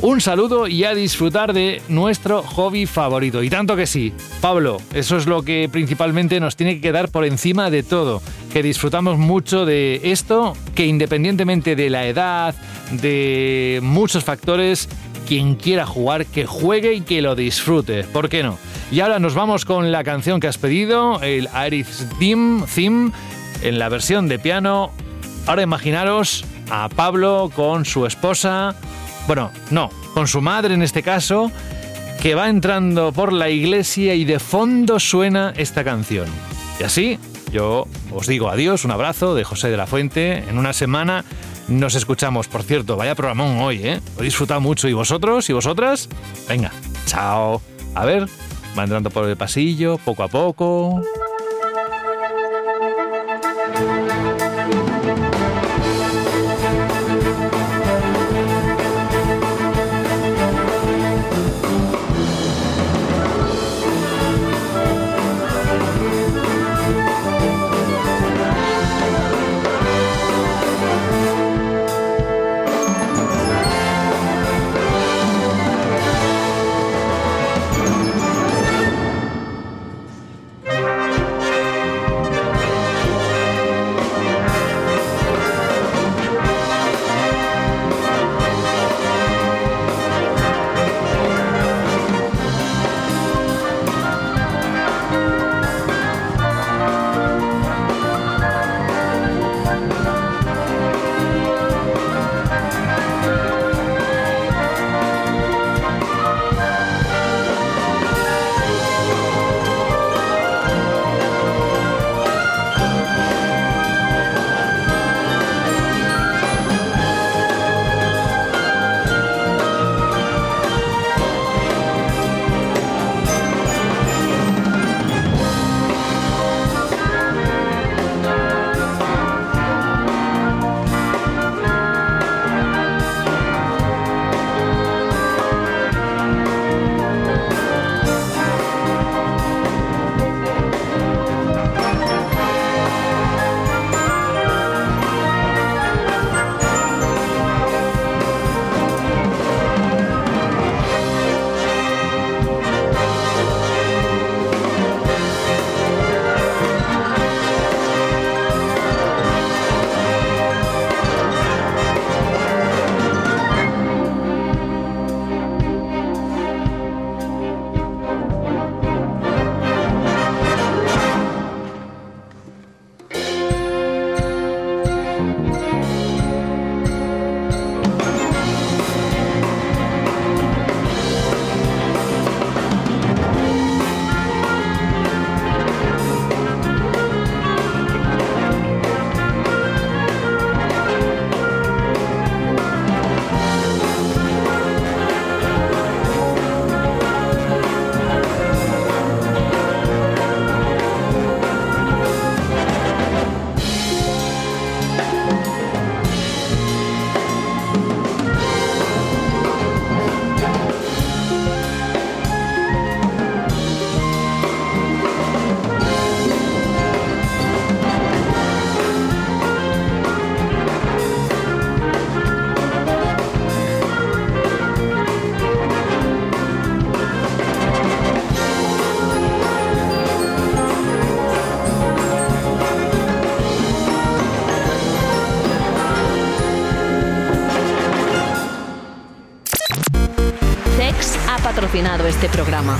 un saludo y a disfrutar de nuestro hobby favorito. Y tanto que sí, Pablo, eso es lo que principalmente nos tiene que quedar por encima de todo, que disfrutamos mucho de esto, que independientemente de la edad, de muchos factores, quien quiera jugar, que juegue y que lo disfrute. ¿Por qué no? Y ahora nos vamos con la canción que has pedido, el Iris Theme, Theme en la versión de piano. Ahora imaginaros a Pablo con su esposa, bueno, no, con su madre en este caso, que va entrando por la iglesia y de fondo suena esta canción. Y así, yo os digo adiós, un abrazo de José de la Fuente. En una semana nos escuchamos. Por cierto, vaya programón hoy, ¿eh? Lo he disfrutado mucho. ¿Y vosotros? ¿Y vosotras? Venga, chao. A ver, va entrando por el pasillo, poco a poco. Este programa.